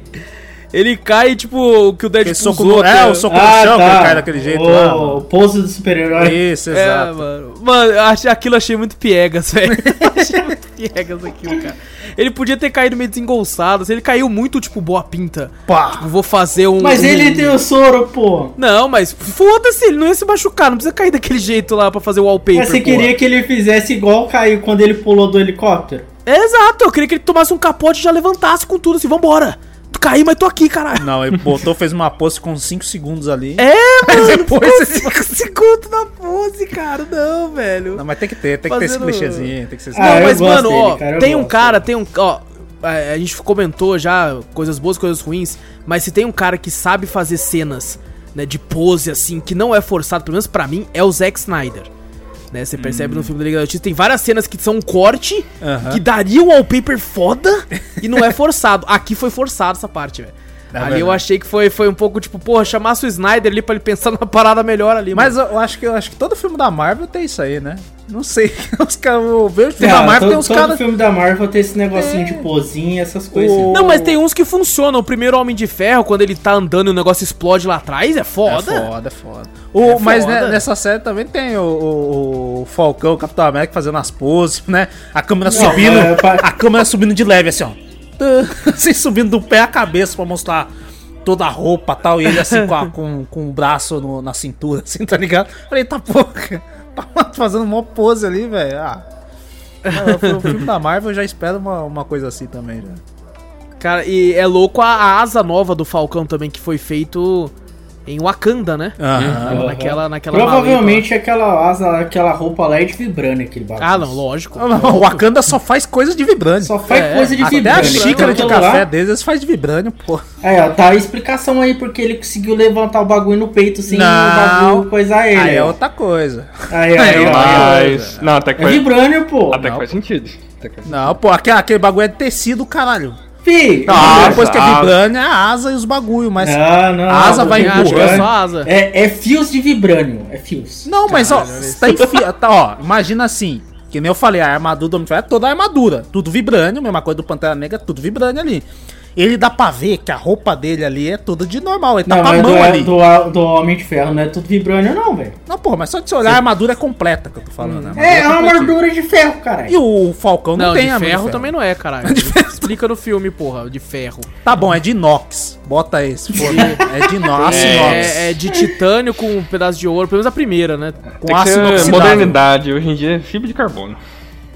S1: Ele cai, tipo, o que o Deadpool
S2: soco
S1: usou.
S2: no, é, o soco no chão que ele cai daquele jeito
S4: o,
S2: lá.
S4: O
S2: mano.
S4: pose do super-herói.
S2: Isso,
S1: É,
S2: exato.
S1: mano. Mano, achei, aquilo eu achei muito piegas, velho. achei muito piegas aquilo, cara. Ele podia ter caído meio desengolçado. Se ele caiu muito, tipo, boa pinta.
S2: Pá.
S1: Tipo, vou fazer um.
S4: Mas
S1: um-
S4: ele tem o soro, pô.
S1: Não, mas foda-se, ele não ia se machucar. Não precisa cair daquele jeito lá pra fazer o wallpaper.
S4: Mas você
S1: porra.
S4: queria que ele fizesse igual caiu quando ele pulou do helicóptero?
S1: É, exato, eu queria que ele tomasse um capote e já levantasse com tudo assim, vambora. Caí, mas tô aqui, caralho.
S2: Não, ele botou, fez uma pose com 5 segundos ali.
S1: É, mano,
S2: depois
S1: ficou 5 segundos na pose, cara. Não, velho.
S2: Não, mas tem que ter, tem que ter esse
S1: Fazendo-
S2: clichêzinho, tem que ser esse
S4: Ah,
S1: não,
S4: eu
S1: mas, mano,
S4: dele,
S1: ó,
S4: cara,
S1: tem um
S4: gosto.
S1: cara, tem um. Ó, a, a gente comentou já coisas boas, coisas ruins, mas se tem um cara que sabe fazer cenas, né, de pose, assim, que não é forçado, pelo menos pra mim, é o Zack Snyder. Né, você percebe no filme da Liga da Justiça, tem várias cenas que são um corte,
S2: Aham.
S1: que daria um wallpaper foda, e não é forçado. Aqui foi forçado essa parte, velho.
S2: É
S1: ali
S2: verdade.
S1: eu achei que foi, foi um pouco, tipo, porra, chamasse o Snyder ali pra ele pensar numa parada melhor ali,
S2: Mas eu acho que eu acho que todo filme da Marvel tem isso aí, né? Não sei. Os caras, eu vejo filme da
S4: Ah,
S2: Marvel
S4: todo,
S2: tem uns caras.
S4: filme da Marvel tem esse negocinho de pozinha, essas coisas.
S2: O-
S1: Não, mas tem uns que funcionam. O primeiro Homem de Ferro, quando ele tá andando e o negócio explode lá atrás, é
S2: É
S1: foda.
S2: foda, é foda. O,
S1: É
S2: mas
S1: foda.
S2: né, nessa série também tem o, o- o Falcão, o Capitão América fazendo as poses, né? A câmera
S4: Não,
S2: subindo.
S4: é,
S2: A câmera subindo de leve, assim, ó. Assim, subindo do pé à cabeça pra mostrar toda a roupa e tal. E ele assim com, a- com, com o braço no- na cintura, assim, tá ligado? Falei, tá porra. Fazendo uma pose ali, velho. Ah. O filme da Marvel já espero uma, uma coisa assim também, já.
S1: Cara, e é louco a, a asa nova do Falcão também, que foi feito em Wakanda, né?
S2: Aham.
S1: Naquela, naquela
S4: Provavelmente aquela asa, aquela roupa lá é de vibrânio, aquele bagulho.
S1: Ah, não, lógico.
S2: O Wakanda só faz coisa de vibrânio.
S4: Só faz
S1: É,
S4: coisa de
S2: Até a
S4: vibrânio.
S2: xícara de café
S4: lá-
S2: deles eles faz de vibrânio, pô.
S4: É, ó, tá a explicação aí porque ele conseguiu levantar o bagulho no peito sem
S2: Não.
S4: o bagulho coisar ele.
S2: Aí é outra coisa.
S4: Aí,
S2: É,
S4: aí, aí,
S3: Mas. Não, até que.
S4: É
S3: faz,
S4: vibrânio, pô.
S3: até que
S2: Não.
S3: faz sentido. Até que faz sentido.
S2: Não, pô, aquele, aquele bagulho é de tecido, caralho.
S4: Fi,
S2: Ah, depois que é vibrânio é a asa e os bagulho, mas.
S4: não, não,
S2: a asa
S4: não,
S2: vai
S1: que é
S2: empurrando.
S1: só asa.
S4: É, é fios de vibrânio, é fios.
S2: Não, mas ó,
S1: Caralho,
S2: tá enfia... tá, ó, imagina assim, que nem eu falei, a armadura do Homem é toda a armadura, tudo vibrânio, mesma coisa do Pantera Negra, tudo vibrânio ali. Ele dá pra ver que a roupa dele ali é toda de normal, ele tá
S4: Não,
S2: com a mão
S4: do,
S2: ali.
S4: do, do Homem de Ferro não é tudo vibrânio, não, velho.
S2: Não, porra, mas só de você olhar, a armadura é completa que eu tô falando. né? A
S4: É, é uma armadura de ferro,
S2: E
S4: caralho.
S2: o Falcão não,
S1: Não,
S2: tem
S1: de
S2: armadura
S1: ferro, também não é, caralho. Explica no filme, porra, de ferro.
S2: Tá bom, é de inox. Bota esse, É de inox. Aço inox.
S1: É, é de titânio com um pedaço de ouro, pelo menos a primeira, né?
S2: Com
S3: Tem
S2: aço inoxidável.
S3: modernidade. Hoje em dia é fibra de carbono.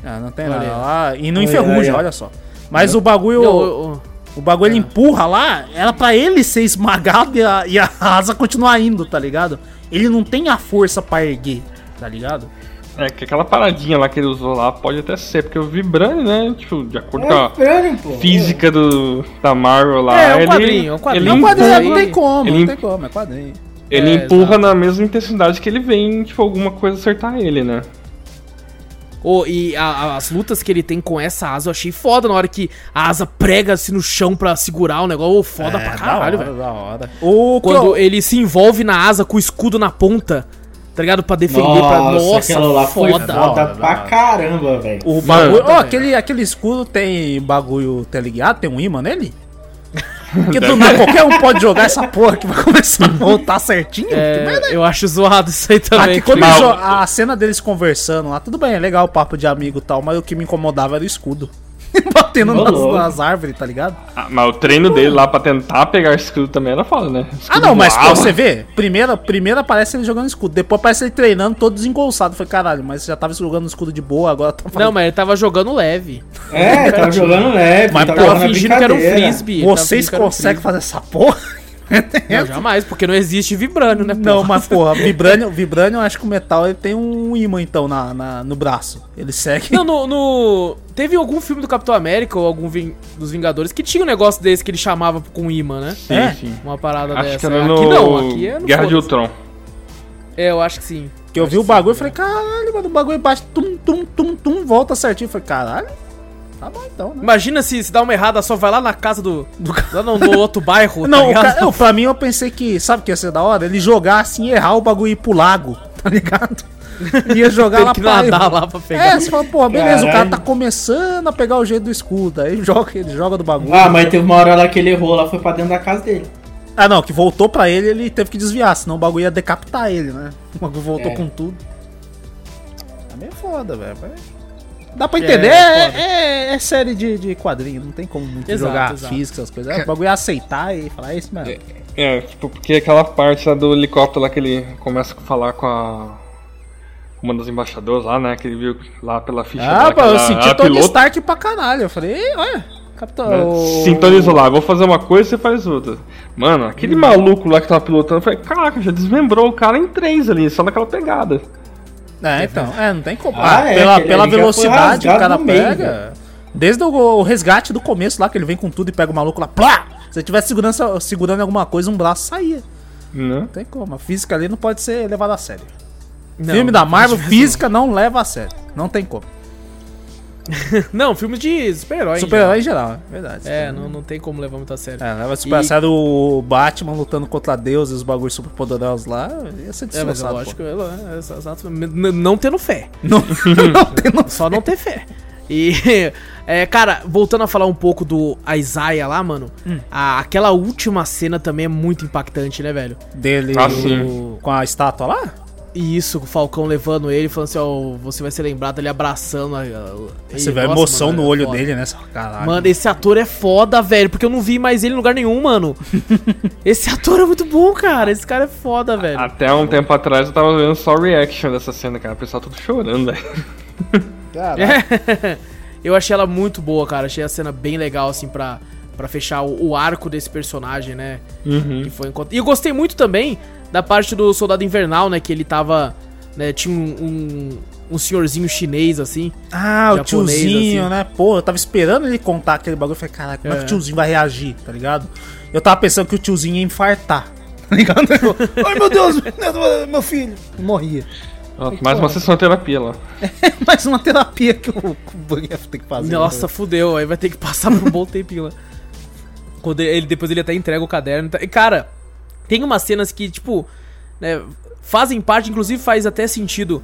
S2: Ah, não tem
S1: Olha
S2: nada. Ah, e não enferruja, olha só. Mas o bagulho.
S1: Eu- eu-
S2: O bagulho ele empurra lá, era pra ele ser esmagado e a, e a asa continuar indo, tá ligado? Ele não tem a força pra erguer, tá ligado?
S3: É que aquela paradinha lá que ele usou lá pode até ser, porque o vibrânio, né? Tipo, de acordo com
S4: É
S3: a
S4: vibrânio, pô.
S3: física do, da Marvel lá.
S1: É, é um
S3: ele,
S1: quadrinho, é um quadrinho.
S3: Ele,
S2: Não,
S1: Empurra
S2: quadrinho,
S3: empurra,
S2: não tem como,
S3: ele
S2: não
S3: em-
S2: tem como, é quadrinho.
S3: ele
S1: É,
S3: empurra
S1: exato.
S3: na mesma intensidade que ele vem, tipo, alguma coisa acertar ele, né?
S1: Ô, e a- a- as lutas que ele tem com essa asa eu achei foda na hora que a asa prega-se no chão pra segurar o negócio. Ô, foda pra caralho,
S2: É, da hora,
S1: velho.
S2: da hora. O
S1: Quando ele se envolve na asa com o escudo na ponta, tá ligado? Pra defender, pra.
S4: Nossa,
S1: Nossa,
S4: aquela lá foi
S1: foda.
S4: foda, pra caramba, velho.
S2: O bagulho. Ó,
S1: velho.
S2: aquele, aquele escudo tem bagulho teleligado? Tem um imã nele? Porque do nada qualquer um pode jogar essa porra que vai começar a voltar certinho. Que merda
S1: É, eu acho zoado isso aí também.
S2: Aqui,
S1: tá
S2: a cena deles conversando lá, tudo bem, é legal o papo de amigo e tal, mas o que me incomodava era o escudo. Batendo nas, nas árvores, tá ligado?
S3: Ah, mas o treino dele lá pra tentar pegar escudo também era foda, né?
S2: Ah,
S3: Escudo
S2: não, mas pra
S3: voava.
S2: você ver, primeiro, primeiro aparece ele jogando escudo, depois aparece ele treinando todo desengolçado. Foi caralho, mas você já tava jogando escudo de boa, agora tá
S1: Não, mas ele tava jogando leve.
S4: É, tava jogando leve,
S2: Mas
S4: tava
S2: tava
S1: fingindo que era um frisbee.
S2: Vocês
S1: um
S2: conseguem fazer essa porra?
S1: Não, jamais, porque não existe vibrânio, né?
S2: Não,
S1: porra?
S2: mas porra, Vibranium, Vibranium, eu acho que o metal ele tem um imã então na, na- no braço. Ele segue.
S1: Não, no, no- Teve algum filme do Capitão América ou algum ving- dos Vingadores que tinha um negócio desse que ele chamava com imã, né?
S3: Sim,
S2: É?
S3: sim.
S1: Uma parada
S3: Acho
S1: dessa.
S3: que era no
S1: Aqui não, aqui é no
S3: Guerra de. Ultron.
S1: É, eu acho que sim.
S2: Que eu vi o bagulho e falei, caralho, mano, o bagulho bate, tum, tum, tum, tum, volta certinho. Eu falei, caralho, tá bom então, né?
S1: Imagina se, se dá uma errada, só vai lá na casa do. Lá no, no outro bairro.
S2: Não,
S1: tá
S2: o
S1: ligado?
S2: ca... eu, pra mim eu pensei que, sabe o que ia ser da hora? Ele jogar assim, errar o bagulho e ir pro lago, tá ligado? Ia jogar
S1: Tem
S2: lá
S1: que
S2: pra
S1: nadar lá pra pegar.
S2: É, você fala, pô, beleza, o cara
S4: Caralho.
S2: tá começando a pegar o jeito do escudo. Aí joga, ele joga do bagulho.
S4: Ah, mas teve uma hora lá que ele errou lá, foi pra dentro da casa dele.
S2: Ah, não, que voltou pra ele, ele teve que desviar, senão o bagulho ia decapitar ele, né? O bagulho voltou
S4: É.
S2: com tudo. É meio foda, velho. mas- Dá pra
S1: É,
S2: entender,
S1: é
S2: é, é- é série de, de quadrinho, não tem como muito
S1: Exato,
S2: jogar
S1: exato.
S2: física, essas coisas. É, o bagulho é aceitar e falar, é isso mesmo.
S3: É, tipo, porque aquela parte lá do helicóptero lá que ele começa a falar com a. Uma das embaixadoras lá, né? Que ele viu lá pela ficha
S2: Ah, pô, eu senti Tony
S3: piloto,
S2: Stark pra caralho. Eu falei, "Ei, olha, capitão.
S3: né, Sintonizou lá, vou fazer uma coisa você faz outra. Mano, aquele maluco lá que tava pilotando, eu falei, caraca, já desmembrou o cara em três ali, só naquela pegada.
S2: É, então, é, não tem como.
S4: Ah,
S2: Ah,
S4: é,
S2: pela pela velocidade que o cara
S4: meio,
S2: pega. desde o, o resgate do começo lá, que ele vem com tudo e pega o maluco lá, plá! Se ele tivesse segurança, segurando alguma coisa, um braço saía.
S3: Né?
S2: Não tem como. A física ali não pode ser levada a sério.
S1: Não,
S2: Filme da Marvel,
S1: não.
S2: física não leva a sério. Não tem como.
S1: Não, filme de super-herói.
S2: Super-herói em geral, é verdade.
S1: É, não, não tem como levar muito a sério.
S2: É, leva super a
S1: E-
S2: sério o Batman lutando contra Deus e os bagulhos super poderosos lá. Ia ser
S1: É, mas é lógico,
S2: pô.
S1: é, é, exato, não tendo fé.
S2: Não, não tem noção.
S1: Só não ter fé. E, é, cara, voltando a falar um pouco do Isaiah lá, mano,
S2: Hum.
S1: a- aquela última cena também é muito impactante, né, velho?
S2: Dele
S3: Ah,
S2: o- com a estátua lá?
S1: E isso, o Falcão levando ele, falando assim, ó, você vai ser lembrado ali abraçando. a-
S2: Você
S1: ele.
S2: vê a emoção
S1: mano,
S2: no
S1: é
S2: olho
S1: foda.
S2: dele, né? Só, Caralho.
S1: Mano, esse ator é foda, velho, porque eu não vi mais ele em lugar nenhum, mano. esse ator é muito bom, cara. Esse cara é foda, velho.
S3: Até um tempo atrás eu tava vendo só o reaction dessa cena, cara. O pessoal tudo chorando, velho.
S2: Caralho.
S1: É. eu achei ela muito boa, cara. Achei a cena bem legal, assim, pra, pra fechar o, o arco desse personagem, né?
S3: Uhum.
S1: Que foi encont- E eu gostei muito também da parte do Soldado Invernal, né? Que ele tava. Né, tinha um, um, um senhorzinho chinês, assim.
S2: Ah, o
S1: Japonês,
S2: tiozinho,
S1: assim.
S2: né? Pô, eu tava esperando ele contar aquele bagulho. Eu falei, caraca, como é. que
S1: É.
S2: o tiozinho vai reagir, tá ligado? Eu tava pensando que o tiozinho ia infartar, tá ligado? Ai, meu Deus, meu, filho. Morria.
S3: Ó, Mais uma sessão de terapia lá.
S2: Mais uma terapia que o, que o Bug ia ter que fazer.
S1: Nossa, fudeu. Aí vai ter que passar por um bom tempinho lá. Quando ele, depois ele até entrega o caderno. tá- E, cara, tem umas cenas que, tipo, né, fazem parte, inclusive faz até sentido.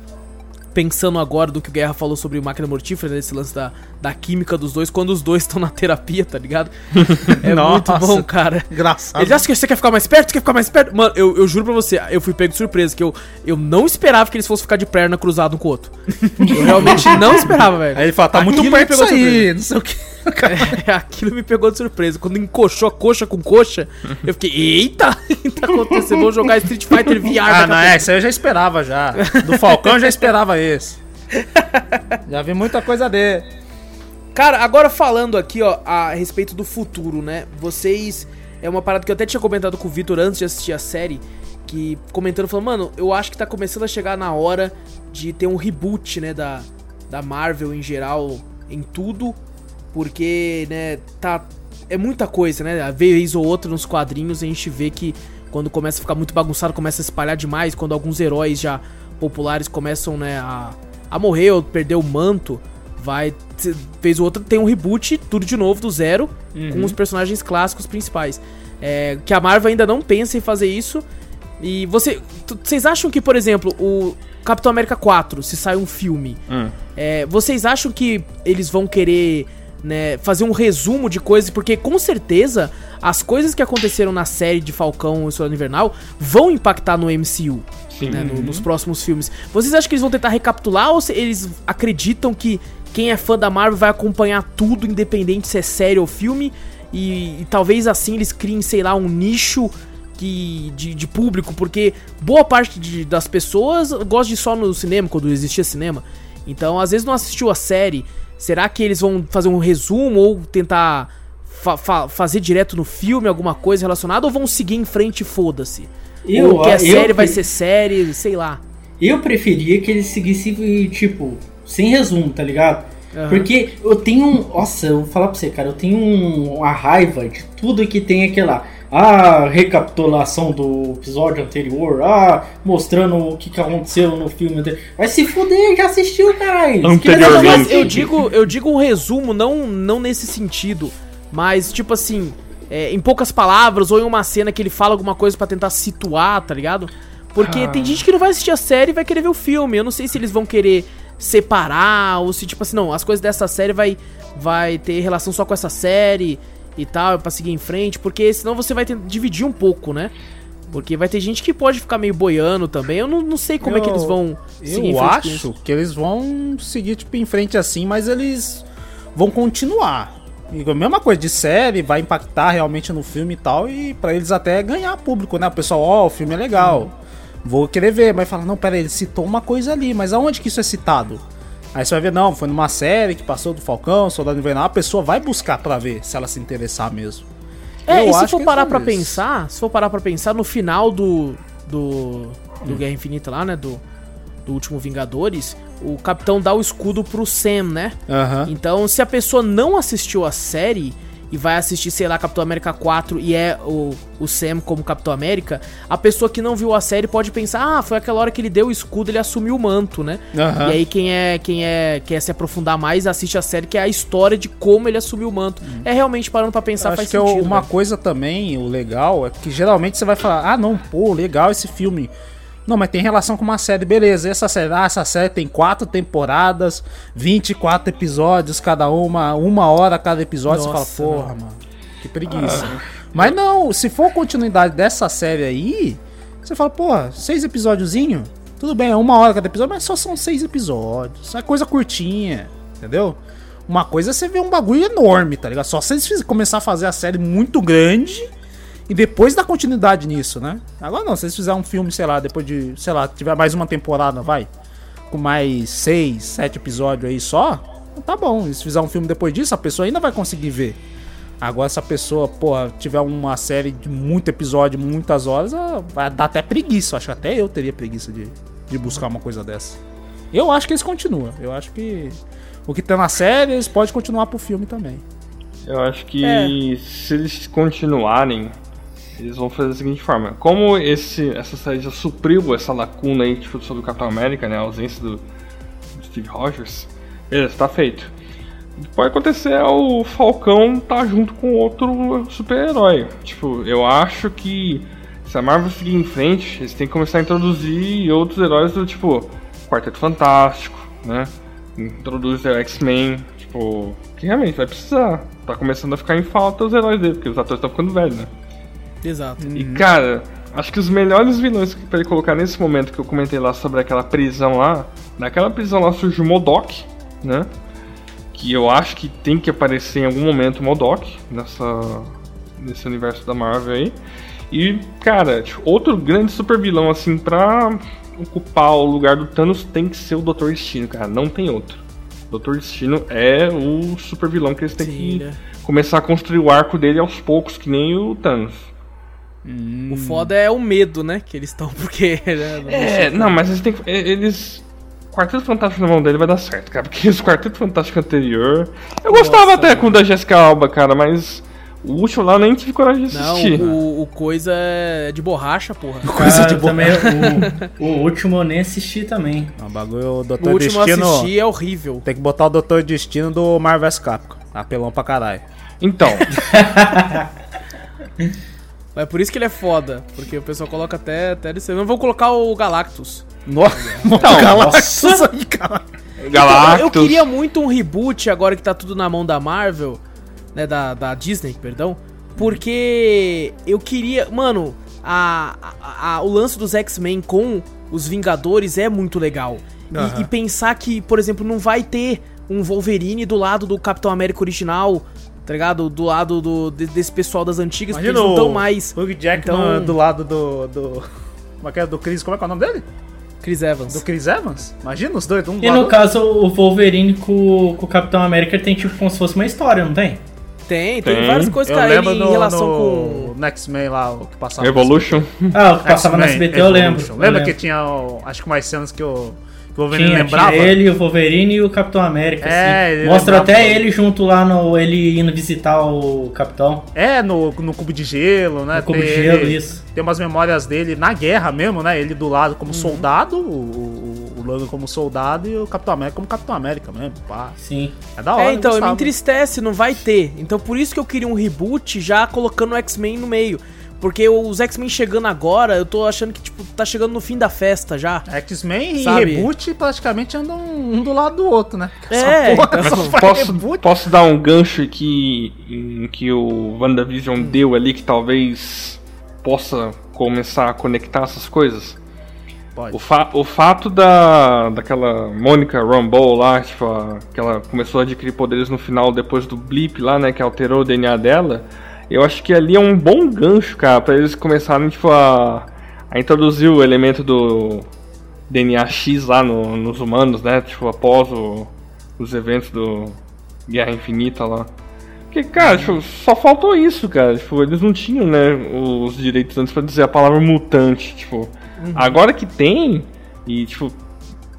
S1: Pensando agora do que o Guerra falou sobre o máquina mortífera, desse lance da, da química dos dois, quando os dois estão na terapia, tá ligado? É muito
S2: Nossa.
S1: bom, cara.
S2: Engraçado.
S1: Ele acha que você quer ficar mais perto? Você quer ficar mais perto? Mano, eu, eu juro pra você, eu fui pego de surpresa, que eu, eu não esperava que eles fossem ficar de perna cruzado um com o outro. Eu realmente não esperava, velho.
S2: Aí ele fala, tá muito
S1: Aquilo me
S2: perto isso aí, não sei o que.
S1: É, aquilo me pegou de surpresa. Quando encoxou coxa com coxa, eu fiquei, eita, o que tá acontecendo? Vou jogar Street Fighter VR
S2: Ah,
S1: a
S2: não, é, isso eu já esperava já. Do Falcão eu já esperava esse. Já vi muita coisa dele.
S1: Cara, agora falando aqui, ó, a respeito do futuro, né? Vocês. É uma parada que eu até tinha comentado com o Vitor antes de assistir a série. Que comentando, falando, mano, eu acho que tá começando a chegar na hora de ter um reboot, né? Da, da Marvel em geral, em tudo. Porque, né, tá. É muita coisa, né? A vez ou outra nos quadrinhos a gente vê que quando começa a ficar muito bagunçado, começa a espalhar demais. Quando alguns heróis já populares começam, né, a, a morrer ou perder o manto vai t- fez o outro tem um reboot tudo de novo do zero com os personagens clássicos principais é, que a Marvel ainda não pensa em fazer isso e você vocês acham que por exemplo o Capitão América 4 se sai um filme
S3: Hum.
S1: é, vocês acham que eles vão querer né, fazer um resumo de coisas porque com certeza as coisas que aconteceram na série de Falcão e Soldado Invernal vão impactar no MCU
S3: Sim.
S1: né, no- nos próximos filmes. Vocês acham que eles vão tentar recapitular ou se eles acreditam que quem é fã da Marvel vai acompanhar tudo, independente se é série ou filme? E, e talvez assim eles criem, sei lá, um nicho que, de, de público, porque boa parte de- das pessoas gosta de só no cinema, quando existia cinema. Então, às vezes não assistiu a série. Será que eles vão fazer um resumo ou tentar fa- fa- fazer direto no filme alguma coisa relacionada ou vão seguir em frente e foda-se?
S4: Eu-
S1: ou que a
S4: eu
S1: série vai
S4: pre-
S1: ser série, sei lá.
S4: Eu preferia que eles seguissem, tipo, sem resumo, tá ligado?
S1: Aham.
S4: Porque eu tenho um. Nossa, eu vou falar pra você, cara, eu tenho um- uma raiva de tudo que tem aquela. Ah, recapitulação do episódio anterior. Ah, mostrando o que, que aconteceu no filme anterior. Vai se fuder, já assistiu, caralho.
S3: Anteriormente.
S1: Eu digo, eu digo um resumo, não, não nesse sentido, mas tipo assim, é, em poucas palavras ou em uma cena que ele fala alguma coisa pra tentar situar, tá ligado? Porque
S3: Ah.
S1: tem gente que não vai assistir a série e vai querer ver o filme. Eu não sei se eles vão querer separar ou se tipo assim, não, as coisas dessa série vai vai ter relação só com essa série e tal, pra seguir em frente, porque senão você vai ter dividir um pouco, né? Porque vai ter gente que pode ficar meio boiando também. Eu não, não sei como é que
S2: Eu-
S1: eles vão seguir
S2: Eu acho que eles vão seguir tipo em frente assim, mas eles vão continuar. E a mesma coisa de série, vai impactar realmente no filme e tal, e pra eles até ganhar público, né? O pessoal, ó, o filme é legal. Vou querer ver, mas fala, não, pera aí, ele citou uma coisa ali, mas aonde que isso é citado? Aí você vai ver, não, foi numa série que passou do Falcão, Soldado Invernal, a pessoa vai buscar pra ver se ela se interessar mesmo.
S1: É,
S2: Eu
S1: e se for
S2: que
S1: parar
S2: eles
S1: pra
S2: isso.
S1: pensar, se for parar pra pensar, no final do. do. do Guerra Infinita lá, né? Do, do último Vingadores, o capitão dá o escudo pro Sam, né?
S2: Aham.
S1: Então, se a pessoa não assistiu a série e vai assistir, sei lá, Capitão América 4 e é o, o Sam como Capitão América, a pessoa que não viu a série pode pensar, ah, foi aquela hora que ele deu o escudo, ele assumiu o manto, né?
S2: Aham.
S1: E aí quem é quem é quer se aprofundar mais assiste a série que é a história de como ele assumiu o manto. É realmente parando pra pensar
S2: Acho
S1: faz
S2: que é
S1: sentido.
S2: uma
S1: né?
S2: coisa também, o legal, é que geralmente você vai falar, ah não, pô, legal esse filme. Não, mas tem relação com uma série, beleza. Essa série, ah, essa série tem quatro temporadas, 24 episódios cada uma, uma hora cada episódio.
S1: Nossa,
S2: você fala, porra, mano, que preguiça. Mas não, se for continuidade dessa série aí, você fala, porra, seis episódiozinho, tudo bem, é uma hora cada episódio, mas só são seis episódios. É coisa curtinha, entendeu? Uma coisa é você ver um bagulho enorme, tá ligado? Só se eles começar a fazer a série muito grande e depois dar continuidade nisso, né? Agora não, se eles fizerem um filme, sei lá, depois de, sei lá, tiver mais uma temporada, vai, com mais seis, sete episódios aí só, tá bom. Se fizer um filme depois disso, a pessoa ainda vai conseguir ver. Agora, se a pessoa, pô, tiver uma série de muito episódio, muitas horas, ah, vai dar até preguiça. Acho que até eu teria preguiça de, de buscar uma coisa dessa. Eu acho que eles continuam. Eu acho que o que tá na série, eles podem continuar pro filme também.
S3: Eu acho que
S1: É.
S3: se eles continuarem, eles vão fazer da seguinte forma. Como esse, essa série já supriu essa lacuna aí tipo, sobre o Capitão América, né? A ausência do, do Steve Rogers, beleza, tá feito. Pode acontecer é o Falcão tá junto com outro super-herói. Tipo, eu acho que se a Marvel seguir em frente, eles têm que começar a introduzir outros heróis do tipo Quarteto Fantástico, né? Introduz o X-Men, tipo, que realmente vai precisar. Tá começando a ficar em falta os heróis dele, porque os atores estão ficando velhos, né?
S1: Exato.
S3: E cara, acho que os melhores vilões que ele colocar nesse momento que eu comentei lá sobre aquela prisão lá, naquela prisão lá surge o Modok, né? Que eu acho que tem que aparecer em algum momento o Modok nessa nesse universo da Marvel aí. E, cara, tipo, outro grande super vilão assim pra ocupar o lugar do Thanos tem que ser o Dr. Destino, cara, não tem outro. Dr. Destino é o super vilão que eles têm
S1: Sim,
S3: que
S1: né?
S3: começar a construir o arco dele aos poucos, que nem o Thanos.
S1: O foda é o medo, né? Que eles estão, porque. né, não
S3: É, não, mas eles têm que. Eles. Quarteto Fantástico na mão dele vai dar certo, cara. Porque esse Quarteto Fantástico anterior. Eu gostava até com o da Jessica Alba, cara, mas. O último lá eu nem tive coragem de
S1: Não,
S3: assistir.
S1: o, o coisa é de borracha, porra.
S2: Coisa de
S4: Ah, também, o, o último eu nem assisti também.
S2: O bagulho, o
S1: O
S2: Doutor
S1: último eu
S2: Destino.
S1: assisti é horrível.
S2: Tem que botar o Doutor Destino do Marvel Capcom. Apelão pra caralho.
S3: Então,
S1: É por isso que ele é foda. Porque o pessoal coloca até. até desse- Não vou colocar o Galactus.
S2: Nossa,
S3: Então,
S2: Galactus aí, cara.
S3: Galactus.
S1: Eu queria muito um reboot agora que tá tudo na mão da Marvel, né? Da, da Disney, perdão. Porque eu queria. Mano, a, a- a- o lance dos X-Men com os Vingadores é muito legal. E-
S2: Aham.
S1: E, pensar que, por exemplo, não vai ter um Wolverine do lado do Capitão América original, tá ligado? Do lado do, de- desse pessoal das antigas, porque eles não estão mais.
S2: Hugh Jackman
S1: Então-
S2: do lado do. do... Como é que é? Do Chris. Como é que é o nome dele?
S1: Chris Evans.
S2: Do Chris Evans? Imagina os dois. Um
S4: E
S2: lado
S4: no caso, o Wolverine com, com o Capitão América tem tipo como se fosse uma história, não tem?
S1: Tem, tem,
S3: Tem.
S1: várias coisas,
S2: Eu
S1: cara,
S2: lembro
S1: ele
S2: no,
S1: em relação
S2: no
S1: com...
S2: no X-Men lá, o que passava.
S3: Evolution.
S4: Ah, o que passava na
S2: X-Men,
S4: SBT eu lembro.
S2: Evolution.
S4: eu
S2: Lembra
S4: lembro.
S2: que tinha, o- acho que mais cenas que o, que o Wolverine
S4: Tinha,
S2: lembrava?
S4: tinha ele, o Wolverine e o Capitão América.
S2: É,
S4: assim. Mostra
S2: lembrava.
S4: até ele junto lá no. ele indo visitar o Capitão.
S2: É, no, no cubo de gelo, né?
S4: No cubo de
S2: Tem
S4: gelo,
S2: ele-
S4: isso.
S2: Tem umas memórias dele na guerra mesmo, né? Ele do lado
S4: Uhum.
S2: como soldado, o, o, o Logan como soldado e o Capitão América como Capitão América mesmo. Pá.
S4: Sim.
S2: É da hora.
S1: É, então, me entristece, não vai ter. Então por isso que eu queria um reboot já colocando o X-Men no meio. Porque os X-Men chegando agora, eu tô achando que, tipo, tá chegando no fim da festa já.
S2: X-Men e reboot praticamente andam um do lado do outro, né?
S1: É,
S2: Essa porra
S1: então-
S3: Posso,
S2: reboot.
S3: posso dar um gancho aqui em que o WandaVision deu ali que talvez possa começar a conectar essas coisas?
S2: Pode.
S3: O, fa o fato da daquela Mônica Rambeau lá, tipo, a, que ela começou a adquirir poderes no final depois do blip lá, né, que alterou o DNA dela, eu acho que ali é um bom gancho, cara, pra eles começarem, tipo, a, a introduzir o elemento do DNA X lá no- nos humanos, né, tipo, após o- os eventos do Guerra Infinita lá. Porque, cara, tipo, só faltou isso, cara. Tipo, eles não tinham, né, os direitos antes pra dizer a palavra mutante, tipo. Agora que tem, e tipo,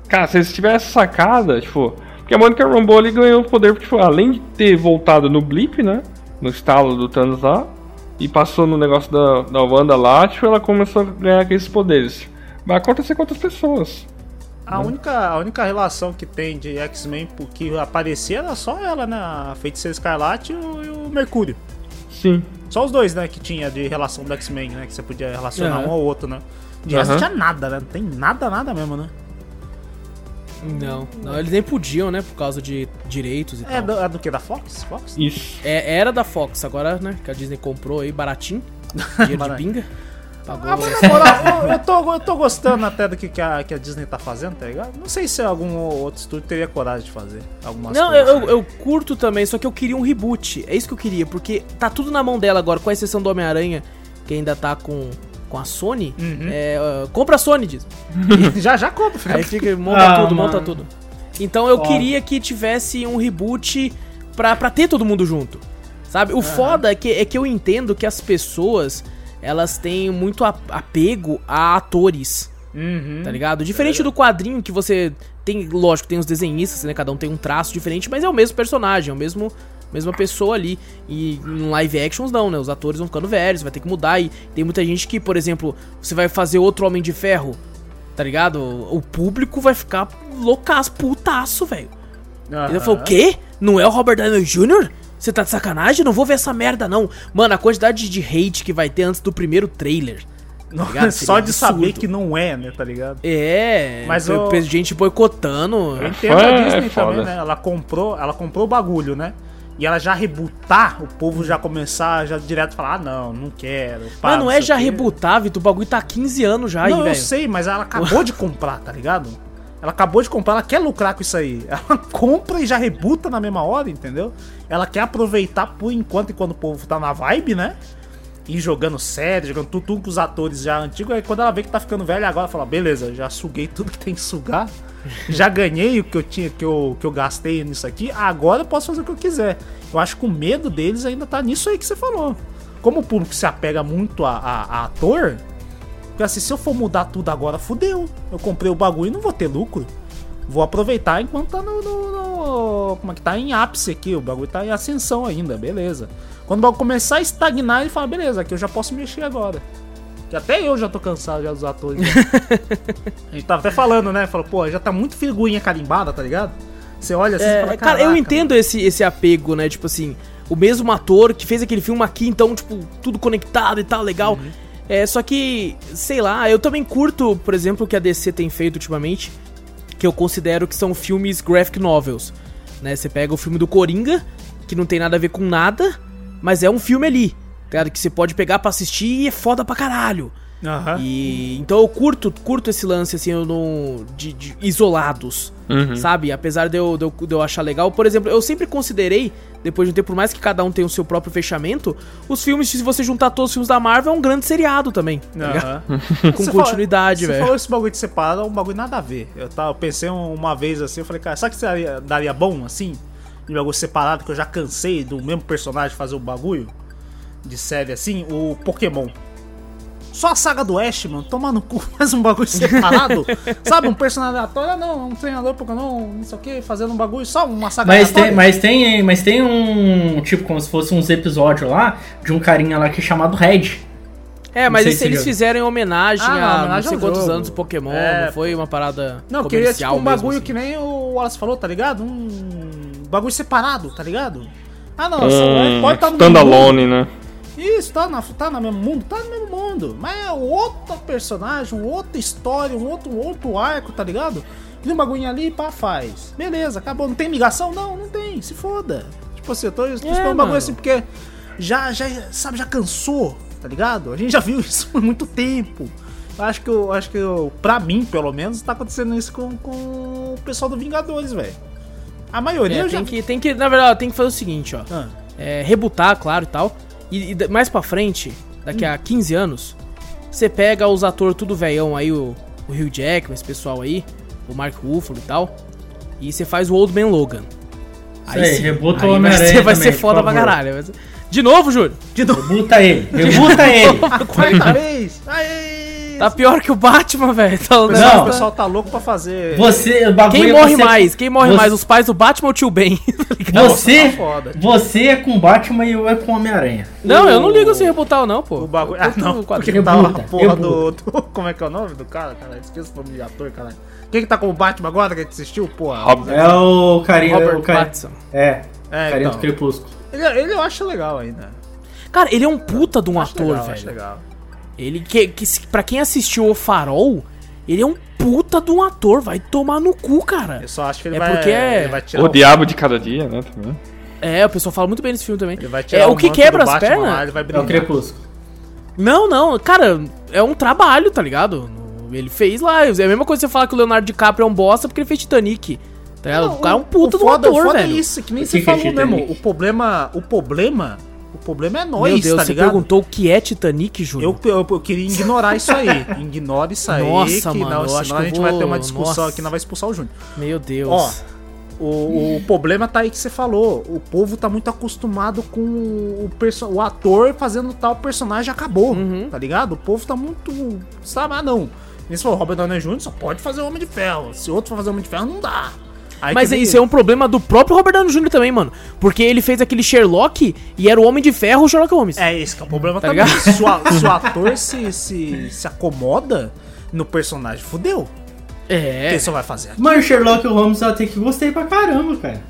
S3: cara, se eles tivessem sacada, tipo, porque a Monica Rambeau ali ganhou o poder, tipo, além de ter voltado no blip, né, no estalo do Thanos lá, e passou no negócio da, da Wanda lá, tipo, ela começou a ganhar aqueles poderes. Vai acontecer com outras pessoas.
S2: A única, a única relação que tem de X-Men que aparecia era só ela, né? A Feiticeira Escarlate e o, e o Mercúrio.
S3: Sim.
S2: Só os dois, né, que tinha de relação do X-Men, né? Que você podia relacionar
S1: Aham.
S2: um ao outro, né? De resto
S3: Aham.
S2: não tinha nada, né? Não tem nada, nada mesmo, né?
S1: Não, não, eles nem podiam, né, por causa de direitos e
S2: É
S1: tal.
S2: do, é do que? Da Fox? Fox?
S3: Isso.
S1: É, era da Fox, agora, né, que a Disney comprou aí baratinho, dinheiro de pinga. Pagou.
S2: Ah, mas na moral, eu, eu tô, eu tô gostando até do que, que, a, que a Disney tá fazendo, tá ligado? Não sei se algum outro estúdio teria coragem de fazer algumas
S1: Não,
S2: coisas.
S1: eu, eu, eu curto também, só que eu queria um reboot. É isso que eu queria, porque tá tudo na mão dela agora, com a exceção do Homem-Aranha, que ainda tá com, com a Sony.
S2: Uhum.
S1: É, ah, compra a Sony, diz.
S2: já, já compra, filho.
S1: Aí fica, monta
S4: Ah,
S1: tudo, monta
S4: mano.
S1: tudo. Então eu queria que tivesse um reboot pra, pra ter todo mundo junto. Sabe? O foda é que, é que eu entendo que as pessoas, elas têm muito apego a atores.
S2: Uhum.
S1: Tá ligado? Diferente do quadrinho que você tem, lógico, tem os desenhistas, né? Cada um tem um traço diferente, mas é o mesmo personagem, é o mesmo mesma pessoa ali. E em live actions não, né? Os atores vão ficando velhos, vai ter que mudar e tem muita gente que, por exemplo, você vai fazer outro Homem de Ferro, tá ligado? O público vai ficar loucaço, putaço, velho. Ele falou, o quê? Não é o Robert Downey Jr.? Você tá de sacanagem? Não vou ver essa merda, não. Mano, a quantidade de hate que vai ter antes do primeiro trailer. tá?
S2: Só de saber
S1: absurdo.
S2: que não é, né, tá ligado?
S1: É,
S2: Mas o-
S1: gente boicotando.
S2: Eu entendo
S3: fã
S2: a
S3: é
S2: Disney
S3: foda.
S2: também, né? Ela comprou, ela comprou o bagulho, né? E ela já rebutar, o povo já começar, já direto falar, ah, não, não quero. pá,
S1: Mas não é já
S2: quê.
S1: rebutar, Vitor. O bagulho tá há 15 anos já aí,
S2: Não, eu
S1: velho.
S2: sei, mas ela acabou de comprar, tá ligado? Ela acabou de comprar, ela quer lucrar com isso aí. Ela compra e já rebuta na mesma hora, entendeu? Ela quer aproveitar por enquanto, enquanto o povo tá na vibe, né? E jogando sério, jogando tudo, tudo com os atores já antigos. Aí quando ela vê que tá ficando velha agora, fala, beleza, já suguei tudo que tem que sugar. Já ganhei o que eu tinha, que eu, que eu gastei nisso aqui. Agora eu posso fazer o que eu quiser. Eu acho que o medo deles ainda tá nisso aí que você falou. Como o público se apega muito a, a- a ator, porque assim, se eu for mudar tudo agora, fudeu. Eu comprei o bagulho e não vou ter lucro. Vou aproveitar enquanto tá no, no- no- Como é que tá em ápice aqui? O bagulho tá em ascensão ainda, beleza. Quando o bagulho começar a estagnar, ele fala, beleza, aqui eu já posso mexer agora. Que até eu já tô cansado já dos atores. né? a gente tava até falando, né? Falou, pô, já tá muito figurinha carimbada, tá ligado? Você olha assim e
S1: É,
S2: fala,
S1: cara, eu
S2: "Caraca,
S1: entendo esse, esse apego, né? Tipo assim, o mesmo ator que fez aquele filme aqui, então, tipo, tudo conectado e tal, legal.
S2: Uhum.
S1: É, só que, sei lá, eu também curto, por exemplo, o que a DC tem feito ultimamente, que eu considero que são filmes graphic novels. Né? Você pega o filme do Coringa, que não tem nada a ver com nada, mas é um filme ali, tá? Que você pode pegar pra assistir e é foda pra caralho.
S2: Aham.
S1: E então eu curto, curto esse lance assim, eu não, de, de isolados,
S3: Uhum.
S1: sabe? Apesar de eu, de, eu, de eu achar legal. Por exemplo, eu sempre considerei, depois de um tempo, por mais que cada um tenha o seu próprio fechamento, os filmes, se você juntar todos os filmes da Marvel, é um grande seriado também. Tá. Com
S2: Você
S1: continuidade,
S2: Você
S1: velho.
S2: falou esse bagulho de separado, é um bagulho nada a ver. Eu, tava, eu pensei uma vez assim, eu falei, cara, sabe que daria, daria bom assim? de bagulho separado, que eu já cansei do mesmo personagem fazer o bagulho de série assim, o Pokémon. Só a saga do Ash, mano, toma no cu, faz um bagulho separado. sabe, um personagem aleatório, ah, não, um treinador Pokémon, não sei o que, fazendo um bagulho, só uma saga
S4: Mas
S2: aleatória.
S4: tem, mas, tem, mas tem um. Tipo, como se fosse uns episódios lá de um carinha lá que é chamado Red.
S1: É, mas
S4: sei
S1: eles
S4: já-
S1: fizeram em homenagem
S2: Ah, não,
S1: a não
S2: homenagem
S1: sei
S2: ao
S1: quantos
S2: jogo.
S1: anos o Pokémon,
S2: É,
S1: não foi uma parada
S2: Não, queria tipo um bagulho
S1: assim.
S2: que nem o Wallace falou, tá ligado? Um bagulho separado, tá ligado? Ah, não,
S3: Um
S2: pode estar no
S3: standalone, né?
S2: Isso, tá, na, tá no mesmo mundo? Tá no mesmo mundo. Mas é outro personagem, outra história, um outro, outro arco, tá ligado? E um bagulho ali, pá, faz. Beleza, acabou. Não tem ligação? Não, não tem. Se foda. Tipo assim, eu tô, eu tô
S1: É,
S2: um bagulho assim porque já, já, sabe, já cansou, tá ligado? A gente já viu isso por muito tempo. Eu acho que, eu, acho que eu, pra mim, pelo menos, tá acontecendo isso com, com o pessoal do Vingadores, velho. A maioria
S1: É,
S2: já
S1: tem que, tem que, na verdade, tem que fazer o seguinte, ó.
S2: Ah.
S1: É, rebutar, claro e tal. E, e mais pra frente, daqui
S2: Hum.
S1: a 15 anos, você pega os atores tudo velhão aí, o, o Hugh Jackman, esse pessoal aí, o Mark Ruffalo e tal. E você faz o Old Man Logan.
S4: Aí, rebuta o
S1: aí vai
S4: Homem-Aranha
S1: ser, vai ser foda pra caralho. vai De novo, Júlio?
S2: De novo,
S4: Rebuta ele, rebuta ele.
S2: quarta vez. Aê!
S1: Tá pior que o Batman, velho. Tá,
S2: O
S1: o
S2: pessoal,
S1: negócio
S2: o
S1: tá-
S2: pessoal tá louco pra fazer.
S4: Você, o bagulho
S1: Quem
S4: é
S1: morre
S4: você-
S1: mais? Quem morre
S4: você-
S1: mais? Os pais do Batman ou o tio Ben? Tá?
S4: Você,
S2: tá foda.
S4: você é com Batman e eu é com Homem-Aranha.
S1: não, eu não ligo se rebutar ou não, pô.
S2: O bagulho. Ah, não,
S1: o
S2: porque
S1: quadrinho.
S2: tá a
S4: Rebuta,
S2: porra do,
S4: rebuta.
S2: do- Como é que é o nome do cara, cara? Esqueci o nome de ator, caralho. Quem que tá com o Batman agora que a gente assistiu, porra?
S3: Rob-
S4: É o carinha.
S1: Robert
S4: o cara,
S1: Pattinson.
S4: É,
S2: É,
S4: carinha
S2: então.
S4: do Crepúsculo.
S2: Ele, ele eu acho legal ainda.
S1: Cara, ele é um puta de um
S2: Acho
S1: ator,
S2: legal, Acho
S1: velho.
S2: legal.
S1: Ele que, que se- pra quem assistiu o Farol, ele é um puta de um ator, vai tomar no cu, cara.
S2: Eu só acho que ele
S1: É
S2: vai.
S1: porque é-
S2: Ele vai tirar
S3: O Diabo de Cada Dia, né? Também.
S1: É, o pessoal fala muito bem desse filme também.
S2: Ele vai tirar
S1: É o que
S2: manto
S1: quebra
S2: do
S1: as pernas?
S2: lá, ele vai
S4: É o. Crepúsculo.
S1: Não, não, cara, é um trabalho, tá ligado? Ele fez lá, é a mesma coisa que você falar que o Leonardo DiCaprio é um bosta porque ele fez Titanic. Tá ligado?
S2: Não,
S1: o cara é um puta
S2: o
S1: de um
S2: foda, o
S1: ator,
S2: foda
S1: velho.
S2: é isso, que nem
S4: O
S2: você
S4: que que é
S2: falou mesmo.
S4: Titanic?
S2: O problema. O problema. O problema é nós,
S1: Meu Deus,
S2: tá
S1: você
S2: ligado?
S1: perguntou o que é Titanic, Júlio?
S2: Eu, eu, eu queria ignorar isso aí. Ignore isso aí.
S1: Nossa,
S2: que
S1: mano,
S2: não,
S1: eu
S2: senão
S1: acho
S2: a gente vai ter
S1: vou-
S2: uma discussão
S1: nossa.
S2: aqui, não vai expulsar o Júnior.
S1: Meu Deus.
S2: Ó, o, o problema tá aí que você falou. O povo tá muito acostumado com o, perso o ator fazendo tal personagem acabou,
S1: Uhum.
S2: tá ligado? O povo tá muito. Sabe, ah, não. Esse falou, Robert Downey Jr. só pode fazer Homem de Ferro. Se outro for fazer Homem de Ferro, não dá. Aí
S1: Mas isso é um problema do próprio Robert Downey Jr. também, mano. Porque ele fez aquele Sherlock e era o Homem de Ferro o Sherlock Holmes.
S2: É esse que é o problema
S1: Tá
S2: também. Se o, ator se, se, se acomoda no personagem, fudeu. O
S1: É.
S2: que você vai fazer?
S4: Mas o Sherlock Holmes eu até que gostei pra caramba, cara.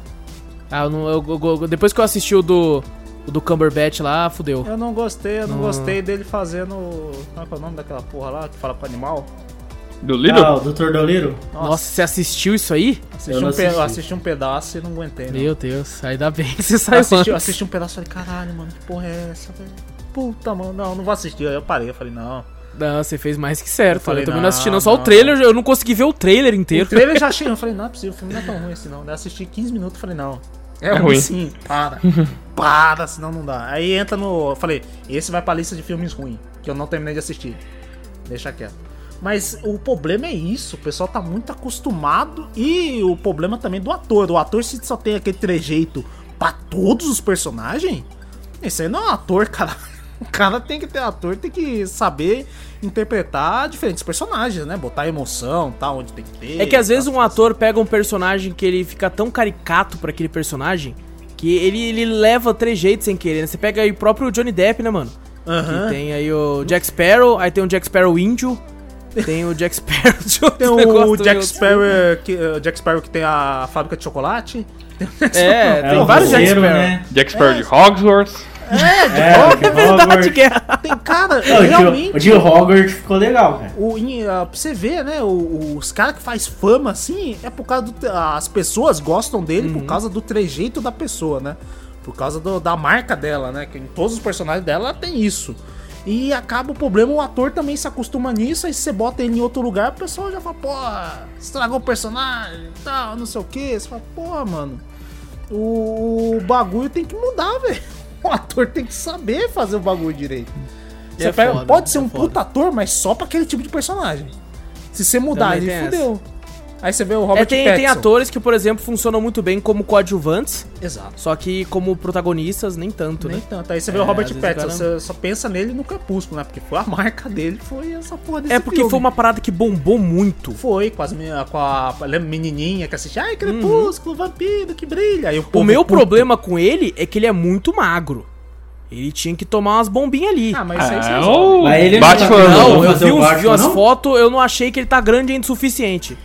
S1: Ah, eu não- eu- eu- eu- depois que eu assisti o do, o do Cumberbatch lá, fudeu.
S2: Eu não gostei, eu não
S1: Não.
S2: gostei dele fazendo. Como é que é o nome daquela porra lá que fala pro animal?
S3: Do Little?
S4: Ah, o Dr. Dolittle?
S1: Nossa, você assistiu isso aí?
S2: Assisti
S4: Eu
S2: um,
S4: assisti.
S2: assisti um pedaço e não aguentei. Não.
S1: Meu Deus, ainda bem que você
S2: Eu
S1: saiu
S2: assisti, eu
S1: antes.
S2: assisti um pedaço e falei, caralho, mano, que porra é essa, velho? Puta, mano, não, não vou assistir. Aí eu parei, eu falei, não.
S1: Não, você fez mais que certo.
S2: Eu
S1: Eu,
S2: falei,
S1: também não
S2: não,
S1: assisti não, só o
S2: não.
S1: trailer, eu não consegui ver o trailer inteiro.
S2: O trailer eu já achei, eu falei, não é possível, o filme não é tão ruim assim não. Daí eu assisti 15 minutos e falei, não. É,
S3: É
S2: ruim,
S3: ruim.
S2: sim, para. para, senão não dá. Aí entra no. Eu falei, esse vai pra lista de filmes ruins, que eu não terminei de assistir. Deixa quieto. Mas o problema é isso, o pessoal tá muito acostumado e o problema também do ator. O ator se só tem aquele trejeito pra todos os personagens, esse aí não é um ator, cara. O cara tem que ter ator, tem que saber interpretar diferentes personagens, né? Botar emoção, tá onde tem que ter.
S1: É que às vezes
S2: tal,
S1: um ator pega um personagem que ele fica tão caricato pra aquele personagem que ele, ele leva trejeitos sem querer. né? Você pega aí o próprio Johnny Depp, né, mano?
S2: Aham.
S1: Que tem aí o Jack Sparrow, aí tem o Jack Sparrow índio, tem o Jack Sparrow de
S2: Tem o Jack Sparrow, que, uh, Jack Sparrow que tem a fábrica de chocolate.
S1: É, tem
S4: o
S1: vários Jack Sparrow.
S4: né?
S3: Jack Sparrow de Hogwarts.
S4: É, de
S1: Verdade,
S4: Hogwarts.
S1: guerra.
S2: Tem cara,
S4: Não,
S2: realmente.
S4: O de Hogwarts ficou legal, cara.
S2: O, em, ah, pra você ver, né? o- os caras que faz fama assim é por causa do. As pessoas gostam dele
S1: Uhum.
S2: por causa do trejeito da pessoa, né? Por causa do- da marca dela, né? Que em todos os personagens dela ela tem isso. E acaba o problema, o ator também se acostuma nisso, aí você bota ele em outro lugar, o pessoal já fala, pô, estragou o personagem e tal, não sei o que. Você fala, pô, mano, o, bagulho tem que mudar, velho. O ator tem que saber fazer o bagulho direito. Você
S1: É
S2: pega-
S1: foda,
S2: pode ser
S1: é
S2: um
S1: foda.
S2: puta ator, mas só pra aquele tipo de personagem. Se você mudar ele,
S1: tem essa.
S2: Aí você vê o Robert
S1: É, tem, tem
S2: Pattinson.
S1: atores que, por exemplo, funcionam muito bem como coadjuvantes,
S2: Exato.
S1: só que como protagonistas, nem tanto,
S2: Nem
S1: né?
S2: tanto. Aí você vê
S1: É,
S2: o Robert Pattinson,
S1: cara-
S2: você só pensa nele no Crepúsculo, né? Porque foi a marca dele, foi essa porra desse
S1: É porque
S2: filme.
S1: foi uma parada que bombou muito.
S2: Foi, com, as, com a lembra, menininha que assiste, ai, Crepúsculo, vampiro, que brilha. Aí o,
S1: O meu
S2: puto.
S1: problema com ele é que ele é muito magro. Ele tinha que tomar umas bombinhas ali.
S2: Ah, mas isso aí você
S3: É,
S4: Mas ele não tá-
S1: não,
S4: vamos
S1: eu vi, uns,
S4: Batman,
S1: vi umas
S4: não?
S1: fotos, eu não achei que ele tá grande ainda o suficiente.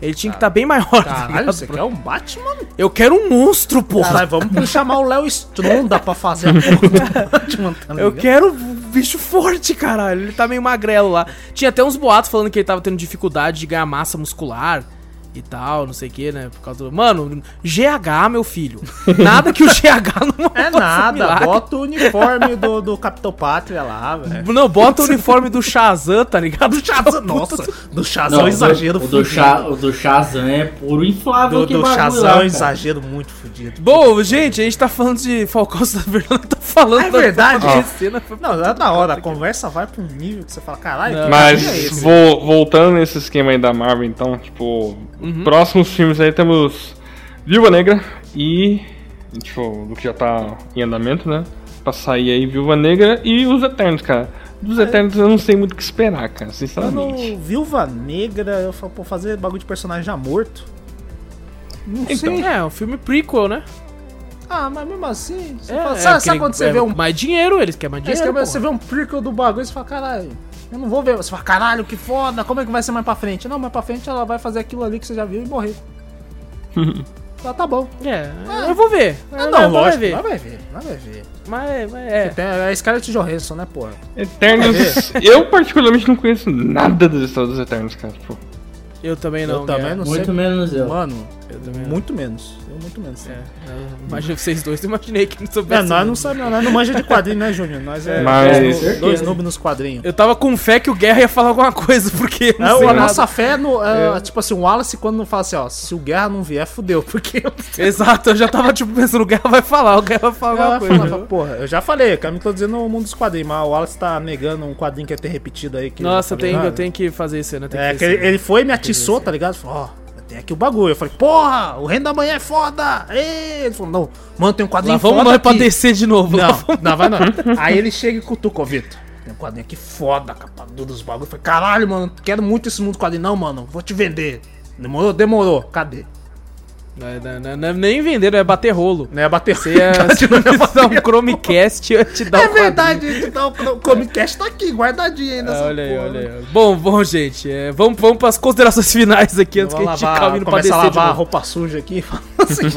S1: Ele tinha que estar bem maior. tá
S2: Caralho, você quer um Batman?
S1: Eu quero um monstro, porra.
S2: Caralho, vamos chamar o Léo Stronda pra fazer a porra do Batman, tá
S1: Eu quero um bicho forte, caralho. Ele tá meio magrelo lá. Tinha até uns boatos falando que ele tava tendo dificuldade de ganhar massa muscular e tal, não sei o que, né? Por causa do. Mano, GH, meu filho. Nada que o GH não
S2: É nada,
S1: milagre.
S2: bota o uniforme do, do Capitão Pátria lá, velho.
S1: Não, bota o uniforme do Shazam, tá ligado?
S2: Do Shazam, nossa, do Shazam é um exagero
S4: o do,
S2: fudido.
S4: Sha- o do Shazam é puro inflável
S2: Do,
S4: que
S2: do Shazam é um exagero muito fudido.
S1: Bom, gente, a gente tá falando de Falcão da Verdade, tá falando
S2: É verdade?
S1: da
S2: Ó.
S1: cena. foi
S2: Não, é da hora, a conversa vai pra um nível que você fala, caralho, que
S3: Mas
S2: é esse?
S3: vo- voltando nesse esquema aí da Marvel, então, tipo,
S1: Uhum.
S3: próximos filmes aí temos Viúva Negra e. Tipo, do que já tá em andamento, né? Pra sair aí Viúva Negra e os Eternos, cara. Dos Eternos eu não sei muito o que esperar, cara, sinceramente.
S2: Mano, Viúva Negra, eu falo, pô, fazer bagulho de personagem já morto. Não
S3: Então.
S2: sei.
S1: É, um filme prequel, né?
S2: Ah, mas mesmo assim, você
S1: É,
S2: fala,
S1: é,
S2: sabe, sabe quando você
S1: é
S2: vê um.
S1: Mais dinheiro, eles querem mais
S2: É,
S1: dinheiro.
S2: você vê um prequel do bagulho e você fala, caralho, eu não vou ver. Você fala, caralho, que foda, como é que vai ser mais pra frente? Não, mais pra frente ela vai fazer aquilo ali que você já viu e morrer. Tá, tá bom.
S1: É, eu vou ver.
S2: Ah, não,
S1: vou
S2: lógico,
S1: ver.
S2: não vai ver, não vai ver.
S1: Mas, mas é.
S2: Tem a Scarlett Johansson, né, porra?
S3: Eternos. eu particularmente não conheço nada das histórias dos Eternos, cara. Tipo,
S1: Eu também não.
S2: eu também
S1: Guerra.
S2: não
S4: Muito
S2: sei.
S4: menos eu.
S2: Mano,
S1: Eu também não.
S2: muito menos. Muito menos.
S1: É, eu imagina vocês dois, eu imaginei que não
S2: É,
S1: soubesse.
S2: nós não sabemos, nós não manja de quadrinho, né, Júnior? Nós é,
S3: Mas-
S2: dois, dois noobs nos quadrinhos.
S1: Eu tava com fé que o Guerra ia falar alguma coisa, porque eu
S2: É,
S1: não sei
S2: a
S1: nada.
S2: nossa fé no. é, Tipo assim, o Wallace quando não fala assim, ó, se o Guerra não vier, fudeu, porque eu
S1: Exato, eu já tava tipo pensando, o Guerra vai falar, o Guerra vai falar alguma coisa.
S2: falar, porra, eu já falei, eu me introduzindo no mundo dos quadrinhos, mas o Wallace tá negando um quadrinho que ia ter repetido aí. Que
S1: Nossa, eu
S2: falei,
S1: tenho, eu tenho que fazer isso, né?
S2: É,
S1: que
S2: ele, ele foi e me atiçou, tá ligado? Falou, ó, tem aqui o bagulho. Eu falei, porra, o Reino da Manhã é foda! Ê! Ele falou, não, mano, tem um quadrinho
S1: Lá vamos
S2: foda
S1: nós pra descer de novo.
S2: Não,
S1: vamos-
S2: não, vai não. Aí ele chega e cutuca, Vitor. Tem um quadrinho aqui foda, capa dura dos bagulhos. Eu falei, caralho, mano, quero muito esse mundo dos quadrinhos. Não, mano, vou te vender. Demorou? Demorou. Cadê?
S1: Não, é- não, é nem vender, é bater rolo.
S2: Não ia bater
S1: Você ia se dar um Chromecast, eu te dar
S2: É
S1: um
S2: verdade, então, o Comicast tá aqui, guardadinho ainda.
S1: Ah, olha aí, olha aí. Bom, bom, gente, é, vamos, vamos pras considerações finais aqui antes que a gente caminhe pra
S2: começa
S1: descer
S2: a lavar a roupa suja aqui. assim,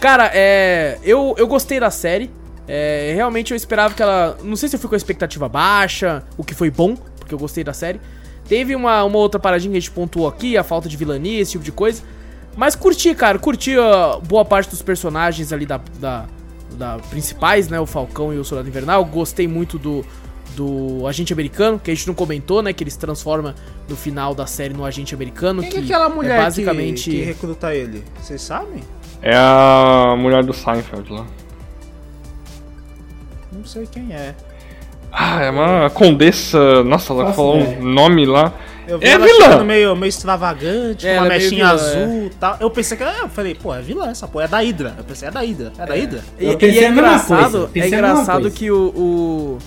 S1: Cara, é. Eu, eu gostei da série. É, realmente eu esperava que ela. Não sei se eu fui com a expectativa baixa, o que foi bom, porque eu gostei da série. Teve uma, uma outra paradinha que a gente pontuou aqui, a falta de vilania, esse tipo de coisa. Mas curti, cara, curti a boa parte dos personagens ali da, da, da principais, né? O Falcão e o Soldado Invernal. Gostei muito do, do agente americano, que a gente não comentou, né? Que ele se transforma no final da série no agente americano.
S2: Quem
S1: que
S2: é aquela mulher
S1: é basicamente.
S2: que, que recruta ele? Vocês sabem?
S3: é a mulher do Seinfeld lá.
S2: Não sei quem é.
S3: Ah, é uma condessa. Nossa, ela falou
S4: ideia.
S3: um nome lá.
S2: Eu vi
S3: É
S2: ela
S3: vilã.
S2: meio, meio extravagante,
S1: É,
S2: com uma
S1: é
S2: mechinha
S1: vilã,
S2: azul e tal. Eu pensei que. Eu falei, pô, é vilã essa, pô. É da Hydra. Eu pensei, é da Hydra. É da Hydra?
S1: E, e é engraçado, é engraçado que o, o,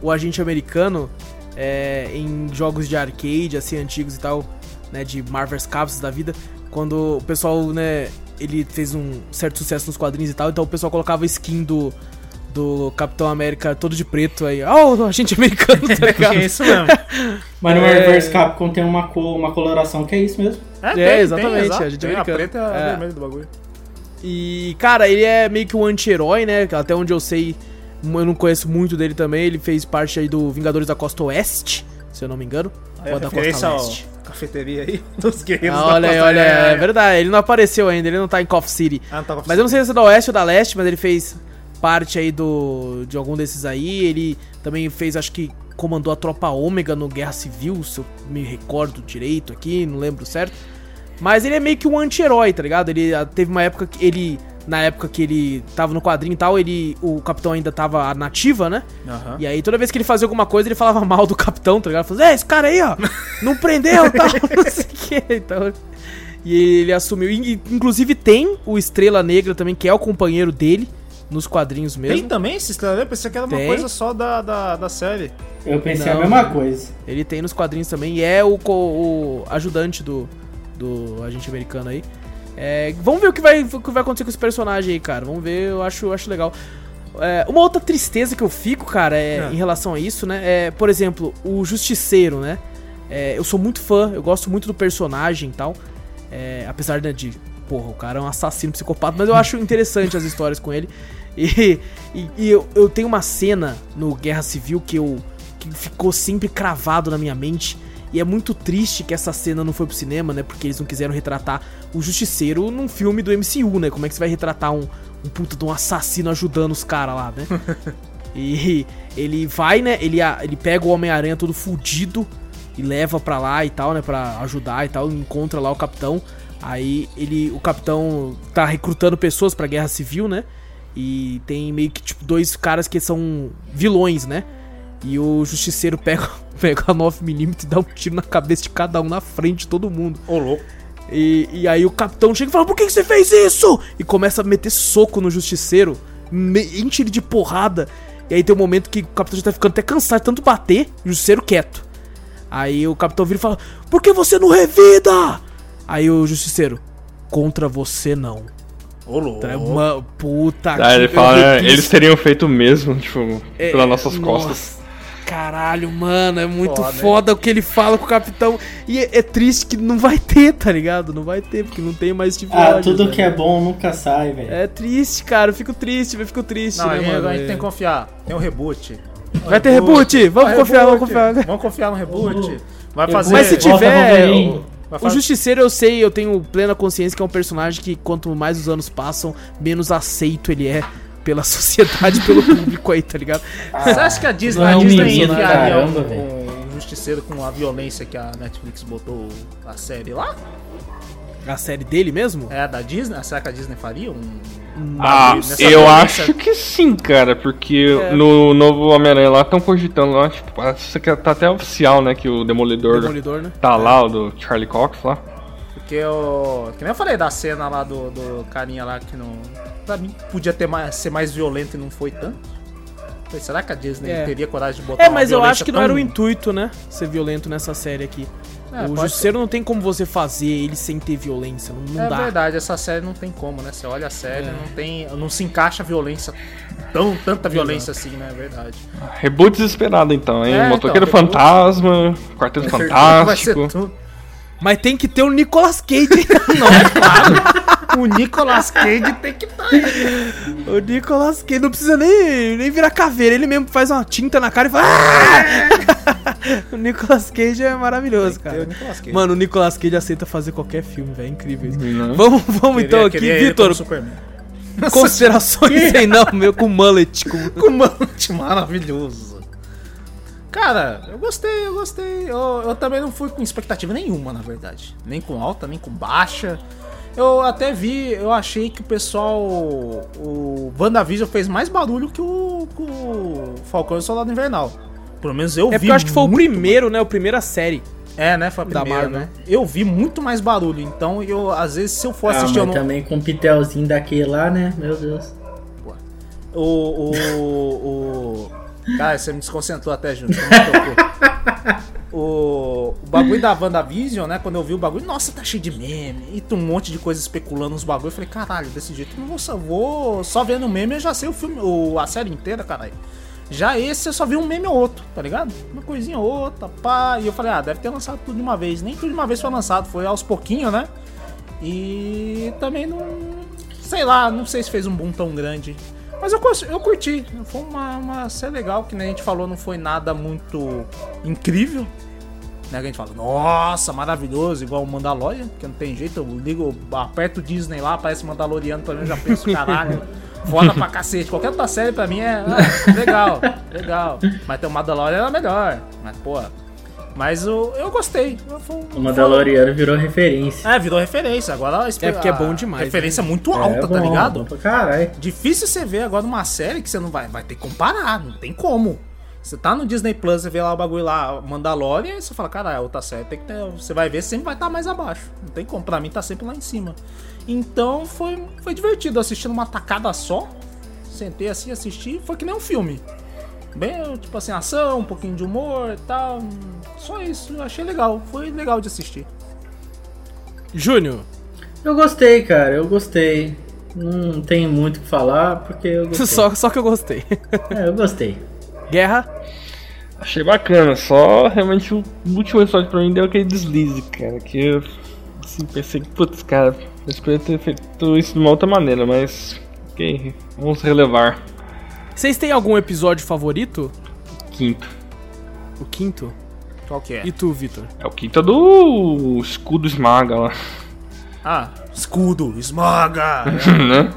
S1: o agente americano é, em jogos de arcade, assim, antigos e tal, né, de Marvel's Capsules da vida, quando o pessoal, né, ele fez um certo sucesso nos quadrinhos e tal, então o pessoal colocava skin do, do Capitão América todo de preto aí, ó, o agente americano, tá ligado?
S2: É isso mesmo.
S4: Mas no
S1: É.
S4: Reverse Capcom tem uma, cor, uma coloração que é isso mesmo.
S1: É, exatamente,
S2: exato.
S1: a gente
S2: Tem a
S1: americano.
S2: preta e a
S1: É.
S2: vermelha do bagulho.
S1: E, cara, ele é meio que um anti-herói, né? Até onde eu sei, eu não conheço muito dele também. Ele fez parte aí do Vingadores da Costa Oeste, se eu não me engano.
S2: É,
S1: Ou da Costa
S2: ao
S1: Leste.
S2: cafeteria aí dos guerreiros
S1: Ah,
S2: da
S1: olha
S2: Costa
S1: olha,
S2: Leste.
S1: é verdade. Ele não apareceu ainda, ele não tá em Coffee City.
S2: Ah, não tava
S1: Mas eu não sei se é da Oeste ou da Leste, mas ele fez parte aí do de algum desses aí. Ele também fez, acho que comandou a tropa Ômega no Guerra Civil, se eu me recordo direito aqui, não lembro certo. Mas ele é meio que um anti-herói, tá ligado? Ele ah, teve uma época que ele na época que ele tava no quadrinho e tal, ele, o capitão ainda tava nativa, né?
S2: Aham.
S1: E aí toda vez que ele fazia alguma coisa, ele falava mal do capitão, tá ligado? Falava, é, esse cara aí, ó, não prendeu e tal, não sei o que. Então, e ele assumiu. E, inclusive tem o Estrela Negra também, que é o companheiro dele nos quadrinhos mesmo.
S2: Tem também esse Estrela Negra? Pensei que era uma
S1: Tem.
S2: coisa só da, da, da série.
S4: Eu pensei
S1: Não,
S4: a mesma coisa.
S1: Ele tem nos quadrinhos também e é o, co- o ajudante do, do agente americano aí. É, vamos ver o que, vai, o que vai acontecer com esse personagem aí, cara. Vamos ver, eu acho, eu acho legal. É, uma outra tristeza que eu fico, cara, é,
S2: É.
S1: em relação a isso, né? É, por exemplo, o Justiceiro, né? É, eu sou muito fã, eu gosto muito do personagem e tal. É, apesar né, de, porra, o cara é um assassino psicopata, mas eu acho interessante as histórias com ele. E, e, e eu, eu tenho uma cena no Guerra Civil que eu que ficou sempre cravado na minha mente. E é muito triste que essa cena não foi pro cinema, né? Porque eles não quiseram retratar o Justiceiro num filme do MCU, né? Como é que você vai retratar um, um puta de um assassino ajudando os caras lá, né? e ele vai, né? Ele, ele pega o Homem-Aranha todo fudido e leva pra lá e tal, né? Pra ajudar e tal. Encontra lá o capitão. Aí ele, o capitão tá recrutando pessoas pra guerra civil, né? E tem meio que tipo dois caras que são vilões, né? E o justiceiro pega, pega a 9mm e dá um tiro na cabeça de cada um na frente de todo mundo.
S2: Ô, louco.
S1: E, e aí o capitão chega e fala: Por que, que você fez isso? E começa a meter soco no justiceiro, enche ele de porrada. E aí tem um momento que o capitão já tá ficando até cansado de tanto bater, e o justiceiro quieto. Aí o capitão vira e fala: Por que você não revida? Aí o justiceiro: Contra você não.
S2: Ô, louco.
S1: Tá, uma puta
S3: Aí ele fala, né,
S1: repito-
S3: eles teriam feito o mesmo, tipo,
S1: É,
S3: pelas nossas
S1: nossa,
S3: costas.
S1: Caralho, mano, é muito
S2: Foda,
S1: foda, o que ele fala com o capitão. E é, é triste que não vai ter, tá ligado? Não vai ter, porque não tem mais tipo.
S4: Ah, tudo que é bom nunca sai, velho.
S1: É triste, cara. Eu fico triste, eu fico triste,
S2: Não,
S1: né,
S2: a gente,
S1: mano?
S2: a gente
S1: É.
S2: tem que confiar. Tem um reboot.
S1: Vai ter reboot? Vamos
S2: Vai
S1: confiar, vamos
S2: reboot.
S1: confiar.
S2: Vamos confiar no reboot.
S4: Uhum.
S2: Vai fazer.
S1: Mas se
S4: Volta
S1: tiver. O, o Justiceiro eu sei, eu tenho plena consciência que é um personagem que quanto mais os anos passam, menos aceito ele é pela sociedade, pelo público aí, tá ligado?
S2: Você acha que a Disney,
S4: não é
S2: a
S4: um
S2: Disney
S4: menino,
S2: enfiaria
S4: caramba,
S2: um,
S4: velho.
S2: um justiceiro com a violência que a Netflix botou a série lá?
S1: A série dele mesmo?
S2: É a da Disney? Será que a Disney faria um.
S3: Ah,
S2: nessa
S3: eu
S2: violência?
S3: acho que sim, cara, porque
S1: É.
S3: no novo Homem-Aranha lá estão cogitando lá, tipo, parece que tá até oficial, né, que o Demolidor,
S1: Demolidor, né?
S3: tá lá, o do Charlie Cox lá.
S2: Porque eu. Que nem eu falei da cena lá do, do carinha lá que não. Pra mim podia ter mais, ser mais violento e não foi tanto. Falei, será que a Disney
S1: É.
S2: teria coragem de botar
S1: É,
S2: uma
S1: mas eu acho que não
S2: tão-
S1: era o intuito, né? Ser violento nessa série aqui.
S2: É,
S1: o Justiceiro não tem como você fazer ele sem ter violência. Não, não
S2: É
S1: dá.
S2: verdade, essa série não tem como, né? Você olha a série,
S1: É.
S2: não tem. Não se encaixa violência. Tão, tanta violência assim, né? É verdade.
S3: Reboot desesperado então, hein?
S2: É,
S3: Motoqueiro
S2: então, reboot.
S3: Fantasma, Quarteto
S2: ser
S3: Fantástico.
S1: Mas tem que ter o Nicolas Cage. não, é claro.
S2: O Nicolas Cage tem que estar aí.
S1: O Nicolas Cage não precisa nem, nem virar caveira. Ele mesmo faz uma tinta na cara e fala. O Nicolas Cage é maravilhoso,
S2: o
S1: cara.
S2: Cage.
S1: Mano, o Nicolas Cage aceita fazer qualquer filme, velho. É incrível isso. Vamos, vamos então aqui,
S2: Queria
S1: Vitor. Considerações aí, não, meu, com mullet. Com...
S2: Com Mante maravilhoso. Cara, eu gostei, eu gostei. Eu, eu também não fui com expectativa nenhuma, na verdade. Nem com alta, nem com baixa. Eu até vi, eu achei que o pessoal. O WandaVision fez mais barulho que o, que o Falcão e o Soldado Invernal. Pelo menos eu
S1: É
S2: vi.
S1: porque eu acho que foi o primeiro, né? A primeira série.
S2: É, né? Foi a
S1: da
S2: primeira,
S1: Marvel.
S2: né? Eu vi muito mais barulho. Então, eu, às vezes, se eu for
S4: Ah,
S2: assistir, eu
S4: mas
S2: não.
S4: também com o pitelzinho daquele lá, né? Meu Deus.
S2: O. O. o... Cara, você me desconcentrou até, Júnior. O, o bagulho da WandaVision, né? Quando eu vi o bagulho, nossa, tá cheio de meme. E tem um monte de coisa especulando os bagulhos. Eu falei, caralho, desse jeito eu não vou só, vou só vendo meme, eu já sei o filme, o, a série inteira, caralho. Já esse eu só vi um meme ou outro, tá ligado? Uma coisinha ou outra, pá. E eu falei, ah, deve ter lançado tudo de uma vez. Nem tudo de uma vez foi lançado, foi aos pouquinhos, né? E também não. Sei lá, não sei se fez um boom tão grande. Mas eu, eu curti. Foi uma, uma série legal, que nem a gente falou, não foi nada muito incrível. Né, que a gente fala, nossa, maravilhoso, igual o Mandalorian, que não tem jeito, eu ligo, aperto o Disney lá, aparece Mandaloriano, mim eu já penso, caralho, foda pra cacete. Qualquer outra série pra mim é ah, legal, legal. Mas tem o Mandalorian era melhor. Mas, pô, Mas o, eu gostei. Foi-
S4: O Mandaloriano virou referência.
S2: É, virou referência. Agora
S1: É porque é bom demais,
S2: Referência muito
S4: É
S2: alta,
S4: bom,
S2: tá ligado?
S4: caralho.
S2: Difícil você ver agora uma série que você não vai, vai ter que comparar, não tem como. Você tá no Disney Plus, você vê lá o bagulho lá, Mandalorian, e você fala, cara, outra série tem que ter. Você vai ver, sempre vai estar mais abaixo. Não tem como, pra mim tá sempre lá em cima. Então foi, foi divertido assistindo uma tacada só. Sentei assim, assisti, foi que nem um filme. Bem, tipo assim, ação, um pouquinho de humor e tal. Só isso, eu achei legal. Foi legal de assistir.
S1: Júnior,
S4: Eu gostei, cara, eu gostei. Não tem muito o que falar, porque eu gostei.
S1: só, só que eu gostei.
S4: É, eu gostei.
S1: Guerra,
S3: Achei bacana, só realmente o último episódio pra mim deu aquele deslize, cara. Que eu assim, pensei que, putz, cara, eles poderiam ter feito isso de uma outra maneira, mas. Ok, vamos relevar.
S1: vocês têm algum episódio favorito?
S3: Quinto.
S1: O quinto?
S2: Qual que é?
S1: E tu, Vitor?
S3: É o quinto é do escudo esmaga lá.
S2: Ah, escudo, esmaga!
S3: né?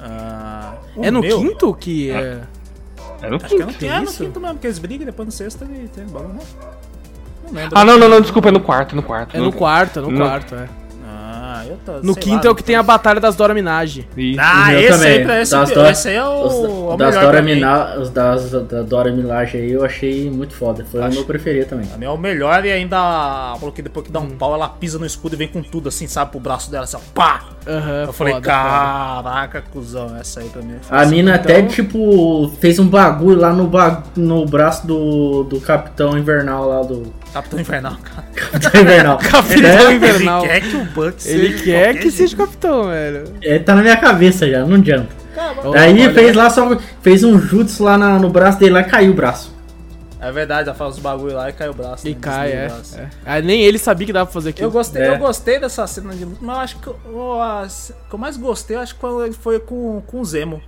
S2: Ah,
S1: É
S2: o
S1: no
S2: meu?
S1: quinto que é.
S3: É no
S2: Acho que é no,
S3: quinto.
S1: Que
S2: é no
S1: isso?
S2: quinto mesmo, porque eles brigam e depois no sexto ele tem bagulho, né? Não lembro.
S3: Ah, não, não, não, desculpa, é no quarto, é no quarto.
S1: É no quarto, é no
S3: No-
S1: quarto, é. No quinto
S2: lá,
S1: é o que tem a batalha das Dora Minaj.
S3: Isso.
S2: Ah, esse
S4: também.
S2: aí, pra- esse,
S4: Das
S2: esse,
S4: Dora-
S2: aí é o,
S4: Os,
S2: o
S4: das, Dora os das da Dora Milaje aí eu achei muito foda. Foi
S2: Acho-
S4: o meu preferido também.
S2: Mim é o melhor e ainda falou que depois que dá
S1: Hum.
S2: um pau, ela pisa no escudo e vem com tudo assim, sabe, pro braço dela, assim, ó, pá!
S1: Aham,
S2: Eu falei,
S1: foda, foda.
S2: caraca, cuzão, essa aí pra mim. foi
S4: A
S2: assim.
S4: mina
S1: então-
S4: até, tipo, fez um bagulho lá no, ba no braço do, do Capitão Invernal lá do.
S2: Capitão Infernal, cara.
S4: Capitão Invernal.
S1: Capitão
S4: É,
S1: Invernal.
S2: Ele quer que o Buck seja
S1: Ele
S2: de
S1: quer
S2: qualquer
S1: que seja capitão, velho.
S4: É, tá na minha cabeça já, não adianta.
S1: Ó,
S4: Aí
S1: olha,
S4: fez lá só. Fez um jutsu lá na- no braço dele lá e caiu o braço.
S2: É verdade, ela faz os bagulho lá e cai o braço.
S1: E
S2: né,
S1: cai, é.
S2: o braço.
S1: é. Ah, nem ele sabia que dava pra fazer aquilo.
S2: Eu gostei,
S4: É.
S2: eu gostei dessa cena de luta, mas eu acho que eu, a- que eu mais gostei, acho que quando ele foi com, com o Zemo.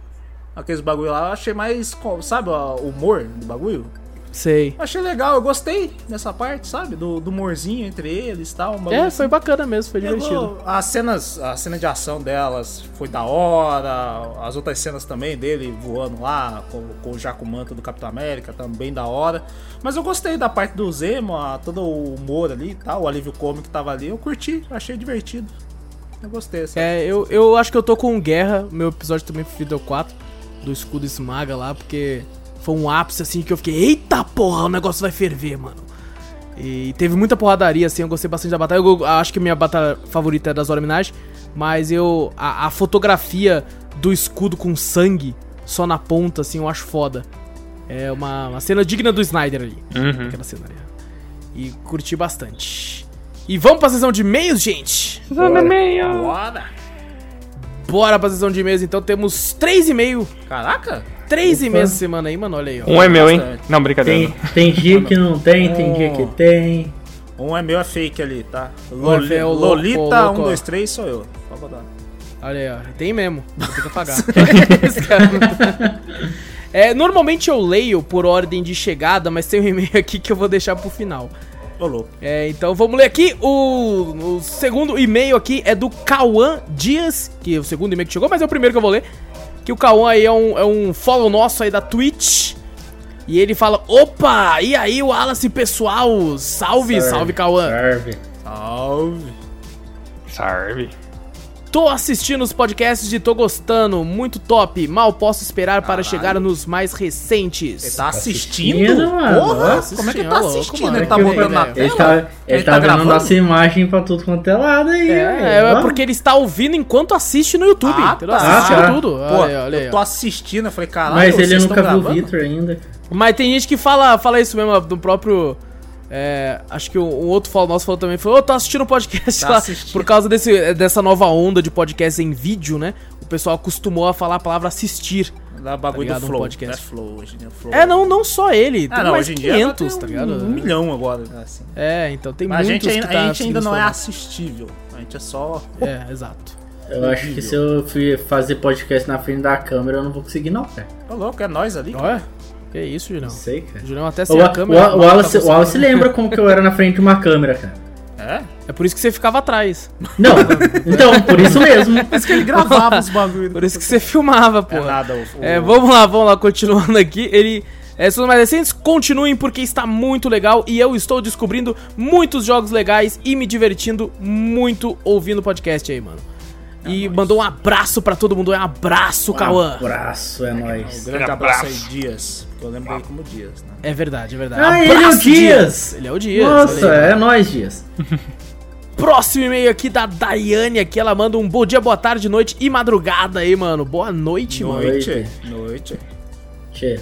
S2: Aqueles bagulho lá, eu achei mais, sabe, o humor do bagulho?
S1: Sei.
S2: Achei legal, eu gostei dessa parte, sabe? Do, do humorzinho entre eles e tal.
S1: É,
S2: assim.
S1: foi bacana mesmo, foi
S2: Pegou-
S1: divertido.
S2: As cenas, a cena de ação delas foi da hora. As outras cenas também dele voando lá, com, com já com o manto do Capitão América, também da hora. Mas eu gostei da parte do Zemo, a- todo o humor ali e tal, o alívio cômico que tava ali. Eu curti, achei divertido. Eu gostei. Assim.
S1: É, eu, eu acho que eu tô com Guerra, meu episódio também preferido é o 4, do escudo esmaga lá, porque foi um ápice assim que eu fiquei, eita porra, o negócio vai ferver, mano. E teve muita porradaria, assim, eu gostei bastante da batalha. Eu, acho que minha batalha favorita é das Zora Minaj, mas eu. A, a fotografia do escudo com sangue só na ponta, assim, eu acho foda. É uma, uma cena digna do Snyder ali.
S3: Uhum.
S1: Aquela cena ali. E curti bastante. E vamos pra sessão de e-mails, gente?
S2: Bora!
S1: Bora pra sessão de e-mails, então temos três e-mails.
S2: Caraca!
S1: Três
S4: Opa.
S1: e-mails essa semana aí, mano. Olha aí, ó.
S3: Um é meu, hein? Não, brincadeira.
S4: Tem, tem dia que não tem, tem dia que tem.
S2: Um é meu, é fake ali, tá?
S1: é
S2: Loli- Lolita,
S1: o louco,
S2: 1,
S1: ó.
S2: 2, 3 sou eu. Botar.
S1: Olha aí, ó. Tem mesmo. Vou ter que apagar. Cara- é, normalmente eu leio por ordem de chegada, mas tem um e-mail aqui que eu vou deixar pro final.
S2: Ô, louco.
S1: É, então vamos ler aqui. O, o segundo e-mail aqui é do Cauã Dias, que é o segundo e-mail que chegou, mas é o primeiro que eu vou ler. Que o Cauã aí é um, é um follow nosso aí da Twitch. E ele fala: Opa, e aí, Wallace pessoal? Salve, salve, Cauã.
S4: Salve.
S2: Salve.
S3: Serve.
S1: Tô assistindo os podcasts e tô gostando, muito top. Mal posso esperar para
S2: Caralho.
S1: chegar nos mais recentes.
S2: Ele tá assistindo?
S4: assistindo.
S2: Porra,
S1: Tá
S2: como é que ele
S1: assistindo,
S2: tá
S1: é louco,
S2: assistindo? Ele
S1: É
S2: tá botando na
S1: ele-
S2: tela?
S4: Ele tá, ele tá, vendo
S2: gravando?
S4: nossa imagem pra tudo quanto é lado aí.
S1: É,
S4: velho.
S1: é
S4: Ó.
S1: porque ele está ouvindo enquanto assiste no YouTube.
S2: Ah, tá.
S1: Assistindo
S4: Ah, tá.
S1: tudo.
S2: Pô,
S1: olha aí, olha aí,
S2: eu tô assistindo, eu falei, caralho,
S4: Mas ele
S2: vocês
S4: nunca viu o? Victor ainda.
S1: Mas tem gente que fala, fala isso mesmo, do próprio. É, acho que um um outro fala, nosso falou também, falou, ô, tô assistindo um podcast
S2: Tá
S1: lá.
S2: assistindo.
S1: Por causa desse, dessa nova onda de podcast em vídeo, né? O pessoal acostumou a falar a palavra assistir.
S2: Dá bagulho
S1: Tá ligado?
S2: do
S1: Um
S2: Flow.
S1: podcast.
S2: Não é Flow hoje, né? Flow.
S1: É, não, não só ele, tem
S2: Ah, não,
S1: mais
S2: hoje em dia
S1: 500,
S2: tem
S1: tá
S2: um,
S1: ligado?
S2: um milhão agora, assim.
S1: É, então tem
S2: Mas a
S1: muitos
S2: gente, ainda-
S1: que tá
S2: a gente ainda não é assistível. A gente é só...
S1: É, exato.
S4: Eu acho que se eu fui fazer podcast na frente da câmera, eu não vou conseguir, não, cara.
S2: Tá louco, é nós ali. cara.
S1: Olha, que isso, Julião.
S4: Não sei, cara.
S1: Julião até
S4: O,
S1: sem a
S4: o,
S1: câmera.
S4: o,
S1: mata
S4: Wallace,
S1: você.
S4: o Wallace lembra como que eu era na frente de uma câmera, cara.
S2: É?
S1: É por isso que você ficava atrás.
S4: Não, então, por isso mesmo.
S2: Por isso que ele gravava os bagulhos.
S1: Por isso que você filmava, pô.
S2: É nada, o, o-
S1: É, vamos lá, vamos lá, continuando aqui. Ele É, são mais recentes, continuem porque está muito legal e eu estou descobrindo muitos jogos legais e me divertindo muito ouvindo o podcast aí, mano. E mandou um abraço pra todo mundo, um abraço, Cauã.
S4: Abraço, é
S2: Um
S4: nóis.
S2: grande
S3: Abraço.
S2: abraço aí, Dias. Eu lembro dele como Dias, né?
S1: É verdade, é verdade.
S4: Ah, ele é o
S1: Abraço,
S4: Dias.
S1: Ele é o Dias.
S4: Nossa,
S1: aí.
S4: é nóis, Dias.
S1: Próximo e-mail aqui da Daiane aqui, ela manda um bom dia, boa tarde, noite e madrugada aí, mano. Boa noite, mano.
S2: Noite. Noite.
S4: Che.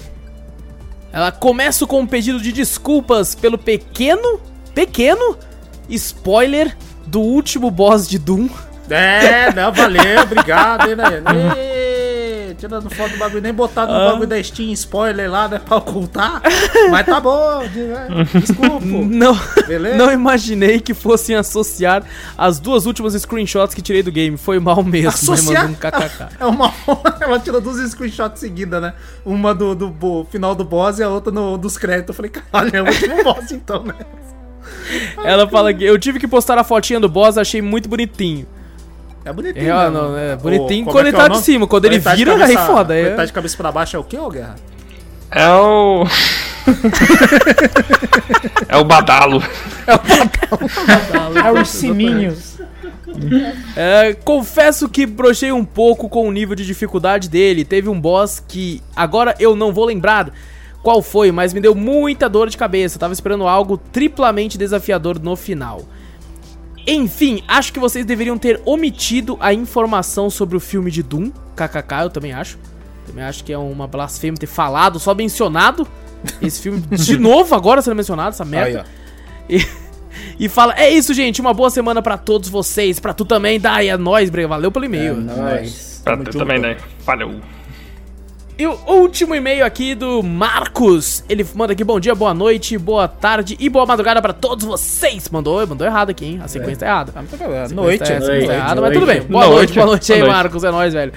S1: Ela começa com um pedido de desculpas pelo pequeno, pequeno spoiler do último boss de Doom.
S2: É, não, valeu, obrigado, hein, né? Tirando foto do bagulho, nem botar no
S1: Ah.
S2: bagulho da Steam spoiler lá, né, pra ocultar. Mas tá bom, né? desculpa.
S1: Não,
S2: Beleza?
S1: não imaginei que fossem associar as duas últimas screenshots que tirei do game. Foi mal mesmo,
S2: Associar?
S1: mas mandou um kkk.
S2: É uma. Ela tirou duas screenshots seguidas, né? Uma do, do bo- final do boss e a outra no, dos créditos. Eu falei, caralho, é o último boss então, né?
S1: Ela fala que eu tive que postar a fotinha do boss, achei muito bonitinho.
S2: É bonitinho.
S1: É,
S2: né,
S1: não, é bonitinho quando
S2: é
S1: ele
S2: é
S1: tá
S2: o
S1: de cima, quando ele vira, aí
S2: cabeça-
S1: foda,
S2: quando
S1: aí
S2: ele
S1: é-
S2: tá de cabeça pra baixo é o quê, ô Guerra?
S3: É o. é o Badalo.
S2: É os sininhos.
S1: É, confesso que brochei um pouco com o nível de dificuldade dele. Teve um boss que agora eu não vou lembrar qual foi, mas me deu muita dor de cabeça. Tava esperando algo triplamente desafiador no final. Enfim, acho que vocês deveriam ter omitido a informação sobre o filme de Doom. KKK, eu também acho. Também acho que é uma blasfêmia ter falado, só mencionado esse filme de novo agora sendo mencionado, essa merda.
S2: Aí.
S1: E, e fala, é isso, gente, uma boa semana pra todos vocês, pra tu também, Dai, é nóis, valeu pelo
S4: É
S1: e-mail.
S4: nóis.
S3: Pra tu também, né? Valeu.
S1: E o último e-mail aqui do Marcos, ele manda aqui, bom dia, boa noite, boa tarde e boa madrugada pra todos vocês. Mandou, mandou errado aqui, hein, a sequência tá errada.
S2: Ah, Noite.
S1: tá- a
S2: é.
S1: sequência tá
S4: noite,
S1: errada, mas tudo
S4: noite.
S1: bem. Boa
S3: Noite,
S1: noite, boa noite aí,
S3: boa noite.
S1: Marcos, é nóis, velho.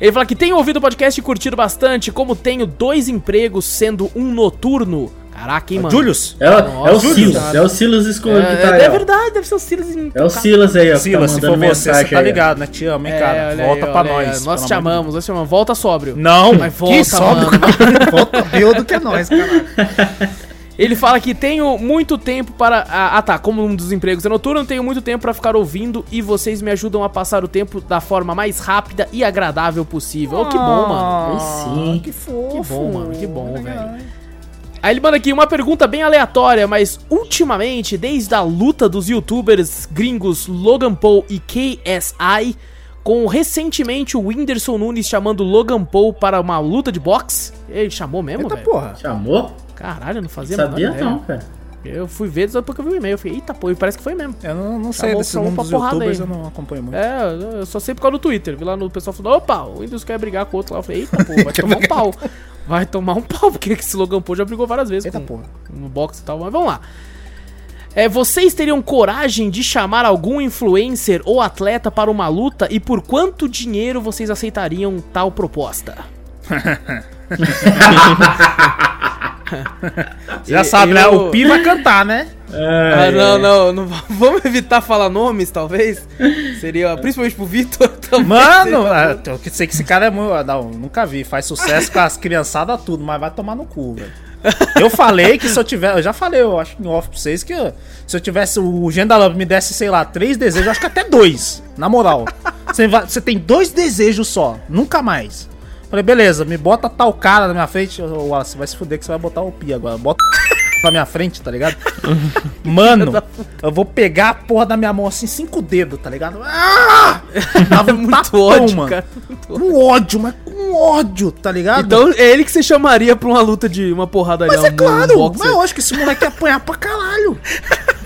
S1: Ele fala que tem ouvido o podcast e curtido bastante, como tenho dois empregos sendo um noturno. Caraca, hein, mano.
S2: Julius.
S4: É, o- é o Silas,
S1: cara.
S4: é o Silas escondido
S1: É,
S4: que tá
S1: é,
S4: aí,
S1: é verdade, deve ser o Silas em...
S4: É o Silas aí, ó. que
S2: Silas,
S4: tá
S2: se for você, você
S4: mensagem
S2: tá ligado, né? Te amo, hein, cara.
S1: É, olha
S2: Volta
S1: aí,
S2: pra nós.
S1: Nós te amamos, nós te amamos. Volta sóbrio.
S2: Não,
S1: Mas volta,
S2: que sobe,
S1: mano.
S2: volta pior do que nós, cara.
S1: Ele fala que tenho muito tempo para. Ah, ah, tá. Como um dos empregos é noturno, tenho muito tempo para ficar ouvindo e vocês me ajudam a passar o tempo da forma mais rápida e agradável possível. Oh, que bom, mano.
S4: Aí sim.
S2: Que fofo.
S1: Que bom, mano, que bom, velho. Aí ele manda aqui uma pergunta bem aleatória, mas ultimamente, desde a luta dos youtubers gringos Logan Paul e KSI, com recentemente o Whindersson Nunes chamando Logan Paul para uma luta de boxe. Ele chamou mesmo,
S2: Eita
S1: velho?
S2: porra.
S4: Chamou?
S1: Caralho, não fazia a menor
S4: Sabia não, cara.
S1: Eu fui ver só porque eu vi o e-mail. Eu falei, eita, pô, e parece que foi mesmo.
S2: Eu não, não sei desse
S1: chamou
S2: mundo
S1: pra
S2: dos
S1: porrada
S2: youtubers,
S1: aí.
S2: eu não acompanho muito.
S1: É, eu só sei por causa do Twitter. Vi lá no pessoal falando, opa, o Windows quer brigar com o outro lá. Eu falei, eita, pô, vai tomar um pau. Vai tomar um pau, porque esse Logan Paul já brigou várias vezes
S2: Eita
S1: com,
S2: porra.
S1: no boxe e tal, mas vamos lá. É, vocês teriam coragem de chamar algum influencer ou atleta para uma luta e por quanto dinheiro vocês aceitariam tal proposta?
S2: Já sabe, né?
S1: eu-
S2: O Pi vai cantar, né?
S1: Ah, não, não, não, vamos evitar falar nomes, talvez. Seria, principalmente pro Vitor.
S2: Mano, ah, eu sei que esse cara é muito. ah, Não, nunca vi. Faz sucesso com as criançadas, tudo, mas vai tomar no cu, velho. Eu falei que se eu tiver. Eu já falei, eu acho em off pra vocês que eu- se eu tivesse. O Gendalab me desse, sei lá, três desejos, eu acho que até dois. Na moral. Você, vai- você tem dois desejos só, nunca mais. Falei, beleza, me bota tal cara na minha frente. Wallace, vai se fuder que você vai botar o Pi agora. Bota pra minha frente, tá ligado? Mano, eu vou pegar a porra da minha mão assim, cinco dedos, tá ligado? Ah! Tava um
S1: Muito
S2: tapão,
S1: ódio,
S2: mano.
S1: cara. Muito ódio.
S2: Um ódio, mas com ódio, tá ligado?
S1: Então é ele que você chamaria pra uma luta de uma porrada
S2: mas
S1: ali,
S2: é
S1: um
S2: claro,
S1: boxer.
S2: mas eu acho que esse moleque ia apanhar pra caralho.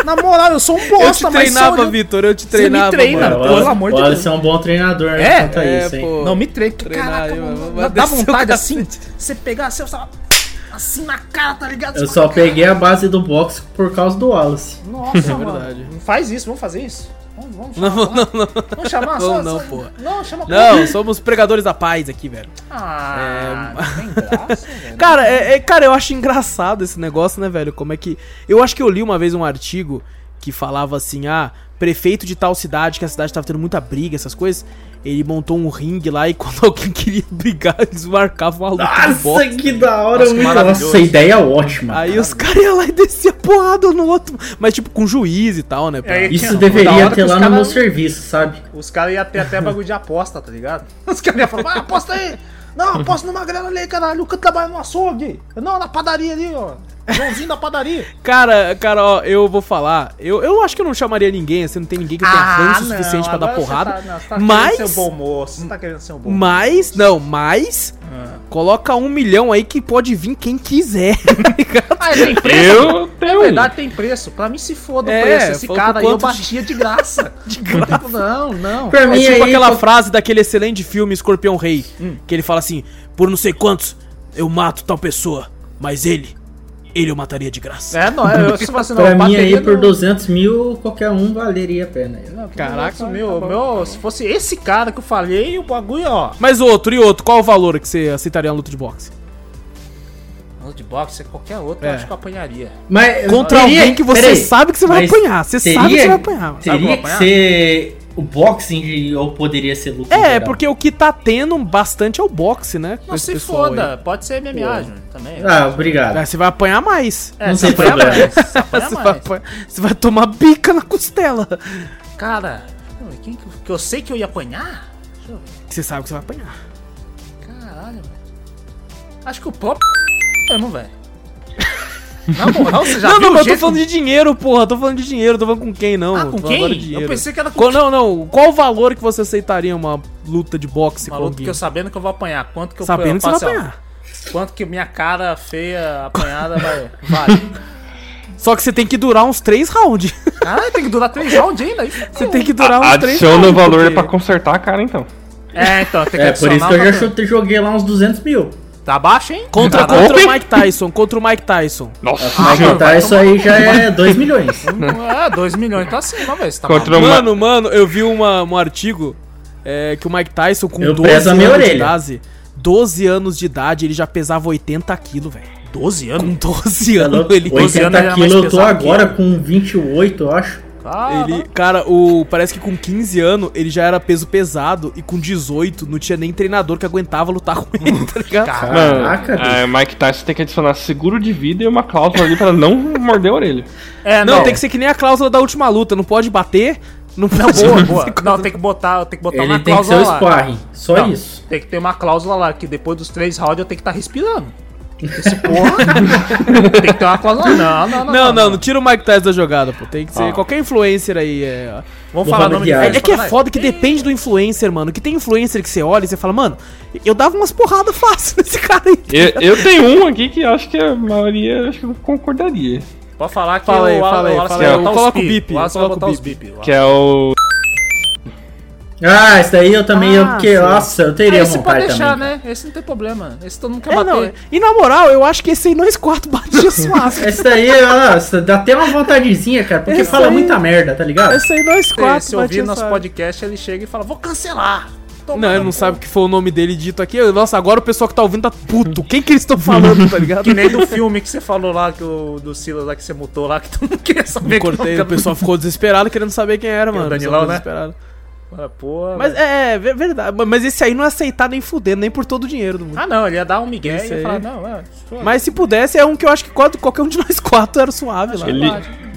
S2: Na moral, eu sou um
S1: Eu te
S2: bosta, mas
S1: treinava,
S2: só...
S1: Vitor, eu te
S2: Você me
S1: treinava.
S2: treina,
S1: mano.
S4: o
S2: pelo amor de Deus.
S4: é um bom treinador, né?
S2: É?
S1: É,
S4: isso, hein?
S1: pô.
S2: Não, me treina.
S1: Treinar
S2: Caraca,
S1: aí,
S2: mano, dá- vontade assim, você pegar assim, você assim na cara, tá ligado?
S4: Eu só peguei a base do boxe por causa do Wallace.
S2: Nossa,
S1: É
S2: mano.
S1: verdade.
S2: Não faz isso, vamos fazer isso. Vamos, vamos
S1: Não,
S2: chamar.
S1: não, não.
S2: Vamos chamar só.
S1: Vamos não,
S2: só-
S1: porra.
S2: Não, chama
S1: Não, somos pregadores da paz aqui, velho.
S2: Ah, não tem graça, velho.
S1: Cara, é, é- cara, eu acho engraçado esse negócio, né, velho? Como é que. Eu acho que eu li uma vez um artigo que falava assim: ah, prefeito de tal cidade, que a cidade tava tendo muita briga, essas coisas. Ele montou um ringue lá e quando alguém queria brigar, eles marcavam a luta
S4: Nossa, que da hora,
S2: Nossa, que
S4: muito. Nossa, ideia ótima.
S1: Aí os caras iam lá e desciam porrada no outro. Mas tipo, com juiz e tal, né? pra-
S2: É,
S4: Isso deveria ter lá no
S2: cara-
S4: meu serviço, sabe?
S2: Os caras iam ter até bagulho de aposta, tá ligado? Os caras iam falar, ah, aposta aí! Não, aposta numa grana ali, caralho. O cara trabalha no açougue. Não, na padaria ali, ó. Joãozinho da padaria.
S1: Cara, cara, ó, eu vou falar. Eu, eu acho que eu não chamaria ninguém, assim, não tem ninguém que tenha ranço o suficiente pra dar porrada.
S2: Tá, não, você tá
S1: mas-
S2: querendo ser um bom moço. Você tá querendo ser um bom moço.
S1: Mas, não, mas.
S2: Ah.
S1: Coloca um milhão aí que pode vir quem quiser. tá?
S2: Ah, tem preço?
S3: Eu
S2: É
S3: tenho. um.
S2: verdade, tem preço. Pra mim se foda o
S1: É,
S2: preço. Esse cara aí eu batia de graça. de graça. Não, não.
S4: Pra
S1: É
S4: mim
S1: tipo
S4: aí,
S1: aquela frase daquele excelente filme Escorpião Rei.
S2: Hum.
S1: Que ele fala assim: por não sei quantos, eu mato tal pessoa. Mas ele, ele eu mataria de graça.
S2: É, não, eu, se você não
S4: Pra mim aí,
S2: bateria
S4: por
S2: no-
S4: 200 mil, qualquer um valeria a pena.
S2: Não,
S1: Caraca,
S2: meu,
S1: tá
S2: meu, se fosse esse cara que eu falei, o bagulho, ó.
S1: Mas outro, e outro, qual o valor que você aceitaria na luta de boxe?
S2: Luta de boxe, qualquer outro,
S1: É.
S2: eu acho que eu apanharia.
S4: Mas
S1: Contra
S4: teria-
S1: alguém que você
S4: peraí,
S1: sabe que você vai apanhar. Você sabe que você vai apanhar.
S2: Que
S4: Teria
S2: vou
S4: que
S2: apanhar?
S4: ser o boxing ou poderia ser luta
S1: É,
S4: geral?
S1: porque o que tá tendo bastante é o boxe, né?
S2: Não se foda,
S1: aí.
S2: pode ser MMA, Júnior, também.
S4: Ah, obrigado.
S1: Ah, você vai apanhar mais.
S2: É,
S4: não
S2: você
S4: tem
S2: apanha
S4: problema.
S2: mais. Você
S1: Você vai, apanhar- você vai tomar bica na costela.
S2: Cara, pô, quem que, que eu sei que eu ia apanhar? Deixa eu ver.
S1: Você sabe que você vai apanhar.
S2: Caralho, velho. Acho que o próprio mesmo, velho. Na moral, você já
S1: não, não, mas eu tô falando de dinheiro, porra. Eu tô falando de dinheiro, tô falando com quem, não.
S2: Ah, com quem? Eu pensei que era com
S1: Qual, não, não. Qual o valor que você aceitaria uma luta de boxe com
S2: maluco
S1: alguém?
S2: que eu sabendo que eu vou apanhar. Quanto que eu
S1: Sabendo
S2: eu
S1: que você vai apanhar.
S2: Quanto que minha cara feia apanhada vai. Vale.
S1: Só que você tem que durar uns três rounds.
S2: Caralho, tem que durar três rounds ainda. aí
S1: Você tem que durar uns três
S3: Adiciona o valor
S1: porque-
S3: pra consertar a cara, então.
S2: É, então, tem que
S4: É, por isso que eu já chutei, joguei lá uns 200 mil.
S2: Tá baixo, hein?
S1: Contra,
S2: Caralho.
S1: contra o Mike Tyson, contra o Mike Tyson.
S3: Nossa,
S2: Ah,
S4: tá, isso aí já é 2 milhões.
S2: É, 2 milhões tá acima, velho. Você tá
S3: Contra uma-
S1: Mano, mano, eu vi uma, um artigo é, que o Mike Tyson com
S4: Eu
S1: 12
S4: prezo a
S1: anos
S4: minha
S1: de
S4: orelha.
S1: idade, 12 anos de idade, ele já pesava 80 quilos, velho.
S2: 12
S1: Com
S2: anos?
S1: 12
S4: Tá
S1: anos ele...
S2: 12 anos
S4: 80
S2: era mais
S4: quilos, eu tô agora com 28, eu acho.
S2: Cara,
S1: Ele, cara, o parece que com 15 anos ele já era peso pesado e com 18 não tinha nem treinador que aguentava lutar com ele, tá ligado?
S4: Caraca, bicho.
S3: é, Mike Tyson tem que adicionar seguro de vida e uma cláusula ali pra não morder a orelha.
S2: É,
S1: Não, tem que ser que nem a cláusula da última luta, não pode bater, não pode
S2: Boa, boa. Não, tem que botar, tem que botar
S4: Ele
S2: uma
S4: tem que ser
S2: cláusula
S4: o
S2: lá.
S4: sparring, só
S2: Não,
S4: isso.
S2: Tem que ter uma cláusula lá, que depois dos três rounds eu tenho que estar respirando. Esse porra. tem que ter uma cláusula. Não, não, não.
S1: Não, não, não tira o Mike Tyson da jogada, pô. Tem que ser
S2: Ah.
S1: qualquer influencer aí. É,
S2: Vamos
S4: Vou
S2: falar nome de
S1: é, que é foda que depende do influencer, mano. Que tem influencer que você olha e você fala, mano, eu dava umas porradas fácil nesse cara aí.
S3: Eu, eu tenho um aqui que acho que a maioria acho que não concordaria.
S2: Pode falar que
S1: Fala aí,
S2: o
S1: fala aí,
S2: Wallace
S1: fala
S2: vai
S3: aí.
S2: botar os
S1: Coloca o bip,
S2: O
S1: coloca o bip.
S3: Que é o.
S4: Ah, esse daí eu também, eu,
S1: Ah,
S4: porque,
S1: sim.
S4: nossa, eu teria
S2: Esse pode
S4: vontade
S2: deixar,
S4: também.
S2: né? Esse não tem problema. Esse todo mundo quer
S1: É,
S2: bater.
S1: não, e na moral, eu acho que esse aí nós quatro batia suave.
S4: Esse daí, nossa, dá até uma vontadezinha, cara, porque
S1: Esse
S4: fala
S1: aí-
S4: muita merda, tá ligado?
S1: Esse aí nós quatro
S2: se ouvir nosso
S1: suave.
S2: podcast, ele chega e fala, vou cancelar.
S1: Não, ele não sabe o que foi o nome dele dito aqui. Nossa, agora o pessoal que tá ouvindo tá puto. Quem que eles estão falando, tá ligado?
S2: Que nem do filme que você falou lá, que o, do Silas lá que você mutou lá, que tu não queria saber
S1: Eu cortei,
S2: que
S1: o pessoal ficou desesperado querendo saber quem era,
S2: Que é o
S1: mano.
S2: Danilão,
S1: O pessoal
S2: né?
S1: desesperado.
S2: Ah, porra,
S1: Mas
S2: velho.
S1: é, é ver- verdade. Mas esse aí não é aceitar nem fudendo, nem por todo o dinheiro do mundo.
S2: Ah, não, ele ia dar um migué
S1: Esse
S2: e ia
S1: aí.
S2: falar, não, é.
S1: Mas se pudesse, é um que eu acho que qual- qualquer um de nós quatro era suave lá.
S3: Ele,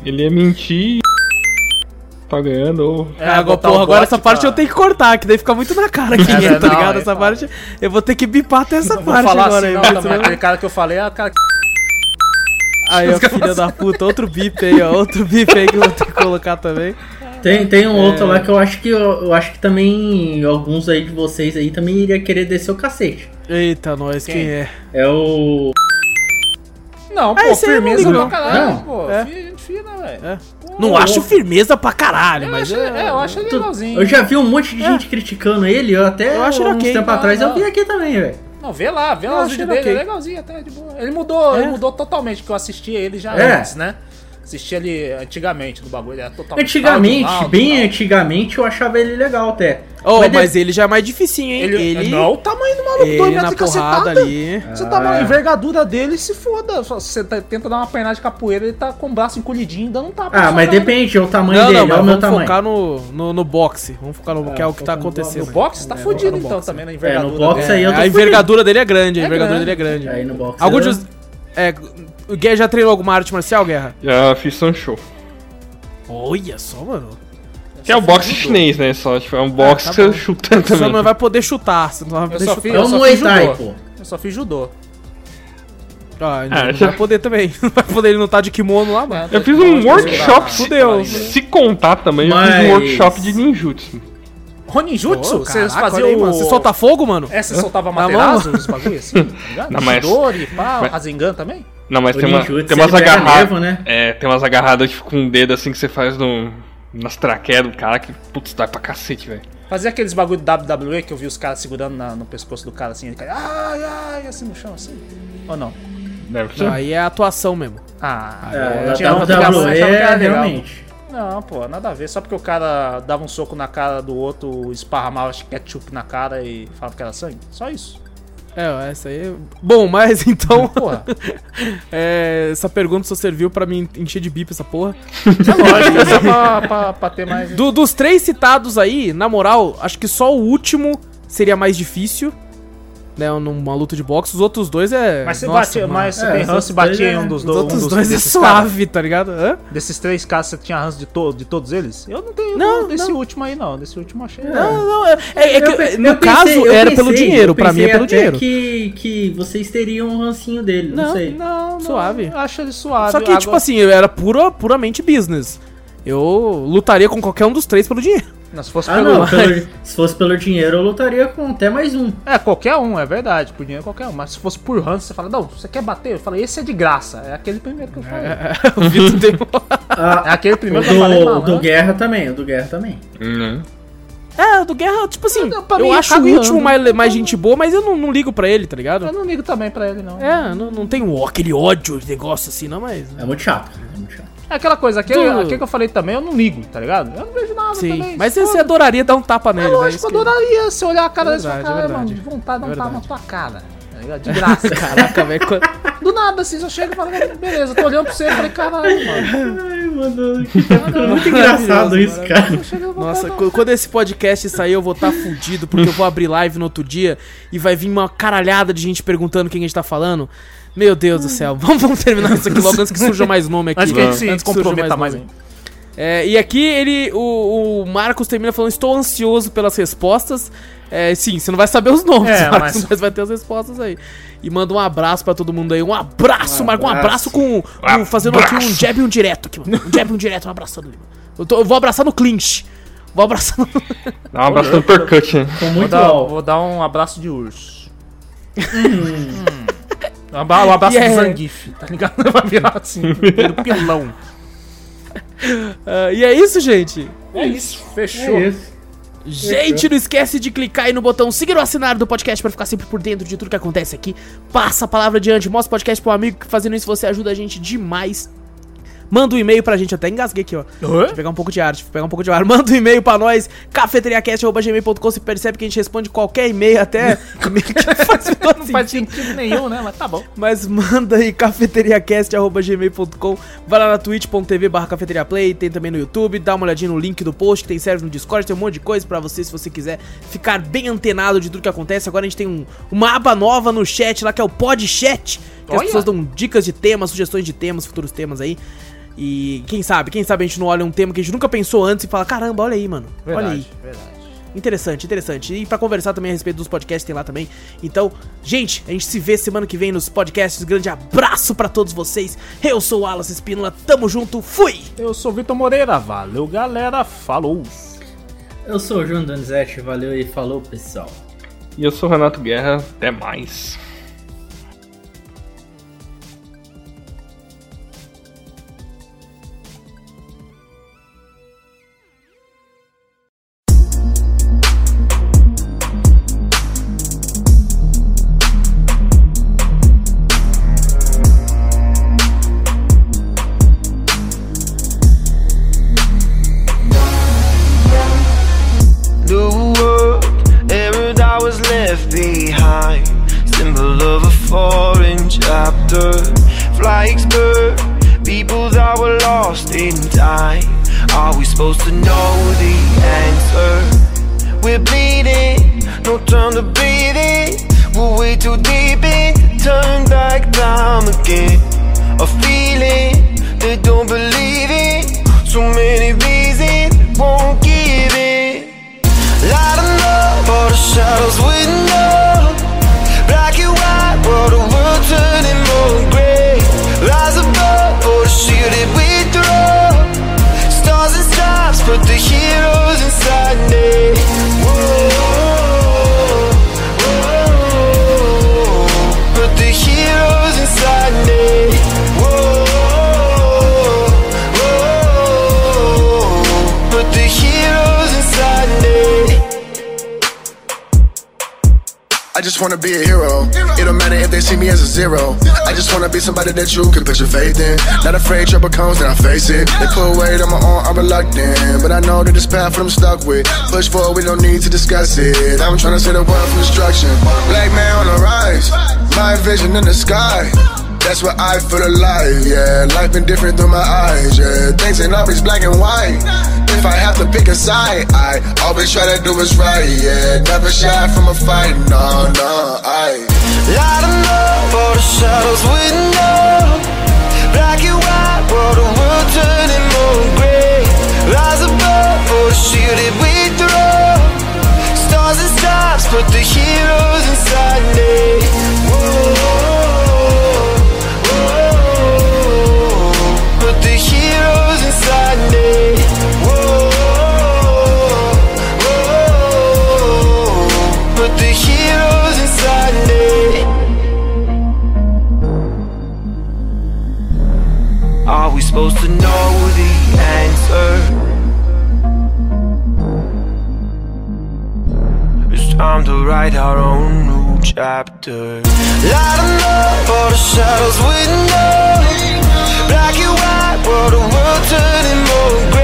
S3: ele ia mentir. Tá ganhando, ou.
S2: É,
S1: Ah, agora, porra, agora essa parte
S2: pra-
S1: eu tenho que cortar, que daí fica muito na cara quem é,
S2: É,
S1: tá
S2: não,
S1: ligado?
S2: é,
S1: essa
S2: não.
S1: parte eu vou ter que bipar até essa
S2: Não
S1: parte
S2: falar
S1: agora
S2: assim,
S1: aí.
S2: não,
S1: mas
S2: também.
S1: senão-
S2: Aquele cara que eu falei é o cara que.
S1: Aí, ó, filha da puta, outro bip aí, ó. Outro bip aí que eu vou ter que colocar também.
S4: Tem, tem um
S1: É.
S4: outro lá que eu acho que eu, eu acho que também alguns aí de vocês aí também iria querer descer o cacete.
S1: Eita, nós, quem,
S2: Quem?
S1: é?
S4: É o.
S2: Não,
S1: Ah,
S2: pô,
S1: eu não
S2: firmeza
S1: ligo,
S2: pra
S1: não.
S2: caralho,
S4: Não.
S2: pô.
S1: É.
S2: Fina, velho.
S1: É.
S2: Pô,
S1: Não
S2: eu-
S1: acho firmeza pra caralho,
S2: Eu
S1: mas
S2: acho,
S1: é...
S2: é, eu acho legalzinho.
S4: Eu já vi um monte de gente criticando ele, eu até
S1: Eu acho
S4: uns
S1: ok.
S4: tempo
S2: Não,
S4: atrás eu
S2: não.
S4: vi aqui também, velho.
S2: Não, vê lá, vê
S1: Eu
S2: lá os vídeos
S1: ele
S2: dele, é
S1: ok.
S2: legalzinho até, de boa. Ele mudou,
S1: É.
S2: ele mudou totalmente, que eu assisti ele já
S4: É.
S2: antes, né? Assisti ele antigamente no bagulho, ele era totalmente.
S4: Antigamente, bem antigamente, eu achava ele legal até.
S1: Oh,
S4: Mas
S1: mas,
S4: de-
S1: ele já é mais dificinho, hein?
S2: Ele,
S1: Ele,
S2: Não, o tamanho do maluco,
S1: ele
S2: dois metros
S1: na
S2: de
S1: porrada
S2: cacetada.
S1: ali.
S2: Você tá na envergadura dele, se foda. Você tá- tenta dar uma pernada de capoeira, ele tá com o braço encolhidinho, dando um tapa.
S4: Ah, mas depende, é o tamanho
S1: Não,
S4: dele,
S1: não, mas
S4: é o meu
S1: vamos
S4: tamanho.
S1: focar no, no, no boxe. Vamos focar no que é o que tá acontecendo.
S2: No boxe tá
S4: É,
S2: fudido
S1: no
S2: então
S1: boxe.
S2: também, na
S4: É,
S2: envergadura.
S4: no boxe
S2: dele.
S4: aí eu tô
S1: a
S4: fudido.
S1: envergadura dele é grande, a
S2: É
S1: envergadura
S2: grande.
S1: dele é grande.
S4: Aí no boxe.
S1: De... É, o Guerra já treinou alguma arte marcial, Guerra?
S3: Já fiz Sancho.
S1: Olha só, mano.
S3: Que é o boxe chinês, né? Só, tipo, é um boxe
S1: tá
S3: que você chuta
S1: Você
S3: também.
S1: não vai poder chutar, você não vai
S2: Eu
S1: poder
S2: só
S1: chutar.
S2: fiz,
S4: É
S2: eu só fiz judô.
S4: pô.
S2: Eu só fiz judô.
S1: Ah, não,
S3: Ah,
S1: não
S3: já-
S1: vai poder também. Não vai poder, ele não tá de kimono lá, mano.
S3: Eu fiz um workshop, se,
S1: Fudeu.
S3: se contar também, eu fiz
S4: Mas-
S3: um workshop de ninjutsu.
S2: Roninjutsu?
S1: Pô,
S2: Vocês
S1: caraca,
S2: faziam
S1: olha aí,
S2: o...
S1: mano. Você solta fogo, mano?
S2: É, você soltava
S1: Na
S2: materazo, os bagulho assim, tá ligado?
S3: Não, mas-
S2: Shidori, pá,
S3: mas-
S2: Rasengan também?
S3: Não, mas
S4: O
S3: tem, uma, tem umas agarradas.
S4: né?
S3: É, tem umas agarradas tipo, com o dedo assim que você faz no, nas traqueias do cara que, putz, dá pra cacete, velho.
S2: Fazia aqueles bagulho do WWE que eu vi os caras segurando na- no pescoço do cara assim, ele cai, ai, ai, assim no chão, assim. Ou não?
S3: Deve ser.
S1: Não, aí é atuação mesmo.
S2: Ah,
S4: É,
S2: eu tinha um
S4: WWE
S2: que era
S4: é
S2: legal.
S4: realmente.
S2: Não, pô, nada a ver. Só porque o cara dava um soco na cara do outro, esparramava ketchup na cara e falava que era sangue. Só isso.
S1: É, essa aí. é- Bom, mas então. É, essa pergunta só serviu pra me encher de bip essa porra.
S2: É lógico, é só pra, pra, pra ter mais.
S1: Do- dos três citados aí, na moral, acho que só o último seria mais difícil. Né, numa luta de boxe, os outros dois é.
S2: Mas você
S1: Nossa, mano.
S2: mas
S4: É,
S2: tem ranço e batia
S4: dois
S2: em
S4: é-
S2: um dos,
S1: Os
S2: do, um
S1: outros
S2: dos
S1: dois é suave, tá ligado? Hã?
S2: Desses três caras, você tinha ranço de, to de todos eles? Eu não tenho
S1: Não,
S2: desse
S1: não.
S2: último aí, não. Desse último eu achei.
S1: Não, não, é, é- é que,
S4: Eu
S1: no
S4: eu pensei-
S1: caso
S4: eu
S1: era pelo
S4: pensei-
S1: dinheiro, pra mim é
S4: pensei
S1: pelo dinheiro.
S4: Que, que vocês teriam um rancinho dele, não,
S1: Não,
S4: sei.
S2: Não, não,
S1: Suave.
S2: Eu acho ele suave.
S1: Só que,
S2: Agora-
S1: tipo assim, era pura, puramente business. Eu lutaria com qualquer um dos três pelo dinheiro.
S2: Não, se fosse
S4: Ah,
S2: pelo.
S4: não, pelo- se fosse pelo dinheiro eu lutaria com até mais um.
S2: É, qualquer um, é verdade. Por dinheiro, qualquer um. Mas se fosse por ranço, você fala, não, você quer bater? Eu falei, esse é de graça. É aquele primeiro que eu falei. É,
S1: o Vitor tem
S4: Ah,
S2: aquele
S4: o
S2: primeiro que eu falei,
S4: do,
S2: não.
S4: do
S2: né?
S4: Guerra também, o do Guerra também.
S3: Uhum.
S1: É, o do Guerra, tipo assim,
S2: pra
S1: eu
S2: mim,
S1: acho o último mais, mais gente boa, mas eu não, não ligo pra ele, tá ligado?
S2: Eu não ligo também pra ele, não.
S1: É, não, não tenho ó, aquele ódio, negócio assim, não, mas.
S4: É muito chato, é.
S2: É aquela coisa, aquele,
S1: Tu-
S2: aquele que eu falei também, eu não ligo, tá ligado? Eu não vejo nada
S1: Sim,
S2: também.
S1: mas você
S2: foda.
S1: adoraria dar um tapa
S2: É
S1: nele, né?
S2: lógico, eu adoraria se olhar a cara desse cara,
S1: é
S2: mano, de vontade de dar um tapa na tua cara. Tá? De graça.
S1: Caraca, velho.
S2: Do nada, assim, só chega e fala, beleza, tô olhando pra você e falei, caralho, mano.
S4: Ai, mano, que muito engraçado isso, cara.
S1: Nossa, quando esse podcast sair, eu vou estar fudido, porque eu vou abrir live no outro dia e vai vir uma caralhada de gente perguntando quem a gente tá falando. Meu Deus do céu, vamos, vamos terminar isso aqui logo antes que surja mais nome aqui.
S2: Antes que a gente se comprometa mais ainda.
S1: É, e aqui ele, o, o Marcos termina falando: Estou ansioso pelas respostas. É, sim, você não vai saber os nomes,
S2: É,
S1: Marcos,
S2: mas-
S1: mas... vai ter as respostas aí. E manda um abraço pra todo mundo aí. Um abraço,
S4: Um
S1: Marcos. Um abraço com, com- fazendo aqui um jab e um direto aqui, mano. Um jab e um direto, um abraçando ali. mano. Eu, tô- eu vou abraçar no clinch. Vou abraçar no.
S3: Dá um abraço no percut?
S4: Tô
S2: Vou dar, vou dar um abraço de urso. Hum. Um um abraço
S1: Yeah.
S2: de Zangief, tá ligado? Vai virar assim, do pilão.
S1: Ah, e é isso, gente.
S2: É isso, fechou.
S4: É isso.
S1: Gente, não esquece de clicar aí no botão seguir ou assinar do podcast pra ficar sempre por dentro de tudo que acontece aqui. Passa a palavra adiante, mostra o podcast pro amigo que fazendo isso você ajuda a gente demais. Manda um e-mail pra gente, até engasguei aqui, ó. Deixa eu pegar um pouco de ar, deixa eu pegar um pouco de ar. Manda um e-mail pra nós, cafeteriacast.gmail.com. Você percebe que a gente responde qualquer e-mail, até que faz
S2: Não faz
S1: sentido.
S2: nenhum, né? Mas tá bom.
S1: Mas manda aí cafeteriacast.gmail.com Vai lá na twitch.tv barra cafeteriaplay Tem também no YouTube, dá uma olhadinha no link do post Que tem serve no Discord, tem um monte de coisa pra você Se você quiser ficar bem antenado de tudo que acontece Agora a gente tem um- uma aba nova no chat lá Que é o Pod Chat Que as
S2: Olha!
S1: pessoas dão dicas de temas, sugestões de temas, futuros temas aí e quem sabe, quem sabe a gente não olha um tema que a gente nunca pensou antes e fala, caramba, olha aí, mano. olha aí.
S2: verdade.
S1: Interessante, interessante. E pra conversar também a respeito dos podcasts tem lá também. Então, gente, a gente se vê semana que vem nos podcasts. Grande abraço pra todos vocês. Eu sou o Alas Espínola, tamo junto, fui!
S2: Eu sou o Vitor Moreira, valeu galera, falou!
S4: Eu sou o João Donizete, valeu e falou, pessoal.
S3: E eu sou o Renato Guerra, até mais.
S5: Be somebody that you can put your faith in. Not afraid trouble comes, then I face it. They put weight on my arm, I'm reluctant. But I know that this path I'm stuck with. Push forward, we don't need to discuss it. I'm trying to save the world from destruction. Black man on the rise, my vision in the sky. That's where I feel alive, yeah. Life been different through my eyes, yeah. Things ain't always black and white. If I have to pick a side, I always try to do what's right, yeah. Never shy from a fight, no, no, I.
S6: Light 'em up, all the shadows Black and white, world turning more gray. Rise above, the we throw. Stars and stripes, put the heroes inside me. Put the heroes inside me supposed to know the answer? It's time to write our own new chapter. Light 'em up, all the shadows with no black and white, while the world turning more gray.